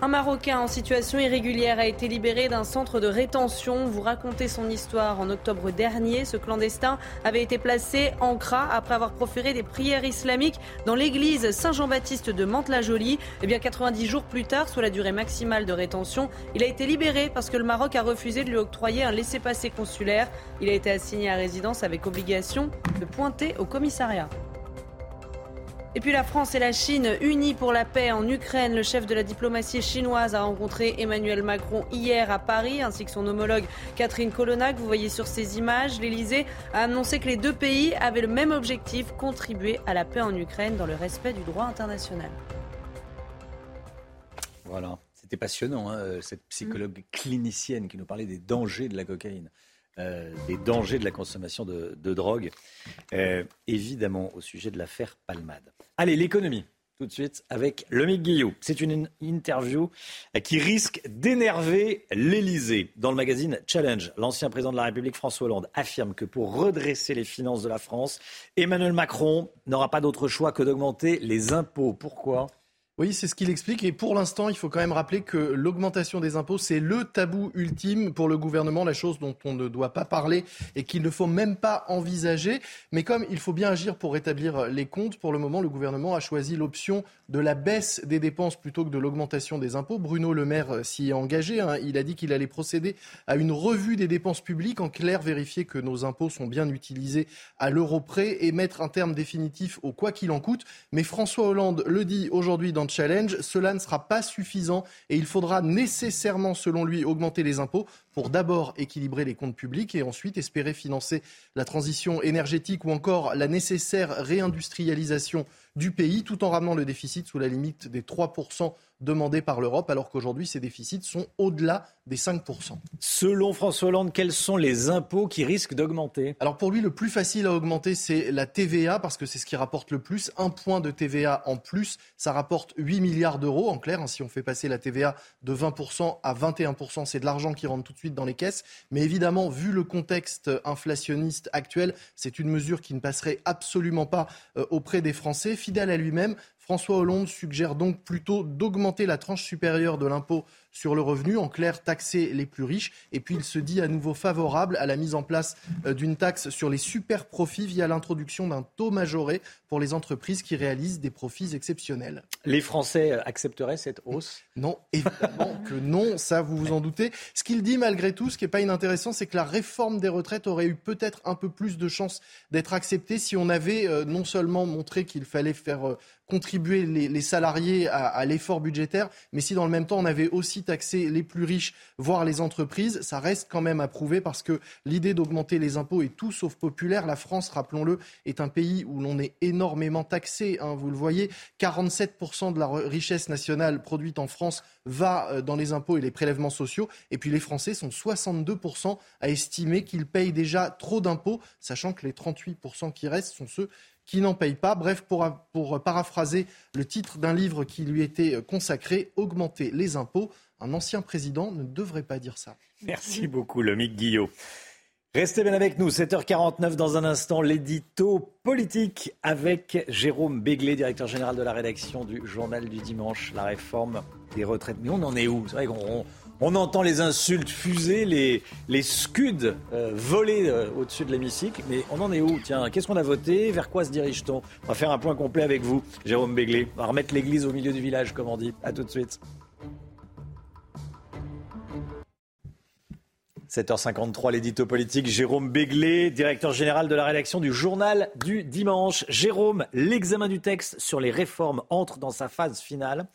Un Marocain en situation irrégulière a été libéré d'un centre de rétention. Vous racontez son histoire. En octobre dernier, ce clandestin avait été placé en CRA après avoir proféré des prières islamiques dans l'église Saint-Jean-Baptiste de Mantes-la-Jolie. Eh bien, 90 jours plus tard, sous la durée maximale de rétention, il a été libéré parce que le Maroc a refusé de lui octroyer un laissez-passer consulaire. Il a été assigné à résidence avec obligation de pointer au commissariat. Et puis la France et la Chine unies pour la paix en Ukraine. Le chef de la diplomatie chinoise a rencontré Emmanuel Macron hier à Paris, ainsi que son homologue Catherine Colonna, que vous voyez sur ces images. L'Elysée a annoncé que les deux pays avaient le même objectif, contribuer à la paix en Ukraine dans le respect du droit international. Voilà, c'était passionnant, hein, cette psychologue clinicienne qui nous parlait des dangers de la cocaïne. Euh, des dangers de la consommation de, drogue, euh, évidemment au sujet de l'affaire Palmade. Allez, l'économie. tout de suite avec Lomique Guillot. C'est une interview qui risque d'énerver l'Elysée. Dans le magazine Challenge, l'ancien président de la République François Hollande affirme que pour redresser les finances de la France, Emmanuel Macron n'aura pas d'autre choix que d'augmenter les impôts. Pourquoi? Oui, c'est ce qu'il explique. Et pour l'instant, il faut quand même rappeler que l'augmentation des impôts, c'est le tabou ultime pour le gouvernement, la chose dont on ne doit pas parler et qu'il ne faut même pas envisager. Mais comme il faut bien agir pour rétablir les comptes, pour le moment, le gouvernement a choisi l'option de la baisse des dépenses plutôt que de l'augmentation des impôts. Bruno Le Maire s'y est engagé. Hein. Il a dit qu'il allait procéder à une revue des dépenses publiques, en clair vérifier que nos impôts sont bien utilisés à l'euro près et mettre un terme définitif au quoi qu'il en coûte. Mais François Hollande le dit aujourd'hui dans challenge, cela ne sera pas suffisant et il faudra nécessairement, selon lui, augmenter les impôts pour d'abord équilibrer les comptes publics et ensuite espérer financer la transition énergétique ou encore la nécessaire réindustrialisation du pays, tout en ramenant le déficit sous la limite des 3% demandés par l'Europe, alors qu'aujourd'hui, ces déficits sont au-delà des 5%. Selon François Hollande, quels sont les impôts qui risquent d'augmenter? Alors pour lui, le plus facile à augmenter, c'est la TVA, parce que c'est ce qui rapporte le plus. Un point de TVA en plus, ça rapporte 8 milliards d'euros. En clair, hein, si on fait passer la TVA de 20% à 21%, c'est de l'argent qui rentre tout de suite dans les caisses. Mais évidemment, vu le contexte inflationniste actuel, c'est une mesure qui ne passerait absolument pas euh, auprès des Français. À lui-même, François Hollande suggère donc plutôt d'augmenter la tranche supérieure de l'impôt sur le revenu, en clair taxer les plus riches. Et puis il se dit à nouveau favorable à la mise en place euh, d'une taxe sur les super profits via l'introduction d'un taux majoré pour les entreprises qui réalisent des profits exceptionnels. Les Français euh, accepteraient cette hausse? Non, évidemment que non, ça vous vous en doutez. Ce qu'il dit malgré tout, ce qui n'est pas inintéressant, c'est que la réforme des retraites aurait eu peut-être un peu plus de chances d'être acceptée si on avait euh, non seulement montré qu'il fallait faire contribuer les, salariés à, à l'effort budgétaire, mais si dans le même temps on avait aussi taxer les plus riches, voire les entreprises, ça reste quand même à prouver parce que l'idée d'augmenter les impôts est tout sauf populaire. La France, rappelons-le, est un pays où l'on est énormément taxé. Hein, vous le voyez, 47% de la richesse nationale produite en France va euh, dans les impôts et les prélèvements sociaux. Et puis les Français sont 62% à estimer qu'ils payent déjà trop d'impôts, sachant que les 38% qui restent sont ceux qui n'en payent pas. Bref, pour, paraphraser le titre d'un livre qui lui était consacré, Augmenter les impôts, un ancien président ne devrait pas dire ça. Merci beaucoup, Lomique Guillot. Restez bien avec nous, 7h49 dans un instant, l'édito politique avec Jérôme Béglé, directeur général de la rédaction du Journal du Dimanche, la réforme des retraites. Mais on en est où? C'est vrai qu'on on entend les insultes fuser, les, les scuds euh, voler euh, au-dessus de l'hémicycle, mais on en est où? Tiens, qu'est-ce qu'on a voté? Vers quoi se dirige-t-on? On va faire un point complet avec vous, Jérôme Béglé. On va remettre l'église au milieu du village, comme on dit. A tout de suite. 7h53, l'édito politique. Jérôme Béglé, directeur général de la rédaction du Journal du Dimanche. Jérôme, l'examen du texte sur les réformes entre dans sa phase finale.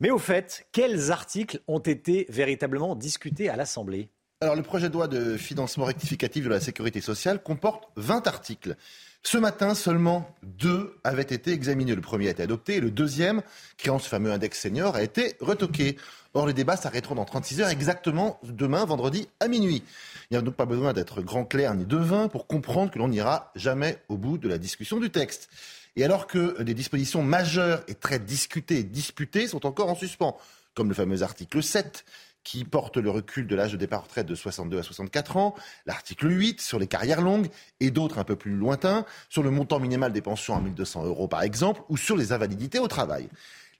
Mais au fait, quels articles ont été véritablement discutés à l'Assemblée? Alors, le projet de loi de financement rectificatif de la sécurité sociale comporte 20 articles. Ce matin, seulement deux avaient été examinés. Le premier a été adopté et le deuxième, créant ce fameux index senior, a été retoqué. Or, les débats s'arrêteront dans 36 heures, exactement demain, vendredi, à minuit. Il n'y a donc pas besoin d'être grand clair ni devin pour comprendre que l'on n'ira jamais au bout de la discussion du texte. Et alors que des dispositions majeures et très discutées et disputées sont encore en suspens, comme le fameux article 7 qui porte le recul de l'âge de départ retraite de 62 à 64 ans, l'article 8 sur les carrières longues et d'autres un peu plus lointains sur le montant minimal des pensions à 1200 euros par exemple ou sur les invalidités au travail.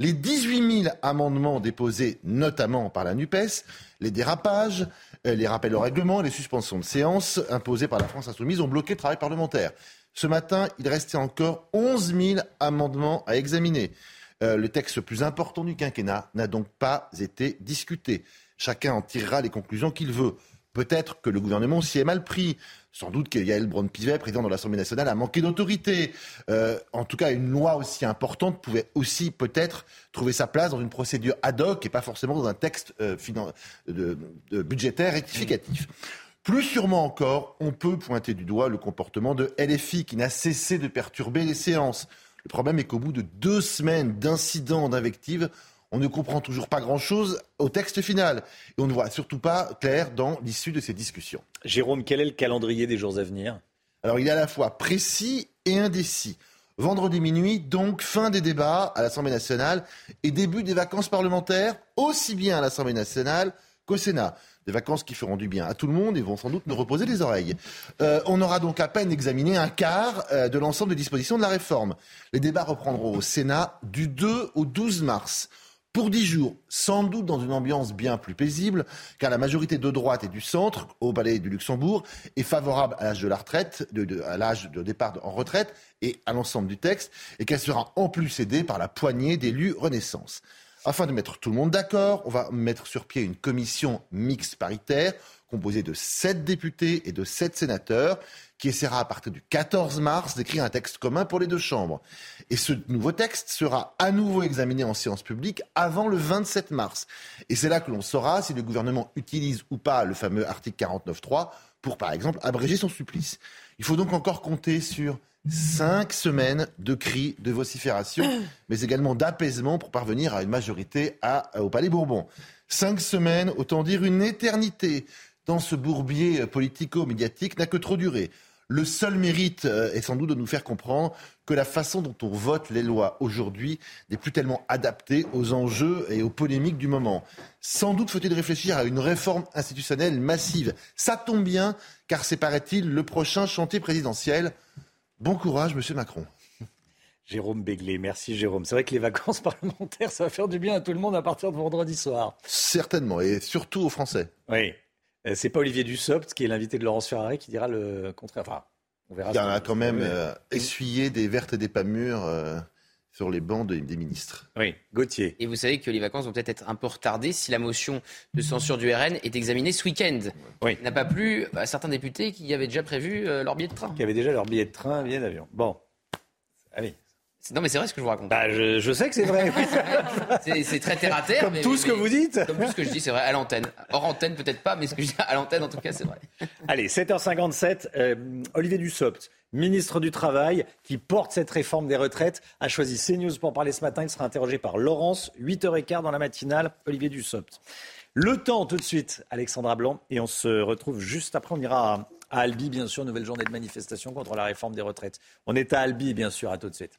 Les 18 000 amendements déposés notamment par la NUPES, les dérapages, euh, les rappels au règlement, les suspensions de séance imposées par la France insoumise ont bloqué le travail parlementaire. Ce matin, il restait encore 11 000 amendements à examiner. Euh, le texte le plus important du quinquennat n'a donc pas été discuté. Chacun en tirera les conclusions qu'il veut. Peut-être que le gouvernement s'y est mal pris. Sans doute que Yael Braun-Pivet, président de l'Assemblée nationale, a manqué d'autorité. Euh, en tout cas, une loi aussi importante pouvait aussi peut-être trouver sa place dans une procédure ad hoc et pas forcément dans un texte euh, budgétaire rectificatif. Plus sûrement encore, on peut pointer du doigt le comportement de LFI qui n'a cessé de perturber les séances. Le problème est qu'au bout de deux semaines d'incidents, d'invectives, on ne comprend toujours pas grand-chose au texte final. Et on ne voit surtout pas clair dans l'issue de ces discussions. Jérôme, quel est le calendrier des jours à venir? Alors il est à la fois précis et indécis. Vendredi minuit, donc fin des débats à l'Assemblée nationale et début des vacances parlementaires, aussi bien à l'Assemblée nationale qu'au Sénat. Des vacances qui feront du bien à tout le monde et vont sans doute nous reposer les oreilles. Euh, on aura donc à peine examiné un quart euh, de l'ensemble des dispositions de la réforme. Les débats reprendront au Sénat du 2 au 12 mars pour dix jours, sans doute dans une ambiance bien plus paisible, car la majorité de droite et du centre, au Palais du Luxembourg, est favorable à l'âge de la retraite, à l'âge de départ en retraite et à l'ensemble du texte, et qu'elle sera en plus aidée par la poignée d'élus Renaissance. Afin de mettre tout le monde d'accord, on va mettre sur pied une commission mixte paritaire composée de sept députés et de sept sénateurs qui essaiera à partir du 14 mars d'écrire un texte commun pour les deux chambres. Et ce nouveau texte sera à nouveau examiné en séance publique avant le 27 mars. Et c'est là que l'on saura si le gouvernement utilise ou pas le fameux article 49.3 pour, par exemple, abréger son supplice. Il faut donc encore compter sur cinq semaines de cris, de vocifération, mais également d'apaisement pour parvenir à une majorité à, au Palais Bourbon. Cinq semaines, autant dire une éternité, dans ce bourbier politico-médiatique n'a que trop duré. Le seul mérite euh, est sans doute de nous faire comprendre que la façon dont on vote les lois aujourd'hui n'est plus tellement adaptée aux enjeux et aux polémiques du moment. Sans doute faut-il réfléchir à une réforme institutionnelle massive. Ça tombe bien, car c'est, paraît-il, le prochain chantier présidentiel. Bon courage, monsieur Macron. Jérôme Béglé, merci Jérôme. C'est vrai que les vacances parlementaires, ça va faire du bien à tout le monde à partir de vendredi soir. Certainement, et surtout aux Français. Oui, euh, c'est pas Olivier Dussopt qui est l'invité de Laurence Ferrari qui dira le contraire. Enfin, on verra. Il y en a quand même euh, essuyé des vertes et des pas mûres. Euh, sur les bancs des ministres. Oui, Gauthier. Et vous savez que les vacances vont peut-être être un peu retardées si la motion de censure du RN est examinée ce week-end. Oui. Il n'a pas plu à certains députés qui avaient déjà prévu leur billet de train. Qui avaient déjà leur billet de train, billet d'avion. Bon. Allez, non, mais c'est vrai ce que je vous raconte. Bah, je, sais que c'est vrai. c'est très terre à terre. Comme tout ce que vous dites. Comme tout ce que je dis, c'est vrai à l'antenne. Hors antenne, peut-être pas, mais ce que je dis à l'antenne, en tout cas, c'est vrai. Allez, 7h57. Euh, Olivier Dussopt, ministre du Travail, qui porte cette réforme des retraites, a choisi CNews pour parler ce matin. Il sera interrogé par Laurence, 8h15 dans la matinale. Olivier Dussopt. Le temps, tout de suite, Alexandra Blanc. Et on se retrouve juste après. On ira à Albi, bien sûr, nouvelle journée de manifestation contre la réforme des retraites. On est à Albi, bien sûr. À tout de suite.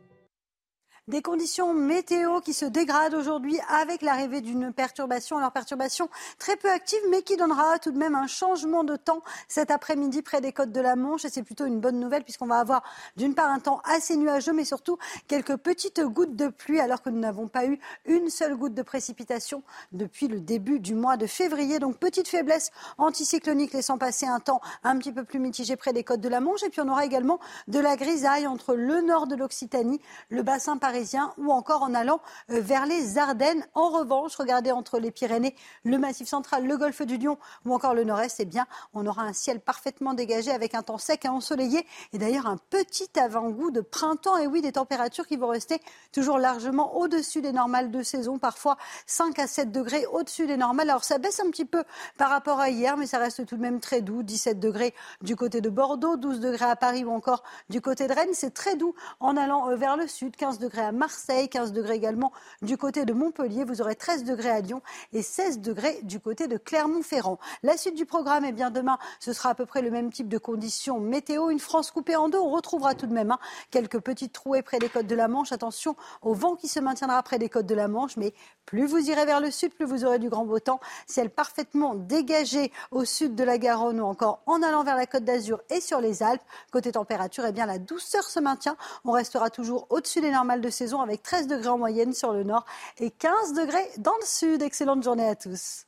Des conditions météo qui se dégradent aujourd'hui avec l'arrivée d'une perturbation. Alors perturbation très peu active mais qui donnera tout de même un changement de temps cet après-midi près des côtes de la Manche. Et c'est plutôt une bonne nouvelle puisqu'on va avoir d'une part un temps assez nuageux mais surtout quelques petites gouttes de pluie alors que nous n'avons pas eu une seule goutte de précipitation depuis le début du mois de février. Donc petite faiblesse anticyclonique laissant passer un temps un petit peu plus mitigé près des côtes de la Manche. Et puis on aura également de la grisaille entre le nord de l'Occitanie, le bassin parisien ou encore en allant euh, vers les Ardennes. En revanche, regardez entre les Pyrénées, le Massif central, le Golfe du Lion ou encore le Nord-Est, eh bien, on aura un ciel parfaitement dégagé avec un temps sec et ensoleillé et d'ailleurs un petit avant-goût de printemps. Et oui, des températures qui vont rester toujours largement au-dessus des normales de saison, parfois 5 à 7 degrés au-dessus des normales. Alors ça baisse un petit peu par rapport à hier, mais ça reste tout de même très doux. 17 degrés du côté de Bordeaux, 12 degrés à Paris ou encore du côté de Rennes. C'est très doux en allant euh, vers le sud, 15 degrés à Marseille, 15 degrés également du côté de Montpellier. Vous aurez 13 degrés à Lyon et 16 degrés du côté de Clermont-Ferrand. La suite du programme, eh bien demain, ce sera à peu près le même type de conditions météo. Une France coupée en deux. On retrouvera tout de même hein, quelques petites trouées près des côtes de la Manche. Attention au vent qui se maintiendra près des côtes de la Manche. Mais plus vous irez vers le sud, plus vous aurez du grand beau temps. Ciel parfaitement dégagé au sud de la Garonne ou encore en allant vers la côte d'Azur et sur les Alpes. Côté température, eh bien la douceur se maintient. On restera toujours au-dessus des normales de saison avec 13 degrés en moyenne sur le nord et 15 degrés dans le sud. Excellente journée à tous.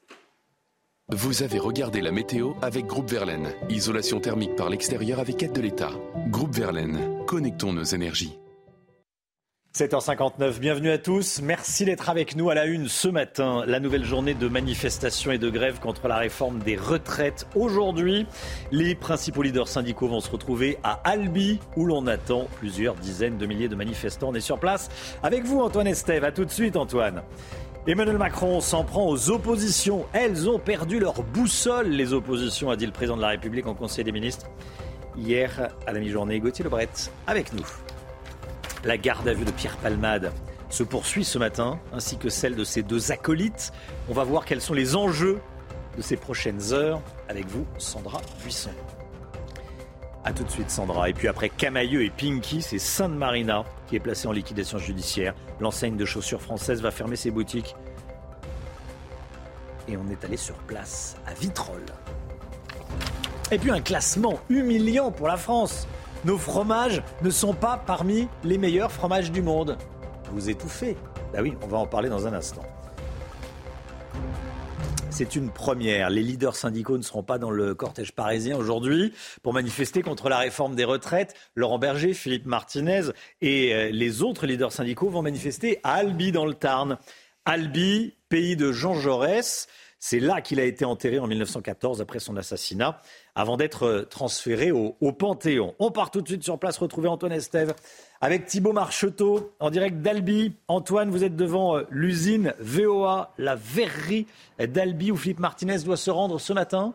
Vous avez regardé la météo avec Groupe Verlaine. Isolation thermique par l'extérieur avec aide de l'État. Groupe Verlaine, connectons nos énergies. 7h59, bienvenue à tous. Merci d'être avec nous à la une ce matin. La nouvelle journée de manifestation et de grève contre la réforme des retraites. Aujourd'hui, les principaux leaders syndicaux vont se retrouver à Albi où l'on attend plusieurs dizaines de milliers de manifestants. On est sur place avec vous Antoine Estève. À tout de suite Antoine. Emmanuel Macron s'en prend aux oppositions. Elles ont perdu leur boussole, les oppositions, a dit le président de la République en Conseil des ministres. Hier, à la mi-journée, Gauthier Lebret avec nous. La garde à vue de Pierre Palmade se poursuit ce matin, ainsi que celle de ses deux acolytes. On va voir quels sont les enjeux de ces prochaines heures avec vous, Sandra Buisson. A tout de suite, Sandra. Et puis après Camailleux et Pinky, c'est Sainte Marina qui est placée en liquidation judiciaire. L'enseigne de chaussures française va fermer ses boutiques. Et on est allé sur place à Vitrolles. Et puis un classement humiliant pour la France. Nos fromages ne sont pas parmi les meilleurs fromages du monde. Vous étouffez. Bah oui, on va en parler dans un instant. C'est une première. Les leaders syndicaux ne seront pas dans le cortège parisien aujourd'hui pour manifester contre la réforme des retraites. Laurent Berger, Philippe Martinez et euh, les autres leaders syndicaux vont manifester à Albi dans le Tarn. Albi, pays de Jean Jaurès. C'est là qu'il a été enterré en 1914 après son assassinat, avant d'être euh, transféré au, Panthéon. On part tout de suite sur place retrouver Antoine Estève avec Thibault Marcheteau en direct d'Albi. Antoine, vous êtes devant euh, l'usine VOA, la verrerie d'Albi où Philippe Martinez doit se rendre ce matin.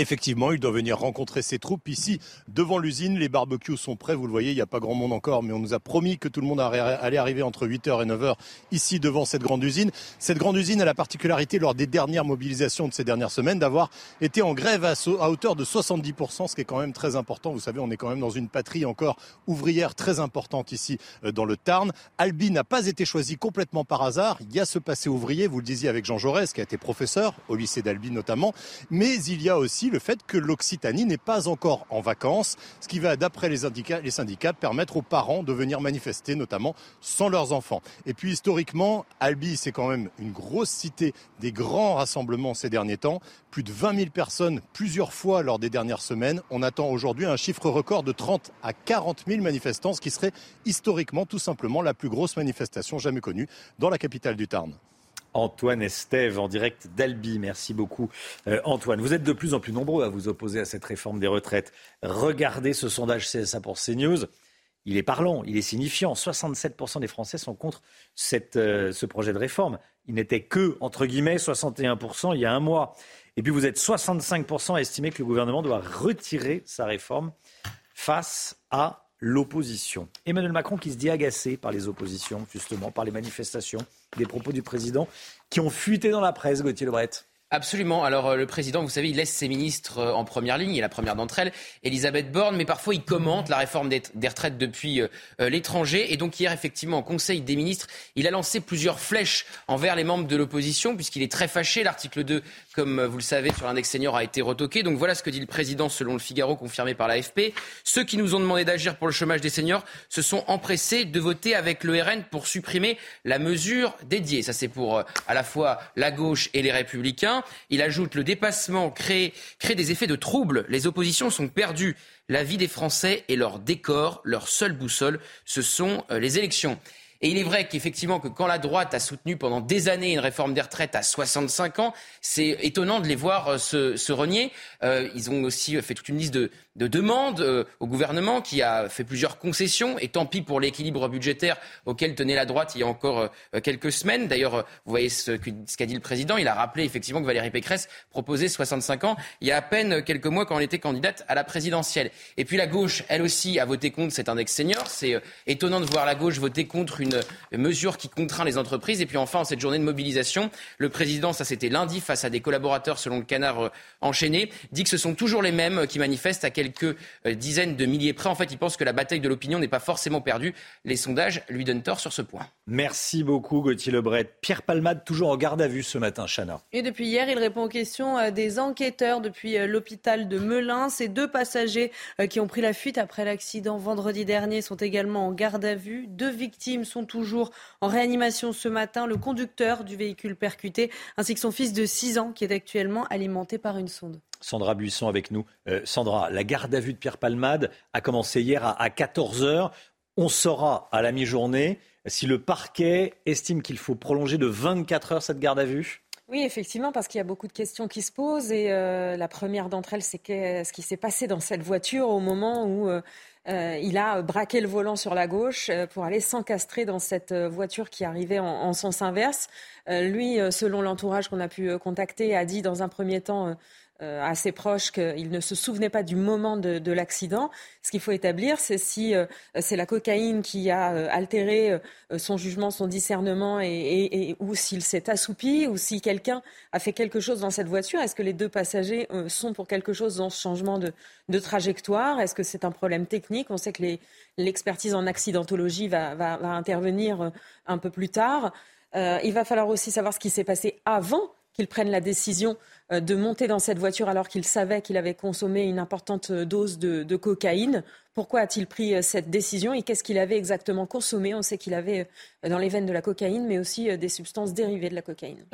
Effectivement, il doit venir rencontrer ses troupes ici devant l'usine. Les barbecues sont prêts, vous le voyez, il n'y a pas grand monde encore, mais on nous a promis que tout le monde allait arriver entre 8h et 9h ici devant cette grande usine. Cette grande usine a la particularité lors des dernières mobilisations de ces dernières semaines d'avoir été en grève à, hauteur de 70%, ce qui est quand même très important. Vous savez, on est quand même dans une patrie encore ouvrière très importante ici euh, dans le Tarn. Albi n'a pas été choisi complètement par hasard. Il y a ce passé ouvrier, vous le disiez avec Jean Jaurès, qui a été professeur au lycée d'Albi notamment, mais il y a aussi le fait que l'Occitanie n'est pas encore en vacances, ce qui va, d'après les, syndicats, permettre aux parents de venir manifester, notamment sans leurs enfants. Et puis historiquement, Albi, c'est quand même une grosse cité des grands rassemblements ces derniers temps. Plus de 20 000 personnes plusieurs fois lors des dernières semaines. On attend aujourd'hui un chiffre record de 30 à 40 000 manifestants, ce qui serait historiquement tout simplement la plus grosse manifestation jamais connue dans la capitale du Tarn. Antoine Estève en direct d'Albi. Merci beaucoup euh, Antoine. Vous êtes de plus en plus nombreux à vous opposer à cette réforme des retraites. Regardez ce sondage CSA pour CNews. Il est parlant, il est signifiant. 67% des Français sont contre cette, euh, ce projet de réforme. Il n'était que, entre guillemets, 61% il y a un mois. Et puis vous êtes 65% à estimer que le gouvernement doit retirer sa réforme face à l'opposition. Emmanuel Macron qui se dit agacé par les oppositions, justement, par les manifestations, des propos du président qui ont fuité dans la presse, Gauthier Lebret. Absolument. Alors euh, le président, vous savez, il laisse ses ministres euh, en première ligne, et la première d'entre elles, Elisabeth Borne, mais parfois il commente la réforme des, retraites depuis euh, l'étranger. Et donc hier, effectivement, au Conseil des ministres, il a lancé plusieurs flèches envers les membres de l'opposition, puisqu'il est très fâché. L'article 2, comme vous le savez, sur l'index senior a été retoqué. Donc voilà ce que dit le président selon le Figaro, confirmé par l'AFP. Ceux qui nous ont demandé d'agir pour le chômage des seniors se sont empressés de voter avec le RN pour supprimer la mesure dédiée. Ça c'est pour à la fois la gauche et les républicains. Il ajoute le dépassement crée, des effets de trouble. Les oppositions sont perdues. La vie des Français et leur décor, leur seule boussole, ce sont euh, les élections. Et il est vrai qu'effectivement, que quand la droite a soutenu pendant des années une réforme des retraites à 65 ans, c'est étonnant de les voir euh, se, se renier. Euh, ils ont aussi fait toute une liste de, de demandes euh, au gouvernement qui a fait plusieurs concessions. Et tant pis pour l'équilibre budgétaire auquel tenait la droite il y a encore quelques semaines. D'ailleurs, vous voyez ce qu'a dit le président. Il a rappelé effectivement que Valérie Pécresse proposait 65 ans il y a à peine quelques mois quand elle était candidate à la présidentielle. Et puis la gauche, elle aussi, a voté contre cet index senior. C'est étonnant de voir la gauche voter contre une mesure qui contraint les entreprises. Et puis enfin, en cette journée de mobilisation, le président, ça c'était lundi, face à des collaborateurs selon le canard enchaîné, dit que ce sont toujours les mêmes qui manifestent à quelques euh, dizaines de milliers près. En fait, il pense que la bataille de l'opinion n'est pas forcément perdue. Les sondages lui donnent tort sur ce point. Merci beaucoup, Gauthier Lebret. Pierre Palmade, toujours en garde à vue ce matin, Chana. Et depuis hier, il répond aux questions euh, des enquêteurs depuis euh, l'hôpital de Melun. Ces deux passagers qui ont pris la fuite après l'accident vendredi dernier sont également en garde à vue. Deux victimes sont toujours en réanimation ce matin. Le conducteur du véhicule percuté, ainsi que son fils de 6 ans, qui est actuellement alimenté par une sonde. Sandra Buisson avec nous. Euh, Sandra, la garde à vue de Pierre Palmade a commencé hier à, 14h. On saura à la mi-journée si le parquet estime qu'il faut prolonger de 24 heures cette garde à vue? Oui, effectivement, parce qu'il y a beaucoup de questions qui se posent. Et euh, la première d'entre elles, c'est ce qui s'est passé dans cette voiture au moment où euh, il a braqué le volant sur la gauche pour aller s'encastrer dans cette voiture qui arrivait en sens inverse. lui, selon l'entourage qu'on a pu contacter, a dit dans un premier temps euh, assez proche qu'il ne se souvenait pas du moment de, l'accident. Ce qu'il faut établir, c'est si euh, c'est la cocaïne qui a euh, altéré son jugement, son discernement, et, ou s'il s'est assoupi, ou si quelqu'un a fait quelque chose dans cette voiture. Est-ce que les deux passagers sont pour quelque chose dans ce changement de, trajectoire? Est-ce que c'est un problème technique? On sait que l'expertise en accidentologie va, va, intervenir un peu plus tard. il va falloir aussi savoir ce qui s'est passé avant qu'il prenne la décision de monter dans cette voiture alors qu'il savait qu'il avait consommé une importante dose de, cocaïne. Pourquoi a-t-il pris euh, cette décision et qu'est-ce qu'il avait exactement consommé? On sait qu'il avait euh, dans les veines de la cocaïne, mais aussi des substances dérivées de la cocaïne.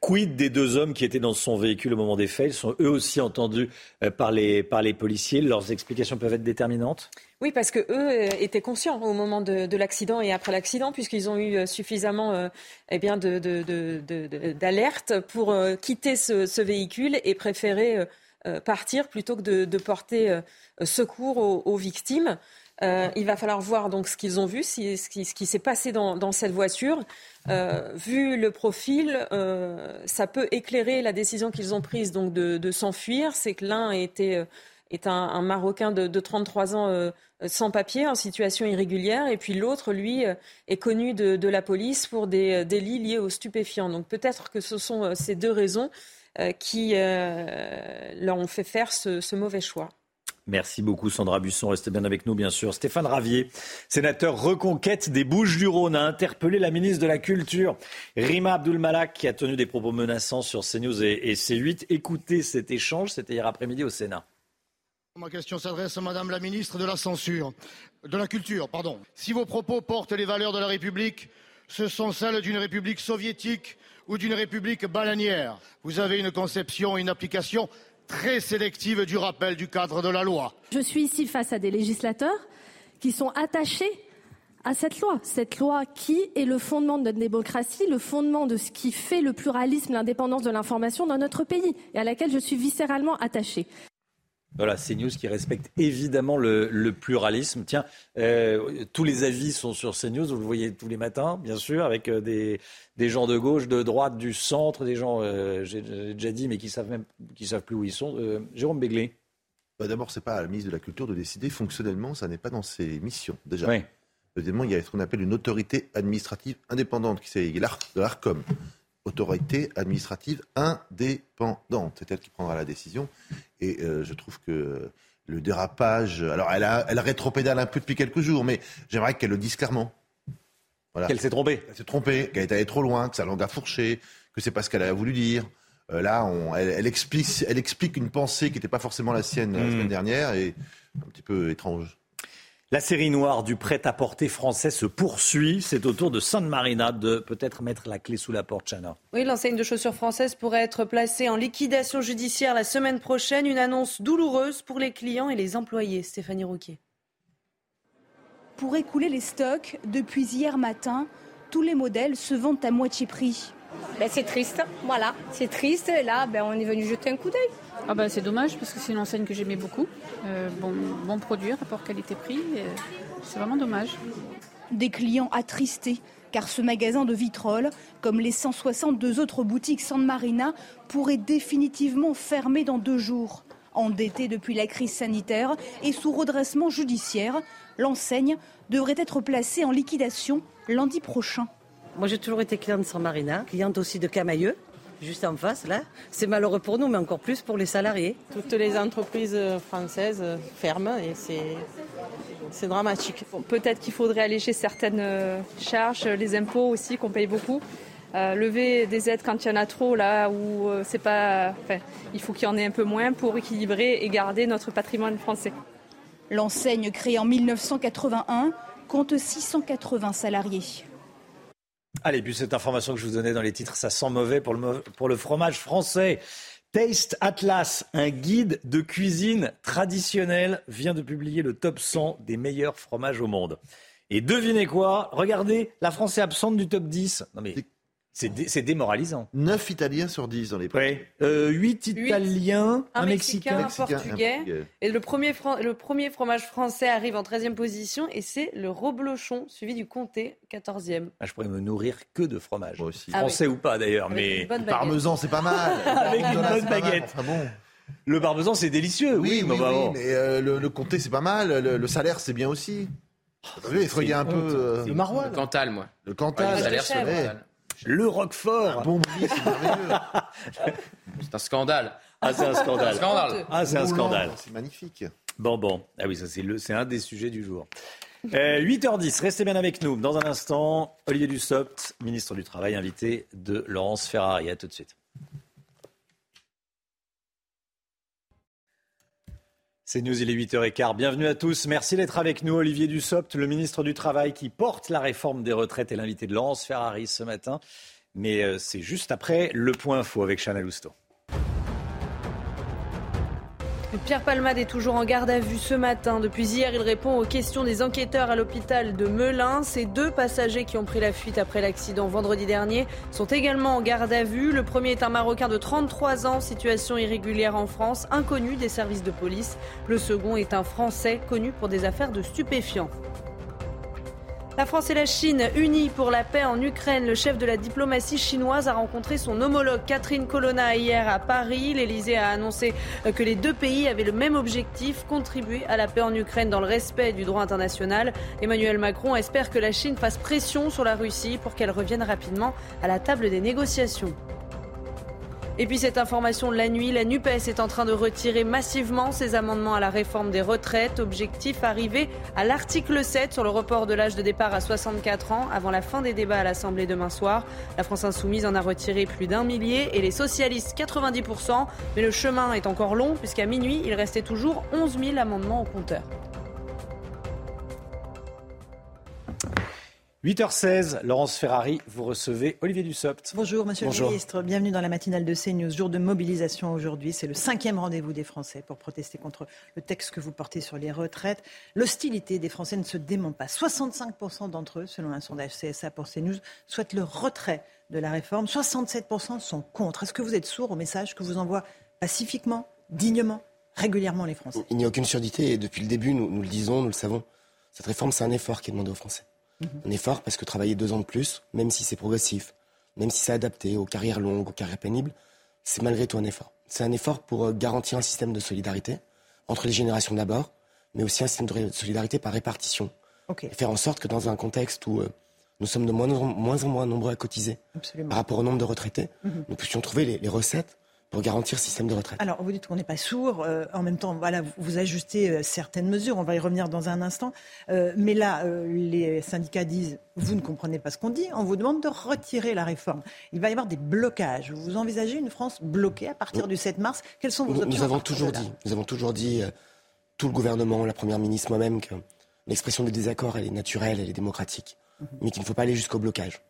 quid des deux hommes qui étaient dans son véhicule au moment des faits? Ils sont eux aussi entendus par les, par les policiers. Leurs explications peuvent être déterminantes? Oui, parce que eux étaient conscients au moment de, l'accident et après l'accident, puisqu'ils ont eu suffisamment eh bien d'alerte pour quitter ce, ce, véhicule et préférer euh, euh, partir plutôt que de, porter euh, secours aux, victimes. il va falloir voir donc ce qu'ils ont vu, ce qui, s'est passé dans, cette voiture. vu le profil, ça peut éclairer la décision qu'ils ont prise donc de, s'enfuir. C'est que l'un était est un, Marocain de, 33 ans sans papier, en situation irrégulière, et puis l'autre, lui, est connu de, la police pour des délits liés aux stupéfiants. Donc peut-être que ce sont ces deux raisons euh, qui euh, leur ont fait faire ce, mauvais choix. Merci beaucoup Sandra Busson. Restez bien avec nous, bien sûr. Stéphane Ravier, sénateur reconquête des Bouches-du-Rhône, a interpellé la ministre de la Culture, Rima Abdul-Malak, qui a tenu des propos menaçants sur CNews et, C8. Écoutez cet échange, c'était hier après-midi au Sénat. Ma question s'adresse à Madame la ministre de la Censure, de la Culture, pardon. Si vos propos portent les valeurs de la République, ce sont celles d'une République soviétique ou d'une république bananière. Vous avez une conception, une application très sélective du rappel du cadre de la loi. Je suis ici face à des législateurs qui sont attachés à cette loi. Cette loi qui est le fondement de notre démocratie, le fondement de ce qui fait le pluralisme, l'indépendance de l'information dans notre pays et à laquelle je suis viscéralement attachée. Voilà, CNews qui respecte évidemment le, pluralisme. Tiens, euh, tous les avis sont sur CNews, vous le voyez tous les matins, bien sûr, avec euh, des, gens de gauche, de droite, du centre, des gens, euh, j'ai déjà dit, mais qui savent même, qui savent plus où ils sont. Jérôme Béglé. Bah D'abord, c'est pas à la ministre de la Culture de décider fonctionnellement, ça n'est pas dans ses missions déjà. Deuxièmement, il y a ce qu'on appelle une autorité administrative indépendante, qui c'est l'ARCOM autorité administrative indépendante. C'est elle qui prendra la décision. Et euh, je trouve que le dérapage. Alors, elle, a, elle rétropédale un peu depuis quelques jours, mais j'aimerais qu'elle le dise clairement. Voilà. Qu'elle s'est trompée. Elle s'est trompée, qu'elle est allée trop loin, que sa langue a fourché, que c'est pas ce qu'elle a voulu dire. Euh, là, on, elle, explique, elle explique une pensée qui n'était pas forcément la sienne la hmm. semaine dernière et un petit peu étrange. La série noire du prêt-à-porter français se poursuit. C'est au tour de Sainte Marina de peut-être mettre la clé sous la porte, Chana. Oui, l'enseigne de chaussures françaises pourrait être placée en liquidation judiciaire la semaine prochaine. Une annonce douloureuse pour les clients et les employés. Stéphanie Rouquier. Pour écouler les stocks, depuis hier matin, tous les modèles se vendent à moitié prix. Ben, c'est triste, voilà, c'est triste. Et là, ben, on est venu jeter un coup d'œil. Ah ben, c'est dommage parce que c'est une enseigne que j'aimais beaucoup. Euh, bon, bon produit, rapport qualité-prix. C'est vraiment dommage. Des clients attristés car ce magasin de vitrolles, comme les 162 autres boutiques San Marina, pourrait définitivement fermer dans deux jours. Endetté depuis la crise sanitaire et sous redressement judiciaire, l'enseigne devrait être placée en liquidation lundi prochain. Moi, j'ai toujours été cliente de San Marina, cliente aussi de Camailleux, juste en face, là. C'est malheureux pour nous, mais encore plus pour les salariés. Toutes les entreprises françaises ferment et c'est dramatique. Peut-être qu'il faudrait alléger certaines euh, charges, les impôts aussi qu'on paye beaucoup. Euh, lever des aides quand il y en a trop là où euh, c'est pas. Enfin, il faut qu'il y en ait un peu moins pour équilibrer et garder notre patrimoine français. L'enseigne créée en 1981 compte 680 salariés. Allez, puis cette information que je vous donnais dans les titres, ça sent mauvais pour le, fromage français. Taste Atlas, un guide de cuisine traditionnelle, vient de publier le top 100 des meilleurs fromages au monde. Et devinez quoi? Regardez, la France est absente du top 10. Non mais C'est démoralisant. 9 Italiens sur 10 dans les prix. Euh, 8 Italiens, un, Mexicain, un Portugais. Et le premier, le premier fromage français arrive en 13e position et c'est le reblochon, suivi du comté, 14e. Ah, je pourrais me nourrir que de fromage. aussi. Français ou pas d'ailleurs. mais Le parmesan, c'est pas mal. Avec une bonne baguette. bon. Le parmesan, c'est délicieux. Oui, oui, mais, oui, mais euh, le, comté, c'est pas mal. Le, salaire, c'est bien aussi. Vous savez, il un peu. Euh, le maroilles. Le Cantal, moi. Le Cantal. le salaire, c'est le Roquefort. bon c'est c'est un scandale. Ah, c'est un scandale. scandale. Ah, c'est un scandale. C'est magnifique. Bon, bon. Ah oui, ça, c'est un des sujets du jour. 8h10, euh, restez bien avec nous. Dans un instant, Olivier Dussopt, ministre du Travail, invité de Laurence Ferrari. À tout de suite. C'est News, il est 8h15. Bienvenue à tous. Merci d'être avec nous. Olivier Dussopt, le ministre du Travail qui porte la réforme des retraites et l'invité de Laurence Ferrari ce matin. Mais euh, c'est juste après le point info avec Chana Lousteau. Pierre Palmade est toujours en garde à vue ce matin. Depuis hier, il répond aux questions des enquêteurs à l'hôpital de Melun. Ces deux passagers qui ont pris la fuite après l'accident vendredi dernier sont également en garde à vue. Le premier est un Marocain de 33 ans, situation irrégulière en France, inconnu des services de police. Le second est un Français connu pour des affaires de stupéfiants. La France et la Chine unis pour la paix en Ukraine. Le chef de la diplomatie chinoise a rencontré son homologue Catherine Colonna hier à Paris. L'Elysée a annoncé que les deux pays avaient le même objectif, contribuer à la paix en Ukraine dans le respect du droit international. Emmanuel Macron espère que la Chine fasse pression sur la Russie pour qu'elle revienne rapidement à la table des négociations. Et puis cette information de la nuit, la NUPES est en train de retirer massivement ses amendements à la réforme des retraites. Objectif arrivé à l'article 7 sur le report de l'âge de départ à 64 ans avant la fin des débats à l'Assemblée demain soir. La France insoumise en a retiré plus d'un millier et les socialistes 90%. Mais le chemin est encore long puisqu'à minuit, il restait toujours 11 000 amendements au compteur. 8h16, Laurence Ferrari, vous recevez Olivier Dussopt. Bonjour Monsieur le Ministre, bienvenue dans la matinale de CNews. Jour de mobilisation aujourd'hui, c'est le cinquième rendez-vous des Français pour protester contre le texte que vous portez sur les retraites. L'hostilité des Français ne se dément pas. 65% d'entre eux, selon un sondage CSA pour CNews, souhaitent le retrait de la réforme. 67% sont contre. Est-ce que vous êtes sourd au message que vous envoient pacifiquement, dignement, régulièrement les Français? Il n'y a aucune surdité et depuis le début, nous, nous le disons, nous le savons. Cette réforme, c'est un effort qui est demandé aux Français. Mhm. Un effort parce que travailler deux ans de plus, même si c'est progressif, même si c'est adapté aux carrières longues, aux carrières pénibles, c'est malgré tout un effort. C'est un effort pour euh, garantir un système de solidarité entre les générations d'abord, mais aussi un système de solidarité par répartition. Et faire en sorte que dans un contexte où euh, nous sommes de moins en moins, nombreux à cotiser par rapport au nombre de retraités, mhm. nous puissions trouver les recettes pour garantir le système de retraite. Alors, vous dites qu'on n'est pas sourd. Euh, en même temps, voilà, vous, ajustez euh, certaines mesures. On va y revenir dans un instant. Euh, mais là, les syndicats disent vous ne comprenez pas ce qu'on dit. On vous demande de retirer la réforme. Il va y avoir des blocages. Vous envisagez une France bloquée à partir du 7 mars? Quelles sont vos nous, options Nous avons toujours dit, nous avons toujours dit, tout le gouvernement, la première ministre, moi-même, que l'expression des désaccords, elle est naturelle, elle est démocratique, mhm. mais qu'il ne faut pas aller jusqu'au blocage.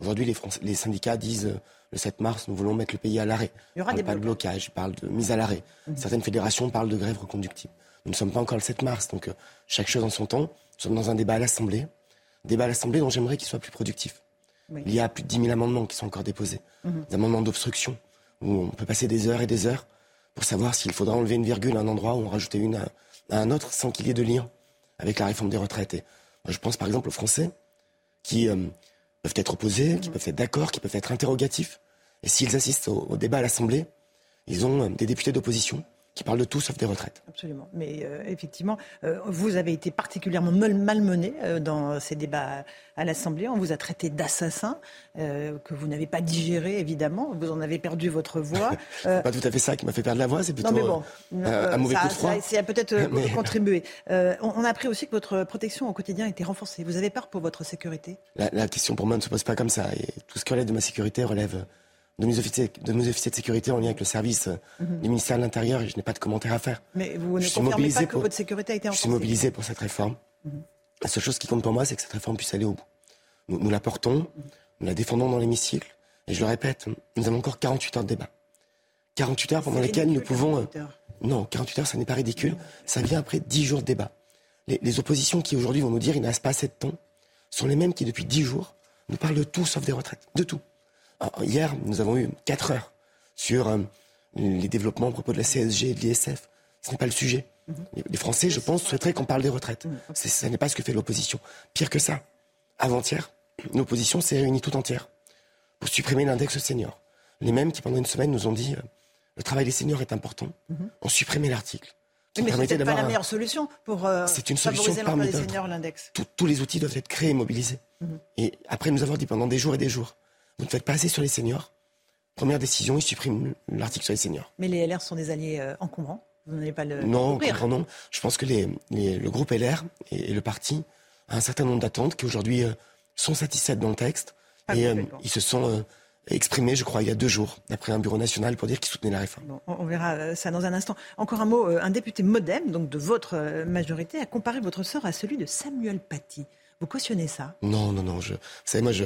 Aujourd'hui, les, les syndicats disent le 7 mars, nous voulons mettre le pays à l'arrêt. Il y aura des pas de blocage, ils parlent de mise à l'arrêt. Mhm. Certaines fédérations parlent de grève reconductible. Nous ne sommes pas encore le 7 mars, donc euh, chaque chose en son temps. Nous sommes dans un débat à l'Assemblée, débat à l'Assemblée dont j'aimerais qu'il soit plus productif. Il y a plus de 10 000 amendements qui sont encore déposés, mhm. des amendements d'obstruction, où on peut passer des heures et des heures pour savoir s'il faudra enlever une virgule à un endroit ou en rajouter une à, un autre sans qu'il y ait de lien avec la réforme des retraites. Et je pense par exemple aux Français qui euh, peuvent être opposés, qui peuvent être d'accord, qui peuvent être interrogatifs. Et s'ils assistent au, débat à l'Assemblée, ils ont euh, des députés d'opposition qui parlent de tout sauf des retraites. Absolument. Mais euh, effectivement, euh, vous avez été particulièrement malmené dans ces débats à l'Assemblée. On vous a traité d'assassin, que vous n'avez pas digéré, évidemment. Vous en avez perdu votre voix. c'est pas tout à fait ça qui m'a fait perdre la voix, c'est plutôt bon, un mauvais coup de froid. Ça, a peut-être contribué. On, a appris aussi que votre protection au quotidien était renforcée. Vous avez peur pour votre sécurité? La, la question pour moi ne se pose pas comme ça. Et tout ce qui relève de ma sécurité relève de mes, officiers, de mes officiers de sécurité en lien avec le service euh, mhm. du ministère de l'Intérieur et je n'ai pas de commentaires à faire. Mais vous ne confirmez pas que votre sécurité a été Je suis mobilisé pour cette réforme. Mhm. La seule chose qui compte pour moi, c'est que cette réforme puisse aller au bout. Nous, la portons, nous la défendons dans l'hémicycle. Et je le répète, nous avons encore 48 heures de débat. 48 heures pendant lesquelles nous pouvons... Euh, non, 48 heures, ça n'est pas ridicule. Ça vient après 10 jours de débat. Les, les oppositions qui aujourd'hui vont nous dire qu'il n'y a pas assez de temps sont les mêmes qui, depuis 10 jours, nous parlent de tout sauf des retraites. De tout. Hier, nous avons eu 4 heures sur euh, les développements à propos de la CSG et de l'ISF. Ce n'est pas le sujet. Mm-hmm. Les Français, je pense, souhaiteraient qu'on parle des retraites. Mm, ce n'est pas ce que fait l'opposition. Pire que ça, avant-hier, l'opposition s'est réunie tout entière pour supprimer l'index senior. Les mêmes qui, pendant une semaine, nous ont dit euh, le travail des seniors est important, mm-hmm. ont supprimé l'article. mais c'est pas la meilleure solution pour euh, c'est une solution parmi des seniors, l'index. Tous les outils doivent être créés et mobilisés. Et après nous avoir dit pendant des jours et des jours, vous ne faites pas assez sur les seniors. Première décision, ils suppriment l'article sur les seniors. Mais les LR sont des alliés euh, encombrants. Vous n'allez pas le. Non, non. Je pense que les, le groupe LR et, le parti a un certain nombre d'attentes qui aujourd'hui euh, sont satisfaites dans le texte. et euh, ils se sont exprimés, je crois, il y a deux jours, d'après un bureau national, pour dire qu'ils soutenaient la réforme. on verra ça dans un instant. Encore un mot, un député modem, donc de votre majorité, a comparé votre sort à celui de Samuel Paty. Vous cautionnez ça? Non, non, non. Je, vous savez, moi, je.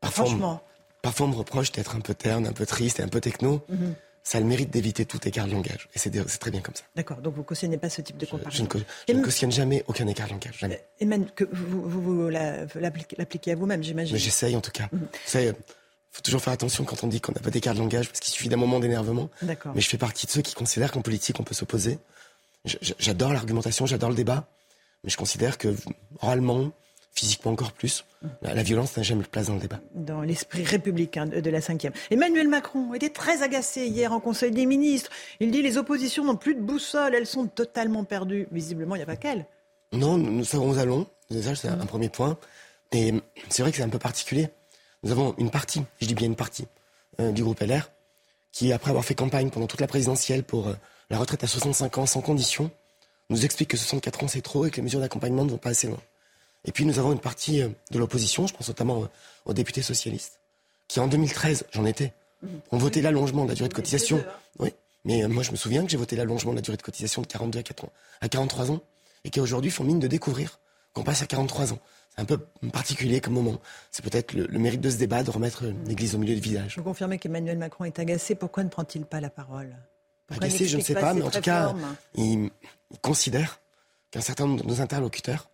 Parfois, Franchement. Parfois, on me reproche d'être un peu terne, un peu triste et un peu techno. Mhm ça a le mérite d'éviter tout écart de langage. Et c'est très bien comme ça. D'accord, donc vous ne cautionnez pas ce type de comparaison. Je, ne, cautionne jamais aucun écart de langage, jamais. Et même que vous, vous, l'appliquez à vous-même, j'imagine. Mais j'essaye en tout cas. Mhm. Vous savez, faut toujours faire attention quand on dit qu'on n'a pas d'écart de langage, parce qu'il suffit d'un moment d'énervement. D'accord. Mais je fais partie de ceux qui considèrent qu'en politique, on peut s'opposer. J'adore l'argumentation, j'adore le débat, mais je considère que oralement, physiquement encore plus. La, violence n'a jamais de place dans le débat. Dans l'esprit républicain de, la cinquième. Emmanuel Macron était très agacé hier en Conseil des ministres. Il dit les oppositions n'ont plus de boussole, elles sont totalement perdues. Visiblement, il n'y a pas qu'elles. Non, nous savons où allons. Déjà, c'est un premier point. Et c'est vrai que c'est un peu particulier. Nous avons une partie, je dis bien une partie, euh, du groupe LR, qui, après avoir fait campagne pendant toute la présidentielle pour euh, la retraite à 65 ans sans condition, nous explique que 64 ans c'est trop et que les mesures d'accompagnement ne vont pas assez loin. Et puis nous avons une partie euh, de l'opposition, je pense notamment euh, aux députés socialistes, qui en 2013, j'en étais, ont voté l'allongement de la durée de cotisation. Oui, mais euh, moi je me souviens que j'ai voté l'allongement de la durée de cotisation de 42 à, 43 ans, et qui aujourd'hui font mine de découvrir qu'on passe à 43 ans. C'est un peu particulier comme moment. C'est peut-être le, mérite de ce débat de remettre l'église au milieu du village. Vous confirmez qu'Emmanuel Macron est agacé. Pourquoi ne prend-il pas la parole? Agacé, je ne sais pas, mais en tout cas, il considère qu'un certain nombre de nos interlocuteurs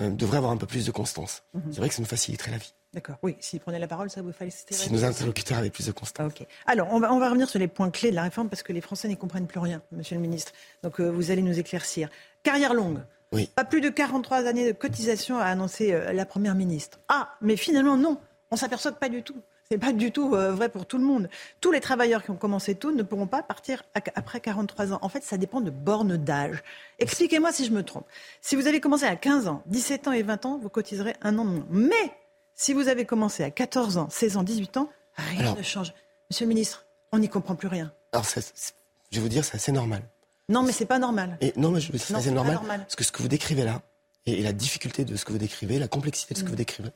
euh, devrait avoir un peu plus de constance. Mhm. C'est vrai que ça nous faciliterait la vie. D'accord. Oui, s'il prenait la parole, ça vous faciliterait. Si nos interlocuteurs avaient plus de constance. ok. Alors, on va, on va revenir sur les points clés de la réforme parce que les Français n'y comprennent plus rien, Monsieur le Ministre. Donc, euh, vous allez nous éclaircir. Carrière longue. Oui. Pas plus de 43 années de cotisation a annoncé euh, la Première ministre. Ah, mais finalement, non. On s'aperçoit que pas du tout. Ce n'est pas du tout euh, vrai pour tout le monde. Tous les travailleurs qui ont commencé tôt ne pourront pas partir après 43 ans. En fait, ça dépend de bornes d'âge. Expliquez-moi si je me trompe. Si vous avez commencé à 15 ans, 17 ans et 20 ans, vous cotiserez un an de moins. Mais si vous avez commencé à 14 ans, 16 ans, 18 ans, rien ne change. Monsieur le ministre, on n'y comprend plus rien. Alors, je vais vous dire, c'est assez normal. Non, mais c'est pas normal. Et non, mais c'est assez normal, normal. Parce que ce que vous décrivez là, et, la difficulté de ce que vous décrivez, la complexité de ce que mm. vous décrivez,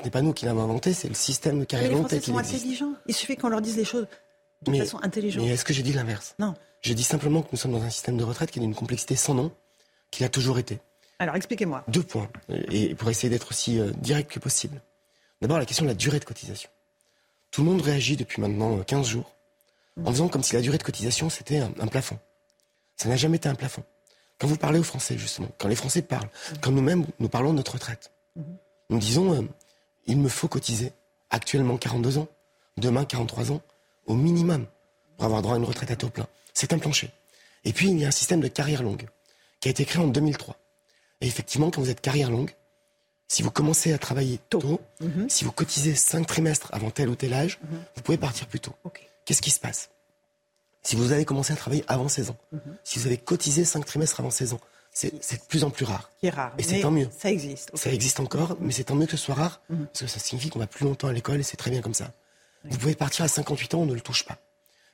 ce n'est pas nous qui l'avons inventé, c'est le système longue tel qu'il existe. Les Français sont intelligents. Il suffit qu'on leur dise les choses de façon intelligente. Mais est-ce que j'ai dit l'inverse? Non. Je dis simplement que nous sommes dans un système de retraite qui a une complexité sans nom, qu'il a toujours été. Alors expliquez-moi. Deux points, et pour essayer d'être aussi euh, direct que possible. D'abord la question de la durée de cotisation. Tout le monde réagit depuis maintenant 15 euh, jours en faisant comme si la durée de cotisation c'était un, plafond. Ça n'a jamais été un plafond. Quand vous parlez aux Français, justement, quand les Français parlent, quand nous-mêmes nous parlons de notre retraite, mhm. nous disons euh, il me faut cotiser actuellement 42 ans, demain 43 ans, au minimum, pour avoir droit à une retraite à taux plein. C'est un plancher. Et puis, il y a un système de carrière longue qui a été créé en 2003. Et effectivement, quand vous êtes carrière longue, si vous commencez à travailler tôt, mhm. si vous cotisez 5 trimestres avant tel ou tel âge, mhm. vous pouvez partir plus tôt. Qu'est-ce qui se passe? Si vous avez commencé à travailler avant 16 ans, mhm. si vous avez cotisé 5 trimestres avant 16 ans, c'est de plus en plus rare. Qui est rare. Et c'est tant mieux. Ça existe. Ça existe encore, mais c'est tant mieux que ce soit rare, mhm. parce que ça signifie qu'on va plus longtemps à l'école et c'est très bien comme ça. Vous pouvez partir à 58 ans, on ne le touche pas.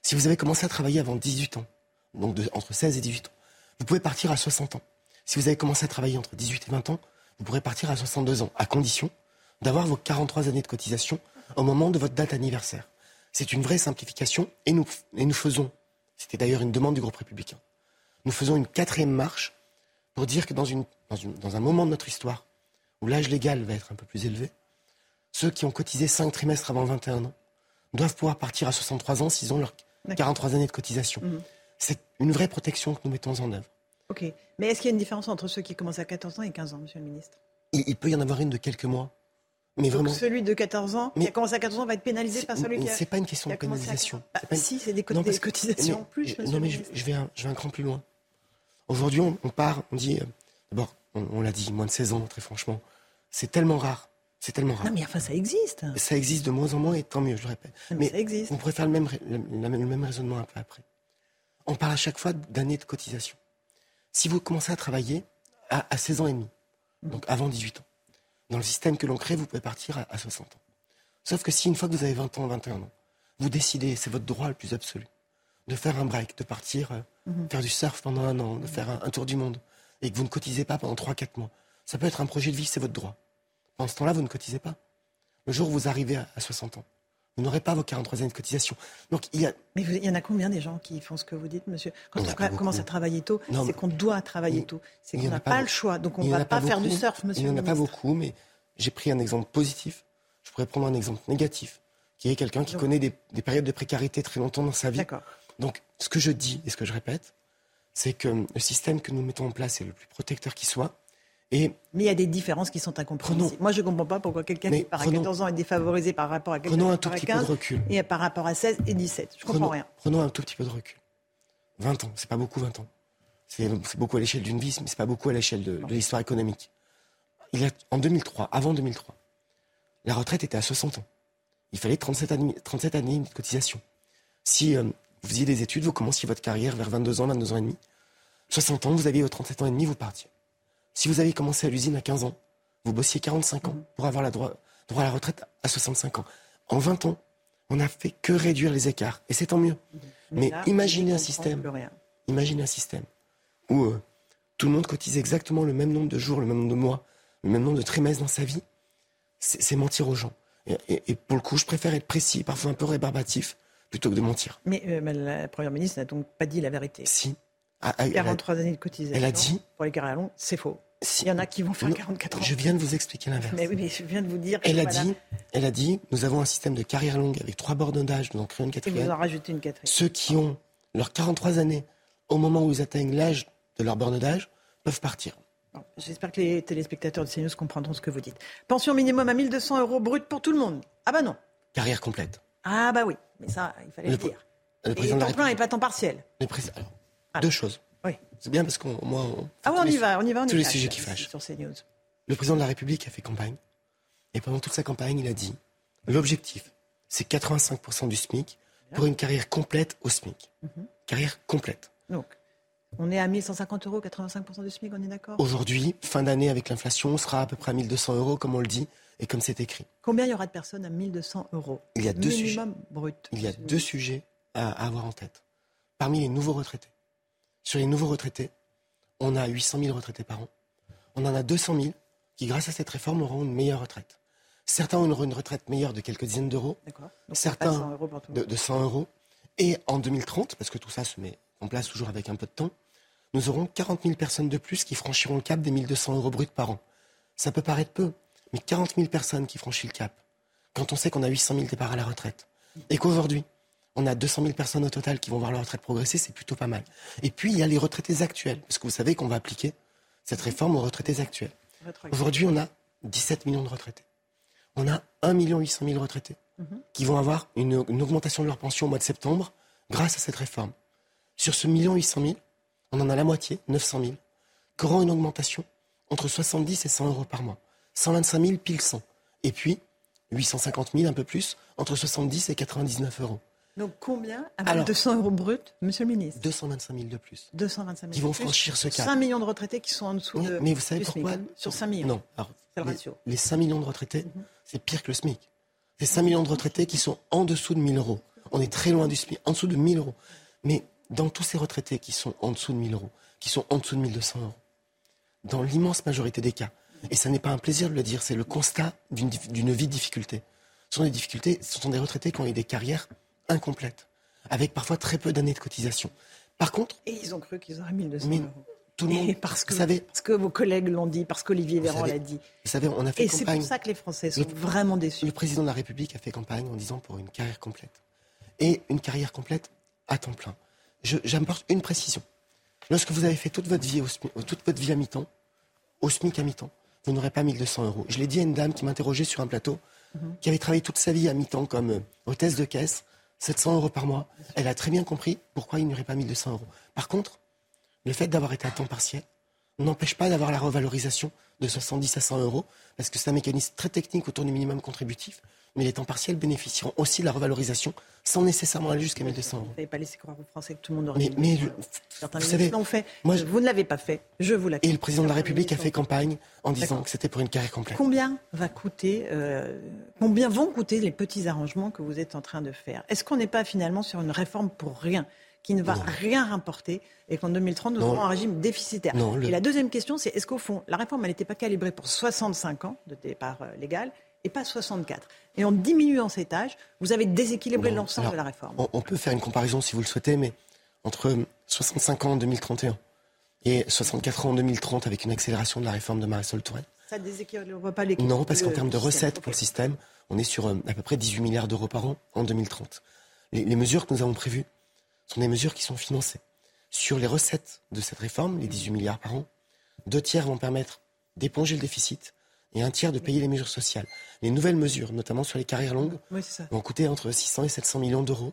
Si vous avez commencé à travailler avant 18 ans, donc de, entre 16 et 18 ans, vous pouvez partir à 60 ans. Si vous avez commencé à travailler entre 18 et 20 ans, vous pourrez partir à 62 ans, à condition d'avoir vos 43 années de cotisation au moment de votre date anniversaire. C'est une vraie simplification et nous, et nous faisons, c'était d'ailleurs une demande du groupe républicain, nous faisons une quatrième marche pour dire que dans, une, dans, un moment de notre histoire où l'âge légal va être un peu plus élevé, ceux qui ont cotisé 5 trimestres avant 21 ans doivent pouvoir partir à 63 ans s'ils ont leurs 43 années de cotisation. Mhm. C'est une vraie protection que nous mettons en œuvre. Ok. Mais est-ce qu'il y a une différence entre ceux qui commencent à 14 ans et 15 ans, monsieur le ministre? Il, peut y en avoir une de quelques mois. Mais Donc vraiment. celui de 14 ans, qui a commencé à 14 ans, va être pénalisé par celui qui a. C'est pas une question de à- pénalisation. Bah, une- Si, c'est des, co- Non, des cotisations en plus. Non, mais je vais un, je vais un cran plus loin. Aujourd'hui, on, on part, on dit. euh, D'abord, on, on l'a dit, moins de 16 ans, très franchement. C'est tellement rare. C'est tellement rare. Non, mais enfin, ça existe. Ça existe de moins en moins et tant mieux, je le répète. Non, mais ça existe. on pourrait faire le même, le, même- le même raisonnement un peu après. On parle à chaque fois d'années de cotisation. Si vous commencez à travailler à, à 16 ans et demi, donc avant 18 ans, dans le système que l'on crée, vous pouvez partir à, à 60 ans. Sauf que si une fois que vous avez 20 ans, 21 ans, vous décidez, c'est votre droit le plus absolu, de faire un break, de partir euh, Mhm. faire du surf pendant un an, de faire un, un tour du monde, et que vous ne cotisez pas pendant 3-4 mois, ça peut être un projet de vie, c'est votre droit. Pendant ce temps-là, vous ne cotisez pas. Le jour où vous arrivez à, à 60 ans, vous n'aurez pas vos 43 années de cotisation. Donc il y a... Mais vous- il y en a combien des gens qui font ce que vous dites, monsieur? Quand on commence à travailler tôt, c'est qu'on doit travailler tôt. C'est qu'on n'a pas pas, le choix. Donc on ne va pas faire du surf, monsieur Il n'y en a pas beaucoup, mais j'ai pris un exemple positif. Je pourrais prendre un exemple négatif, qui est quelqu'un qui Donc- connaît des, des périodes de précarité très longtemps dans sa vie. Donc, ce que je dis et ce que je répète, c'est que le système que nous mettons en place est le plus protecteur qui soit. Et Mais il y a des différences qui sont incompréhensibles. Moi, je ne comprends pas pourquoi quelqu'un qui part à prenons- 14 ans est défavorisé par rapport à quelqu'un qui part à petit peu 15 de recul. et par rapport à 16 et 17. Je comprends prenons, rien. Prenons un tout petit peu de recul. 20 ans, c'est pas beaucoup 20 ans. C'est beaucoup à l'échelle d'une vie, mais c'est pas beaucoup à l'échelle de, de l'histoire économique. Il y a, en 2003, avant 2003, la retraite était à 60 ans. Il fallait 37 années, 37 années de cotisation. Si euh, vous faisiez des études, vous commenciez votre carrière vers 22 ans, 22 ans et demi. 60 ans, vous aviez vos 37 ans et demi, vous partiez. Si vous avez commencé à l'usine à 15 ans, vous bossiez 45 ans pour avoir la droit, droit à la retraite à 65 ans. En 20 ans, on n'a fait que réduire les écarts. Et c'est tant mieux. Mais là, imaginez un système. Imaginez un système où euh, tout le monde cotise exactement le même nombre de jours, le même nombre de mois, le même nombre de trimestres dans sa vie. C'est c'est mentir aux gens. Et, et- et pour le coup, je préfère être précis, parfois un peu rébarbatif, plutôt que de mentir. Mais euh, mais la Première ministre n'a donc pas dit la vérité. Si. Ah, ah, elle a- 43 années de cotisation. elle a dit- Pour les carrières longues, c'est faux. Il y en a qui vont faire Non, 44 ans. Je viens de vous expliquer l'inverse. Mais oui, mais je viens de vous dire. que Elle a voilà. dit, elle a dit, nous avons un système de carrière longue avec trois bornes d'âge, nous en créons une Et vous quatrième. en rajoutez une quatrième. Ceux qui ont leurs 43 années, au moment où ils atteignent l'âge de leur borne d'âge, peuvent partir. J'espère que les téléspectateurs de CNews comprendront ce que vous dites. Pension minimum à 1200 euros brut pour tout le monde. Ah bah non. Carrière complète. Ah bah oui. Mais ça, il fallait le, Le- dire. le Et temps plein et pas temps partiel. Alors, Deux choses. Oui. C'est bien parce qu'on moi, on- Ah oui, on y les- va, on y va, on tous y les sujets qui fâchent. Sur CNews. Le président de la République a fait campagne. Et pendant toute sa campagne, il a dit l'objectif, c'est 85% du SMIC pour une carrière complète au SMIC. Mhm. Carrière complète. Donc, on est à 1150 euros, 85% du SMIC, on est d'accord? Aujourd'hui, fin d'année avec l'inflation, on sera à peu près à 1200 euros, comme on le dit, et comme c'est écrit. Combien il y aura de personnes à 1200 euros Il y a deux Minimum sujets. brut? Il y a deux sujets à, à avoir en tête. Parmi les nouveaux retraités. Sur les nouveaux retraités, on a 800 000 retraités par an. On en a 200 000 qui, grâce à cette réforme, auront une meilleure retraite. Certains auront une retraite meilleure de quelques dizaines d'euros. Certains pas 100 euros pour tout le de, de 100 euros. Et en 2030, parce que tout ça se met en place toujours avec un peu de temps, nous aurons 40 000 personnes de plus qui franchiront le cap des 1200 euros bruts par an. Ça peut paraître peu, mais 40 000 personnes qui franchissent le cap, quand on sait qu'on a 800 000 départs à la retraite, et qu'aujourd'hui, on a 200 000 personnes au total qui vont voir leur retraite progresser, c'est plutôt pas mal. Et puis, il y a les retraités actuels, parce que vous savez qu'on va appliquer cette réforme aux retraités actuels. Aujourd'hui, on a 17 millions de retraités. On a 1 800 000 retraités Mhm. qui vont avoir une, une augmentation de leur pension au mois de septembre grâce à cette réforme. Sur ce million 800 000, on en a la moitié, 900 000, qui auront une augmentation entre 70 et 100 euros par mois. 125 000 pile 100. Et puis, 850 000 un peu plus, entre 70 et 99 euros. Donc combien à Alors- 200 euros brut, monsieur le ministre? 225 000 de plus. 225 000 Qui vont de plus, franchir ce cap. 5 millions de retraités qui sont en dessous Oui, de. mais vous savez SMIC, pourquoi? hein, Sur 5 millions. Non. Alors, C'est le les, ratio. les 5 millions de retraités, c'est pire que le SMIC. C'est 5 millions de retraités qui sont en dessous de 1000 euros. On est très loin du SMIC, en dessous de 1000 euros. Mais dans tous ces retraités qui sont en dessous de 1000 euros, qui sont en dessous de 1200 euros, dans l'immense majorité des cas, et ça n'est pas un plaisir de le dire, c'est le constat d'une vie de difficulté. Ce sont des difficultés, ce sont des retraités qui ont eu des carrières incomplètes, avec parfois très peu d'années de cotisation. Par contre, Et ils ont cru qu'ils auraient 1200 mais euros. tout le monde, Et parce que, vous savez, parce que vos collègues l'ont dit, parce qu'Olivier Véran l'a dit. vous savez, on a fait Et c'est pour ça que les Français sont Le- vraiment déçus. Le président de la République a fait campagne en disant pour une carrière complète. Et une carrière complète à temps plein. J'apporte une précision. Lorsque vous avez fait toute votre vie, au toute votre vie à mi-temps, au SMIC à mi-temps, vous n'aurez pas 1200 euros. Je l'ai dit à une dame qui m'interrogeait sur un plateau, qui avait travaillé toute sa vie à mi-temps comme euh, hôtesse de caisse, 700 euros par mois. Elle a très bien compris pourquoi il n'y aurait pas 1200 euros. Par contre, le fait d'avoir été à temps partiel n'empêche pas d'avoir la revalorisation de 70 à 100 euros, parce que c'est un mécanisme très technique autour du minimum contributif mais les temps partiels bénéficieront aussi de la revalorisation sans nécessairement aller jusqu'à 1200 euros. Vous n'avez pas laissé croire aux Français que tout le monde aurait Mais, mais Certains vous savez, fait. Moi, vous ne l'avez pas fait. Je vous l'accorde. Et le président de la République a fait campagne en disant que c'était pour une carrière complète. Combien va coûter, euh, combien vont coûter les petits arrangements que vous êtes en train de faire? Est-ce qu'on n'est pas finalement sur une réforme pour rien? Qui ne va rien rapporter et qu'en 2030, nous aurons un régime déficitaire. Et la deuxième question, c'est est-ce qu'au fond, la réforme, elle n'était pas calibrée pour 65 ans de départ euh, légal et pas 64. Et en diminuant cet âge, vous avez déséquilibré l'ensemble de la réforme. On, peut faire une comparaison si vous le souhaitez, mais entre 65 ans en 2031 et 64 ans en 2030 avec une accélération de la réforme de Marisol Touraine. Ça déséquilibre pas l'équilibre Non, parce qu'en termes de recettes pour le système, on est sur euh, à peu près 18 milliards d'euros par an en 2030. Les, les mesures que nous avons prévues sont des mesures qui sont financées. Sur les recettes de cette réforme, les 18 milliards par an, deux tiers vont permettre d'éponger le déficit et un tiers de payer les mesures sociales. Les nouvelles mesures, notamment sur les carrières longues, vont coûter entre 600 et 700 millions d'euros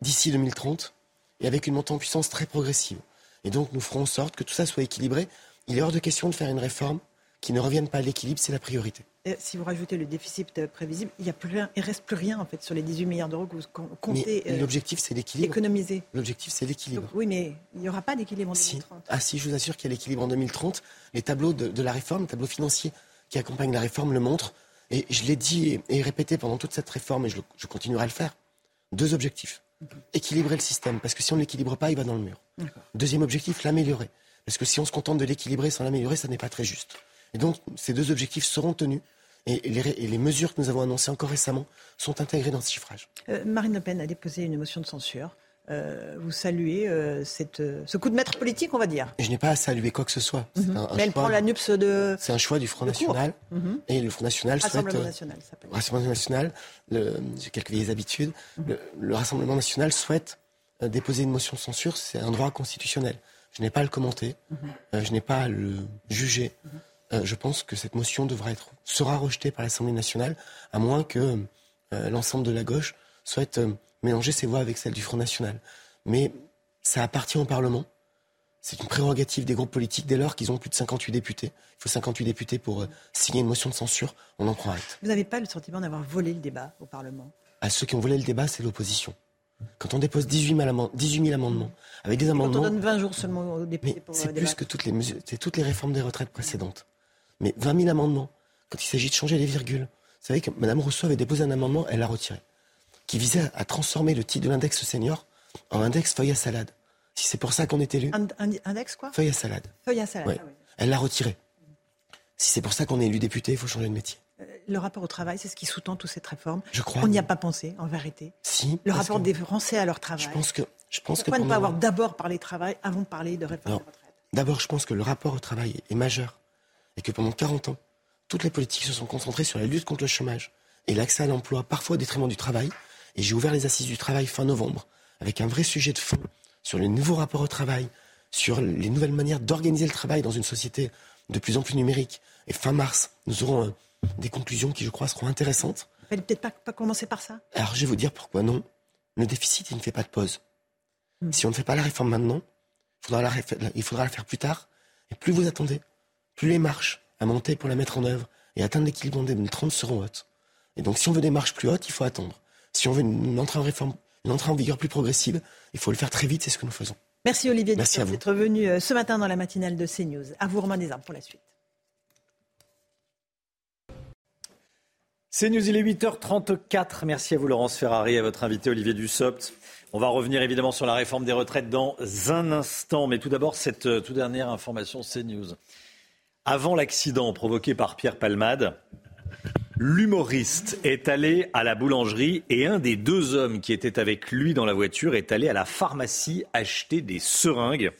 d'ici 2030 et avec une montée en puissance très progressive. Et donc nous ferons en sorte que tout ça soit équilibré. Il est hors de question de faire une réforme qui ne revienne pas à l'équilibre, c'est la priorité. Si vous rajoutez le déficit prévisible, il ne reste plus rien en fait sur les 18 milliards d'euros que vous comptez. Mais l'objectif c'est l'équilibre. Économiser. L'objectif c'est l'équilibre. Oui, mais il n'y aura pas d'équilibre en 2030. Ah si, je vous assure qu'il y a l'équilibre en 2030. Les tableaux de, de la réforme, les tableaux financiers qui accompagne la réforme le montre. Et je l'ai dit et, répété pendant toute cette réforme, et je, continuerai à le faire. Deux objectifs. Équilibrer le système, parce que si on ne l'équilibre pas, il va dans le mur. Deuxième objectif, l'améliorer. Parce que si on se contente de l'équilibrer sans l'améliorer, ça n'est pas très juste. Et donc, ces deux objectifs seront tenus. Et les, mesures que nous avons annoncées encore récemment sont intégrées dans ce chiffrage. Euh, Marine Le Pen a déposé une motion de censure euh, vous saluez euh, cette, ce coup de maître politique, on va dire. Je n'ai pas à saluer quoi que ce soit. Mhm. Mais elle prend la NUPS de. C'est un choix du Front National. Mhm. Et le Front National Rassemblement souhaite. National, ça Rassemblement National, j'ai quelques vieilles habitudes. Mhm. le, Rassemblement National souhaite déposer une motion de censure, c'est un droit constitutionnel. Je n'ai pas à le commenter, je n'ai pas à le juger. Je pense que cette motion devra être, sera rejetée par l'Assemblée nationale, à moins que l'ensemble de la gauche souhaite mélanger ses voix avec celles du Front National. Mais ça appartient au Parlement. C'est une prérogative des groupes politiques dès lors qu'ils ont plus de 58 députés. Il faut 58 députés pour euh, signer une motion de censure. On en prend acte. Vous n'avez pas le sentiment d'avoir volé le débat au Parlement? À ceux qui ont volé le débat, c'est l'opposition. Quand on dépose 18 000, amendements, avec des amendements. Quand on donne 20 jours seulement aux députés pour C'est euh, plus que toutes les mesures, toutes les réformes des retraites précédentes. Mais 20 000 amendements, quand il s'agit de changer les virgules. Vous savez que Mme Rousseau avait déposé un amendement, elle l'a retiré qui visait à transformer le titre de l'index senior en index feuille à salade. Si c'est pour ça qu'on est élu. Un, index quoi? Feuille à salade. Feuille à salade. Ah Elle l'a retiré. Si c'est pour ça qu'on est élu député, il faut changer de métier. Euh, le rapport au travail, c'est ce qui sous-tend toute cette réforme. Je crois. On n'y a pas pensé, en vérité. Si. Le rapport des Français à leur travail. Je pense que. Je pense Pourquoi ne pas avoir d'abord parlé travail avant de parler de réforme D'abord, je pense que le rapport au travail est majeur et que pendant 40 ans, toutes les politiques se sont concentrées sur la lutte contre le chômage et l'accès à l'emploi, parfois au détriment du travail. Et j'ai ouvert les assises du travail fin novembre, avec un vrai sujet de fond sur les nouveaux rapports au travail, sur les nouvelles manières d'organiser le travail dans une société de plus en plus numérique. Et fin mars, nous aurons euh, des conclusions qui, je crois, seront intéressantes. Vous n'allez peut-être pas, commencer par ça? Alors, je vais vous dire pourquoi non. Le déficit, il ne fait pas de pause. Hmm. Si on ne fait pas la réforme maintenant, il faudra la, il faudra la faire plus tard. Et plus vous attendez, plus les marches à monter pour la mettre en œuvre et atteindre l'équilibre en 2030 seront hautes. Et donc, si on veut des marches plus hautes, il faut attendre. Si on veut une entrée en réforme, une entrée en vigueur plus progressive, il faut le faire très vite, c'est ce que nous faisons. Merci Olivier d'être venu euh, ce matin dans la matinale de CNews. À vous Romain Desarmes pour la suite. CNews, il est 8h34. Merci à vous Laurence Ferrari et à votre invité Olivier Dussopt. On va revenir évidemment sur la réforme des retraites dans un instant. Mais tout d'abord, cette euh, toute dernière information CNews. Avant l'accident provoqué par Pierre Palmade, L'humoriste est allé à la boulangerie et un des deux hommes qui étaient avec lui dans la voiture est allé à la pharmacie acheter des seringues.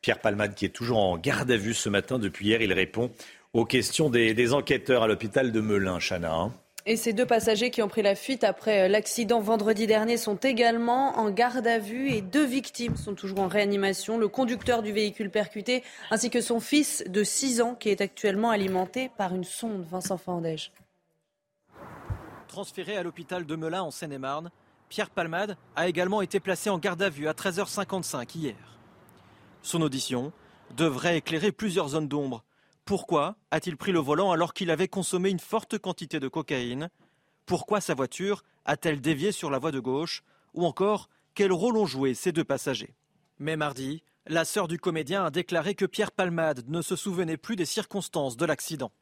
Pierre Palmade, qui est toujours en garde à vue ce matin depuis hier, il répond aux questions des, enquêteurs à l'hôpital de Melun, Chana. Et ces deux passagers qui ont pris la fuite après l'accident vendredi dernier sont également en garde à vue et deux victimes sont toujours en réanimation. Le conducteur du véhicule percuté ainsi que son fils de 6 ans qui est actuellement alimenté par une sonde. Vincent Fandège. Transféré à l'hôpital de Melun en Seine-et-Marne, Pierre Palmade a également été placé en garde à vue à 13h55 hier. Son audition devrait éclairer plusieurs zones d'ombre pourquoi a-t-il pris le volant alors qu'il avait consommé une forte quantité de cocaïne? Pourquoi sa voiture a-t-elle dévié sur la voie de gauche? Ou encore, quel rôle ont joué ces deux passagers? Mais mardi, la sœur du comédien a déclaré que Pierre Palmade ne se souvenait plus des circonstances de l'accident.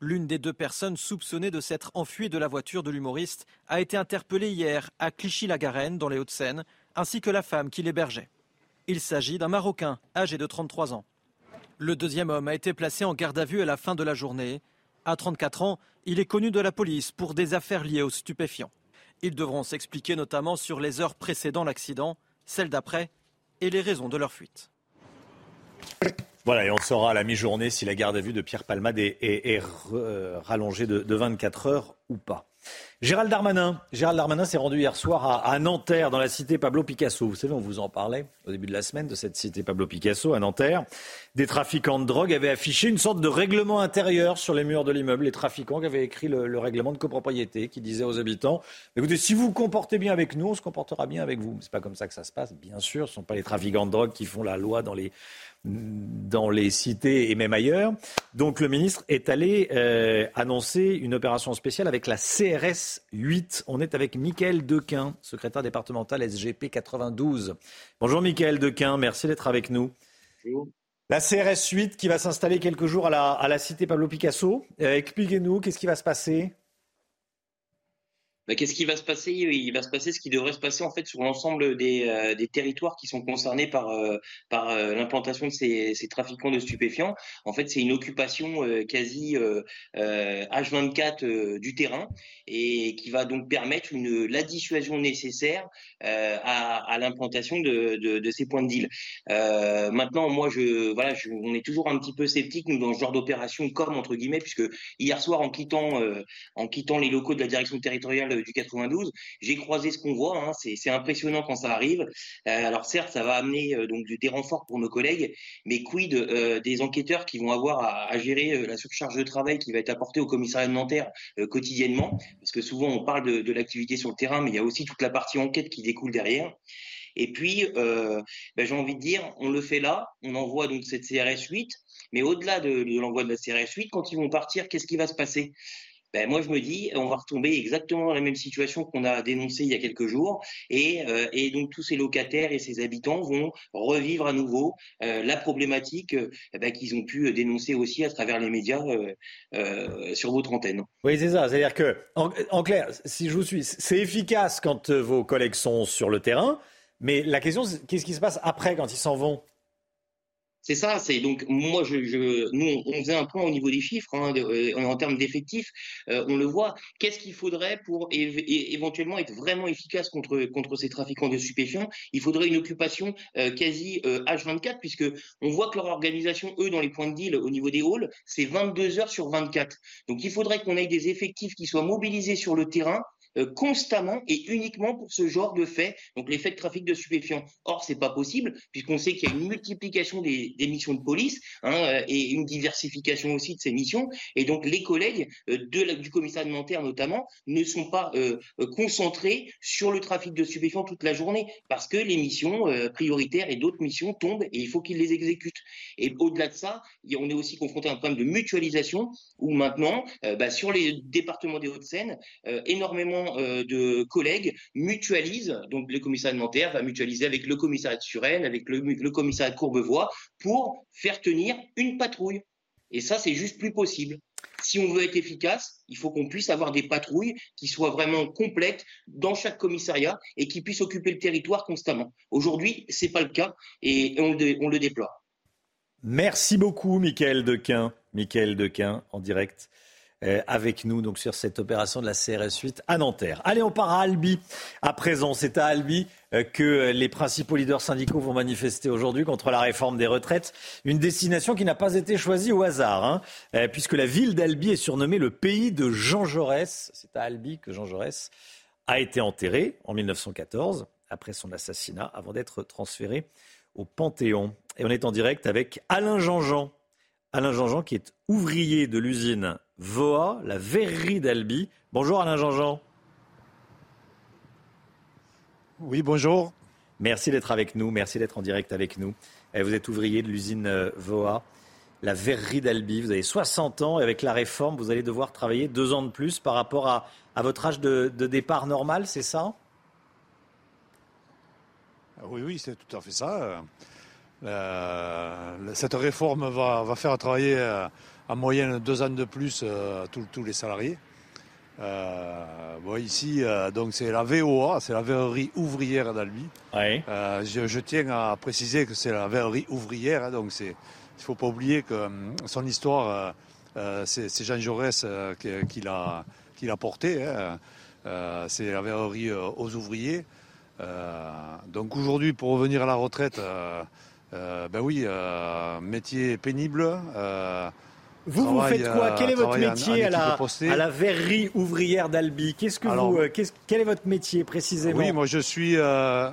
L'une des deux personnes soupçonnées de s'être enfuie de la voiture de l'humoriste a été interpellée hier à Clichy-la-Garenne, dans les Hauts-de-Seine, ainsi que la femme qui l'hébergeait. Il s'agit d'un Marocain âgé de 33 ans. Le deuxième homme a été placé en garde à vue à la fin de la journée. À 34 ans, il est connu de la police pour des affaires liées aux stupéfiants. Ils devront s'expliquer notamment sur les heures précédant l'accident, celles d'après et les raisons de leur fuite. Voilà, et on saura à la mi-journée si la garde à vue de Pierre Palmade est, euh, rallongée de 24 heures ou pas. Gérald Darmanin, Gérald Darmanin s'est rendu hier soir à, Nanterre, dans la cité Pablo Picasso. Vous savez, on vous en parlait au début de la semaine de cette cité Pablo Picasso à Nanterre. Des trafiquants de drogue avaient affiché une sorte de règlement intérieur sur les murs de l'immeuble. Les trafiquants avaient écrit le, règlement de copropriété qui disait aux habitants écoutez, si vous vous comportez bien avec nous, on se comportera bien avec vous. C'est pas comme ça que ça se passe, bien sûr. Ce ne sont pas les trafiquants de drogue qui font la loi dans les dans les cités et même ailleurs. Donc le ministre est allé euh, annoncer une opération spéciale avec la CRS 8. On est avec Mickaël Dequin, secrétaire départemental SGP 92. Bonjour Mickaël Dequin, merci d'être avec nous. Bonjour. La CRS 8 qui va s'installer quelques jours à la, cité Pablo Picasso. Euh, expliquez-nous, qu'est-ce qui va se passer? Bah, qu'est-ce qui va se passer? Il va se passer ce qui devrait se passer en fait sur l'ensemble des, euh, territoires qui sont concernés par, euh, euh, l'implantation de ces, trafiquants de stupéfiants. En fait, c'est une occupation quasi H24 du terrain et qui va donc permettre la dissuasion nécessaire à, l'implantation de, ces points de deal. maintenant, moi, je, voilà, on est toujours un petit peu sceptique nous dans ce genre d'opération comme entre guillemets puisque hier soir en quittant les locaux de la direction territoriale du 92. J'ai croisé ce qu'on voit, hein, c'est impressionnant quand ça arrive. Euh, alors certes, ça va amener euh, donc des renforts pour nos collègues, mais quid euh, des enquêteurs qui vont avoir à, gérer la surcharge de travail qui va être apportée au commissariat de Nanterre quotidiennement, parce que souvent on parle de, l'activité sur le terrain, mais il y a aussi toute la partie enquête qui découle derrière. Et puis, ben, j'ai envie de dire, on le fait là, on envoie donc cette CRS 8, mais au-delà de, de l'envoi de la CRS 8, quand ils vont partir, qu'est-ce qui va se passer? Ben, moi je me dis, on va retomber exactement dans la même situation qu'on a dénoncée il y a quelques jours, et, euh, et, donc tous ces locataires et ces habitants vont revivre à nouveau euh, la problématique euh, ben, qu'ils ont pu dénoncer aussi à travers les médias sur votre antenne. Oui, c'est ça. C'est-à-dire que, en, en, clair, si je vous suis, c'est efficace quand vos collègues sont sur le terrain, mais la question, c'est qu'est-ce qui se passe après quand ils s'en vont? C'est ça, c'est donc moi je, je, nous on faisait un point au niveau des chiffres hein, euh, en termes d'effectifs, euh, on le voit. Qu'est-ce qu'il faudrait pour éventuellement être vraiment efficace contre ces trafiquants de stupéfiants? Il faudrait une occupation euh, quasi H24 puisque on voit que leur organisation eux dans les points de deal au niveau des halls c'est 22 heures sur 24. Donc il faudrait qu'on ait des effectifs qui soient mobilisés sur le terrain euh, constamment et uniquement pour ce genre de fait, donc les faits de trafic de stupéfiants. Or, c'est pas possible puisqu'on sait qu'il y a une multiplication des, missions de police hein, euh, et une diversification aussi de ces missions. Et donc, les collègues euh, de du commissariat de notamment ne sont pas concentrés sur le trafic de stupéfiants toute la journée parce que les missions prioritaires et d'autres missions tombent et il faut qu'ils les exécutent. Et au-delà de ça, on est aussi confronté à un problème de mutualisation où maintenant, bah, sur les départements des Hauts-de-Seine, énormément euh, de collègues mutualisent, donc le commissariat de Nanterre va mutualiser avec le commissariat de Suresnes, avec le, commissariat de Courbevoie, pour faire tenir une patrouille. Et ça, c'est juste plus possible. Si on veut être efficace, il faut qu'on puisse avoir des patrouilles qui soient vraiment complètes dans chaque commissariat et qui puissent occuper le territoire constamment. Aujourd'hui, c'est pas le cas et on le, on le déploie. Merci beaucoup, Michael Dequin. Michael Dequin, en direct avec nous donc sur cette opération de la CRS 8 à Nanterre. Allez, on part à Albi. À présent, c'est à Albi euh, que les principaux leaders syndicaux vont manifester aujourd'hui contre la réforme des retraites. Une destination qui n'a pas été choisie au hasard, hein, euh, puisque la ville d'Albi est surnommée le pays de Jean Jaurès. C'est à Albi que Jean Jaurès a été enterré en 1914 après son assassinat, avant d'être transféré au Panthéon. Et on est en direct avec Alain Jean-Jean. Alain Jean-Jean qui est ouvrier de l'usine VOA, la verrerie d'Albi. Bonjour Alain Jean-Jean. Oui, bonjour. Merci d'être avec nous, merci d'être en direct avec nous. Vous êtes ouvrier de l'usine euh, VOA, la verrerie d'Albi. Vous avez 60 ans et avec la réforme, vous allez devoir travailler deux ans de plus par rapport à, votre âge de, départ normal, c'est ça? Oui, oui, c'est tout à fait ça. Euh, cette réforme va, faire travailler euh, en moyenne deux ans de plus tous les salariés. Euh, bon, ici, euh, donc c'est la VOA, c'est la verrerie ouvrière d'Albi. Euh, je, tiens à préciser que c'est la verrerie ouvrière, hein, donc c'est, il faut pas oublier que son histoire, c'est, Jean Jaurès qui, l'a, qui l'a porté. Hein. c'est la verrerie aux ouvriers. donc aujourd'hui, pour revenir à la retraite, ben oui, métier pénible. Vous, vous faites quoi Quel est votre métier à, la, verrerie ouvrière d'Albi Qu'est-ce que vous, euh, Quel est votre métier précisément Oui, moi je suis euh,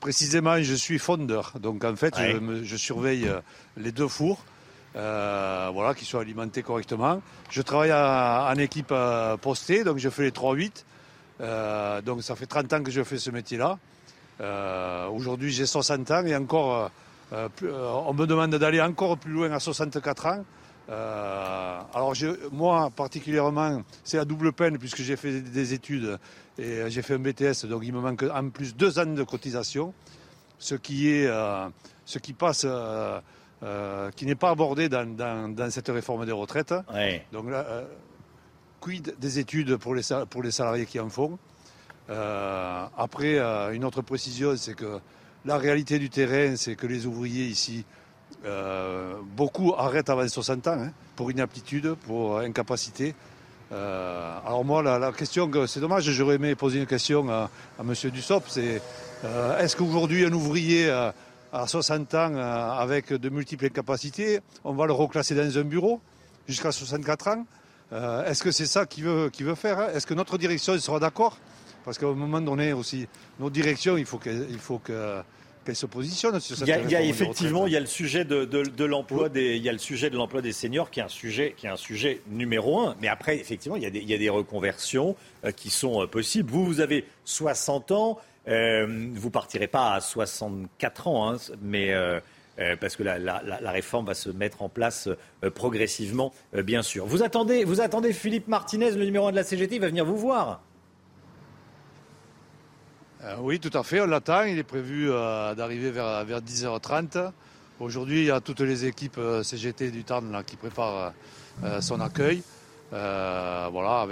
précisément je suis fondeur. Donc en fait, je, surveille euh, les deux fours, voilà, qui sont alimentés correctement. Je travaille en équipe postée, donc je fais les 3-8. donc ça fait 30 ans que je fais ce métier-là. Aujourd'hui, j'ai 60 ans et encore on me demande d'aller encore plus loin à 64 ans. Euh, alors moi particulièrement, c'est la double peine puisque j'ai fait des études et j'ai fait un BTS, donc il me manque en plus deux ans de cotisation, ce qui est, ce qui passe, qui n'est pas abordé dans, cette réforme des retraites. Donc là, quid des études pour les, pour les salariés qui en font? après, une autre précision, c'est que la réalité du terrain, c'est que les ouvriers ici, euh, beaucoup arrêtent avant 60 ans, hein, pour inaptitude, pour incapacité. Euh, alors moi, la, question, c'est dommage, j'aurais aimé poser une question à, à M. Dussop, c'est euh, est-ce qu'aujourd'hui un ouvrier à, 60 ans avec de multiples incapacités, on va le reclasser dans un bureau jusqu'à 64 ans? Est-ce que c'est ça qu'il veut, veut faire hein? Est-ce que notre direction sera d'accord parce qu'à un moment donné aussi, nos directions, il faut qu'elles se positionnent sur cette Il y a, effectivement, il y a le sujet de, l'emploi des, il y a le sujet de l'emploi des seniors qui est un sujet, qui est un sujet numéro un. Mais après, effectivement, il y a des, il y a des reconversions euh, qui sont euh, possibles. Vous, vous avez 60 ans, euh, vous partirez pas à 64 ans, hein, mais parce que la, la, réforme va se mettre en place progressivement, bien sûr. Vous attendez, vous attendez Philippe Martinez, le numéro 1 de la CGT, il va venir vous voir. Euh, oui, tout à fait, on l'attend. Il est prévu euh, d'arriver vers, vers 10h30. Aujourd'hui, il y a toutes les équipes euh, CGT du Tarn qui préparent son accueil. voilà,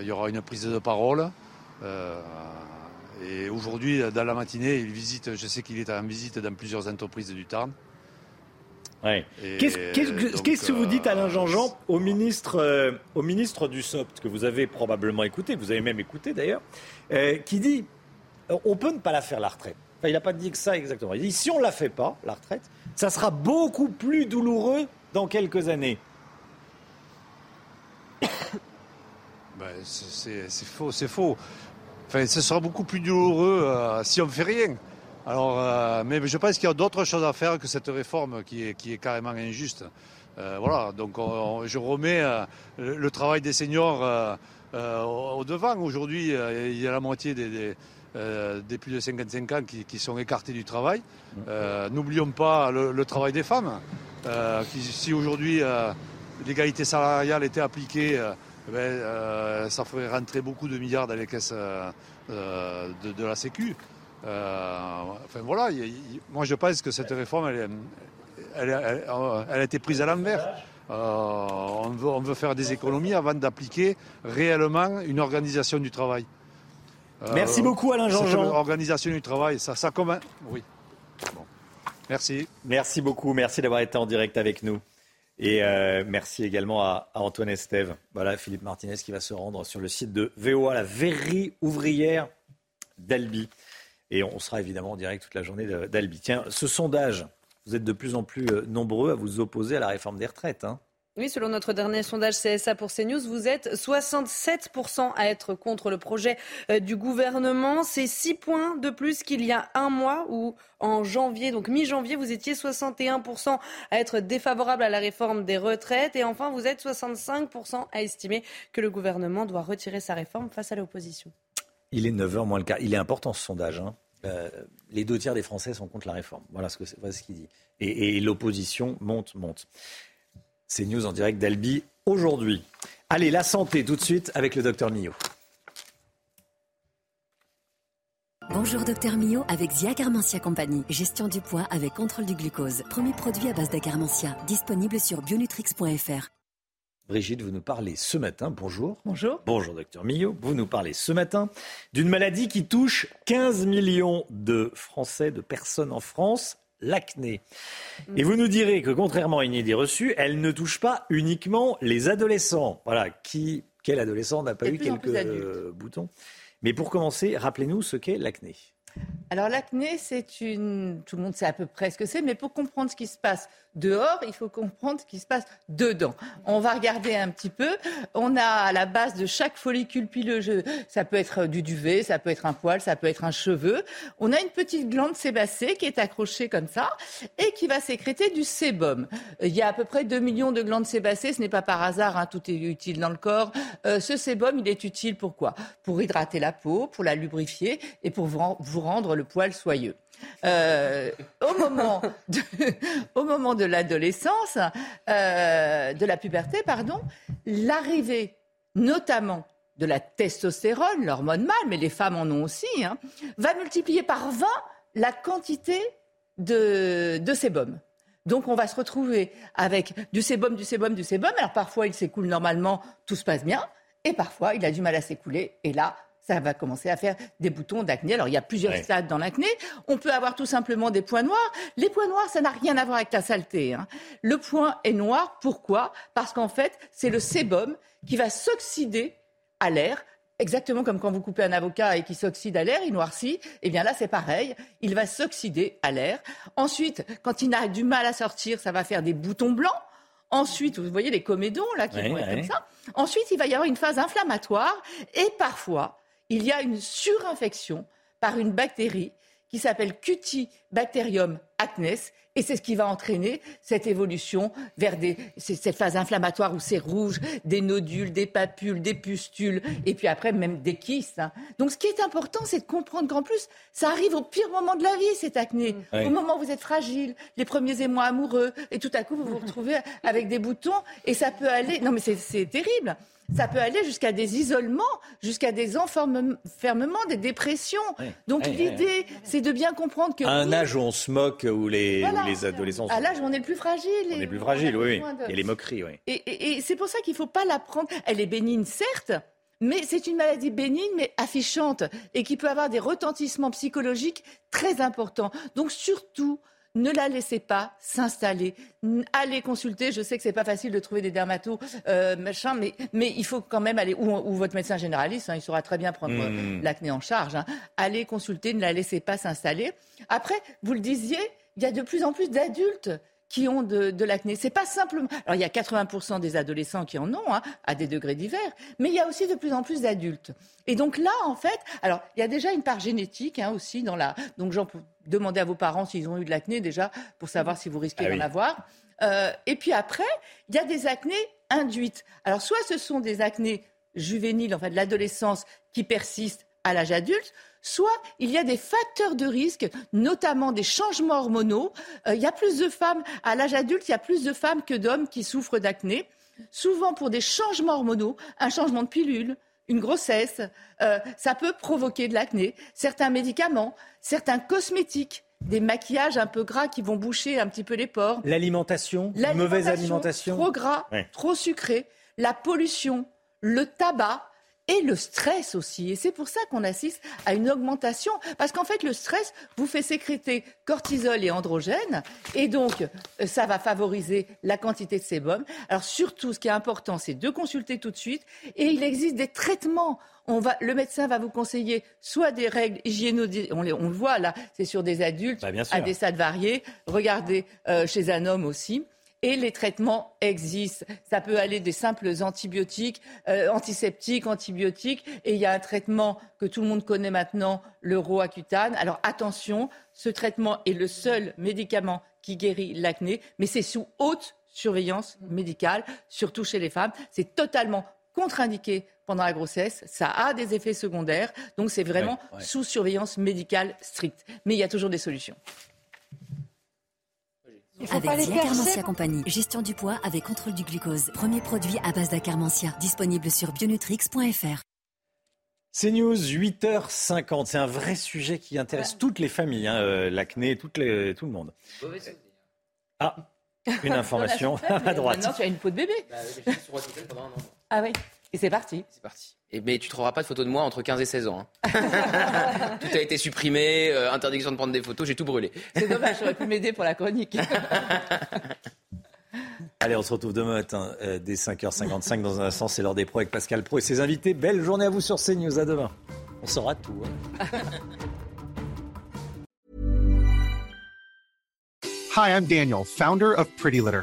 il y aura une prise de parole. et aujourd'hui, dans la matinée, il visite, je sais qu'il est en visite dans plusieurs entreprises du Tarn. Qu'est-ce que vous dites, Alain Jean-Jean, au ministre, euh, au ministre du SOPT, que vous avez probablement écouté, vous avez même écouté d'ailleurs, euh, qui dit on peut ne pas la faire la retraite. il n'a pas dit que ça exactement. Il dit si on ne la fait pas, la retraite, ça sera beaucoup plus douloureux dans quelques années. Ben, c'est faux, c'est faux. Enfin, ce sera beaucoup plus douloureux euh, si on ne fait rien. Alors, euh, mais je pense qu'il y a d'autres choses à faire que cette réforme qui est, qui est carrément injuste. Euh, voilà, donc je remets euh, le, travail des seniors au devant. Aujourd'hui, il y a la moitié des, plus de 55 ans qui, sont écartés du travail. N'oublions pas le, travail des femmes. Si aujourd'hui l'égalité salariale était appliquée, eh ben, ça ferait rentrer beaucoup de milliards dans les caisses de la Sécu. Euh, enfin voilà, moi je pense que cette réforme, elle, a été prise à l'envers. Euh, on, veut, on, veut, faire des économies avant d'appliquer réellement une organisation du travail. Euh, Merci beaucoup Alain Jean-Jean. Organisation du travail, ça, ça comment Oui. Merci. Merci beaucoup. Merci d'avoir été en direct avec nous. Et euh, merci également à, Antoine Estève. Voilà, Philippe Martinez qui va se rendre sur le site de VOA, la verrie ouvrière d'Albi. Et on sera évidemment en direct toute la journée d'Albi. Tiens, ce sondage, vous êtes de plus en plus euh, nombreux à vous opposer à la réforme des retraites. Hein oui, selon notre dernier sondage CSA pour CNews, vous êtes 67% à être contre le projet euh, du gouvernement. C'est 6 points de plus qu'il y a un mois où en janvier, donc mi-janvier, vous étiez 61% à être défavorable à la réforme des retraites. Et enfin, vous êtes 65% à estimer que le gouvernement doit retirer sa réforme face à l'opposition. Il est 9h moins le quart. Il est important ce sondage. Hein. Euh, les deux tiers des Français sont contre la réforme. Voilà ce qu'il ce dit. Et, l'opposition monte, monte. C'est News en direct d'Albi aujourd'hui. Allez, la santé tout de suite avec le docteur Millot. Bonjour docteur Mio avec Zia Carmentia Compagnie. Gestion du poids avec contrôle du glucose. Premier produit à base d'acarmentia. Disponible sur bionutrix.fr. Brigitte, vous nous parlez ce matin, bonjour. Bonjour. Bonjour docteur Millot, vous nous parlez ce matin d'une maladie qui touche 15 millions de Français, de personnes en France, l'acné. Et vous nous direz que contrairement à une idée reçue, elle ne touche pas uniquement les adolescents. Voilà, qui, quel adolescent n'a pas eu quelques boutons Mais pour commencer, rappelez-nous ce qu'est l'acné. Alors l'acné, c'est une... Tout le monde sait à peu près ce que c'est, mais pour comprendre ce qui se passe dehors, il faut comprendre ce qui se passe dedans. On va regarder un petit peu. On a à la base de chaque follicule pileux, ça peut être du duvet, ça peut être un poil, ça peut être un cheveu. On a une petite glande sébacée qui est accrochée comme ça et qui va sécréter du sébum. Il y a à peu près 2 millions de glandes sébacées. Ce n'est pas par hasard, hein, tout est utile dans le corps. Euh, ce sébum, il est utile pour quoi? Pour hydrater la peau, pour la lubrifier et pour vous rendre le poil soyeux. Euh, au, moment de, au moment de l'adolescence, euh, de la puberté, pardon, l'arrivée notamment de la testostérone, l'hormone mâle, mais les femmes en ont aussi, hein, va multiplier par 20 la quantité de, de sébum. Donc on va se retrouver avec du sébum, du sébum, du sébum. Alors parfois il s'écoule normalement, tout se passe bien, et parfois il a du mal à s'écouler, et là ça va commencer à faire des boutons d'acné. Alors, il y a plusieurs stades dans l'acné. On peut avoir tout simplement des points noirs. Les points noirs, ça n'a rien à voir avec la saleté. Hein. Le point est noir. Pourquoi? Parce qu'en fait, c'est le sébum qui va s'oxyder à l'air. Exactement comme quand vous coupez un avocat et qui s'oxyde à l'air, il noircit. Eh bien là, c'est pareil. Il va s'oxyder à l'air. Ensuite, quand il a du mal à sortir, ça va faire des boutons blancs. Ensuite, vous voyez les comédons là qui vont être comme ça. Ensuite, il va y avoir une phase inflammatoire et parfois, il y a une surinfection par une bactérie qui s'appelle Cutibacterium acnes et c'est ce qui va entraîner cette évolution vers des, cette phase inflammatoire où c'est rouge, des nodules, des papules, des pustules, et puis après même des kystes. Hein. Donc ce qui est important, c'est de comprendre qu'en plus, ça arrive au pire moment de la vie, cette acné. Au moment où vous êtes fragile, les premiers émois amoureux, et tout à coup, vous vous retrouvez avec des boutons, et ça peut aller... Non mais c'est terrible ça peut aller jusqu'à des isolements, jusqu'à des enfermements, des dépressions. Donc l'idée, c'est de bien comprendre que... À un âge où on se moque, où les, les adolescents... À l'âge où on est le plus fragile. On est plus fragile, oui. A les moqueries, oui. Et, c'est pour ça qu'il ne faut pas la prendre... Elle est bénigne, certes, mais c'est une maladie bénigne, mais affichante, et qui peut avoir des retentissements psychologiques très importants. Donc surtout, ne la laissez pas s'installer. Allez consulter. Je sais que c'est pas facile de trouver des dermatos, euh, machin, mais, mais il faut quand même aller, ou, votre médecin généraliste, hein, il saura très bien prendre mmh. l'acné en charge. Hein. Allez consulter, ne la laissez pas s'installer. Après, vous le disiez, il y a de plus en plus d'adultes qui ont de, de l'acné. C'est pas simplement. Alors il y a 80% des adolescents qui en ont, hein, à des degrés divers, mais il y a aussi de plus en plus d'adultes. Et donc là, en fait, alors il y a déjà une part génétique hein, aussi dans la. Donc j'en demander à vos parents s'ils ont eu de l'acné déjà pour savoir si vous risquez ah d'en avoir. Euh, et puis après, il y a des acnés induites. Alors soit ce sont des acnés juvéniles, en fait, de l'adolescence qui persistent à l'âge adulte, soit il y a des facteurs de risque, notamment des changements hormonaux. Euh, il y a plus de femmes, à l'âge adulte, il y a plus de femmes que d'hommes qui souffrent d'acné, souvent pour des changements hormonaux, un changement de pilule, une grossesse, euh, ça peut provoquer de l'acné. Certains médicaments, certains cosmétiques, des maquillages un peu gras qui vont boucher un petit peu les pores. L'alimentation, mauvaise alimentation. Trop gras, trop sucré, la pollution, le tabac, et le stress aussi. Et c'est pour ça qu'on assiste à une augmentation. Parce qu'en fait, le stress vous fait sécréter cortisol et androgène. Et donc, euh, ça va favoriser la quantité de sébum. Alors, surtout, ce qui est important, c'est de consulter tout de suite. Et il existe des traitements. On va, le médecin va vous conseiller soit des règles hygiéno, on, on le voit là, c'est sur des adultes bah, à des stades variés. Regardez euh, chez un homme aussi et les traitements existent. Ça peut aller des simples antibiotiques, euh, antiseptiques, antibiotiques, et il y a un traitement que tout le monde connaît maintenant, le Roaccutane. Alors attention, ce traitement est le seul médicament qui guérit l'acné, mais c'est sous haute surveillance médicale, surtout chez les femmes. C'est totalement contre-indiqué pendant la grossesse, ça a des effets secondaires, donc c'est vraiment sous surveillance médicale stricte. Mais il y a toujours des solutions. Avec Diacarmentia Compagnie. Gestion du poids avec contrôle du glucose. Premier produit à base d'Acarmentia. Disponible sur bionutrix.fr. C'est News, 8h50. C'est un vrai sujet qui intéresse toutes les familles, hein, euh, l'acné, tout le monde. Ah, une information à droite. Maintenant, tu as une peau de bébé. Bah, ah oui. Et c'est parti. C'est parti. Et, mais tu ne trouveras pas de photos de moi entre 15 et 16 ans. Hein. tout a été supprimé, euh, interdiction de prendre des photos, j'ai tout brûlé. C'est dommage, j'aurais pu m'aider pour la chronique. Allez, on se retrouve demain matin euh, dès 5h55 dans un instant. C'est l'heure des pros avec Pascal Pro et ses invités. Belle journée à vous sur CNews. À demain. On saura tout. Hein. Hi, I'm Daniel, founder of Pretty Litter.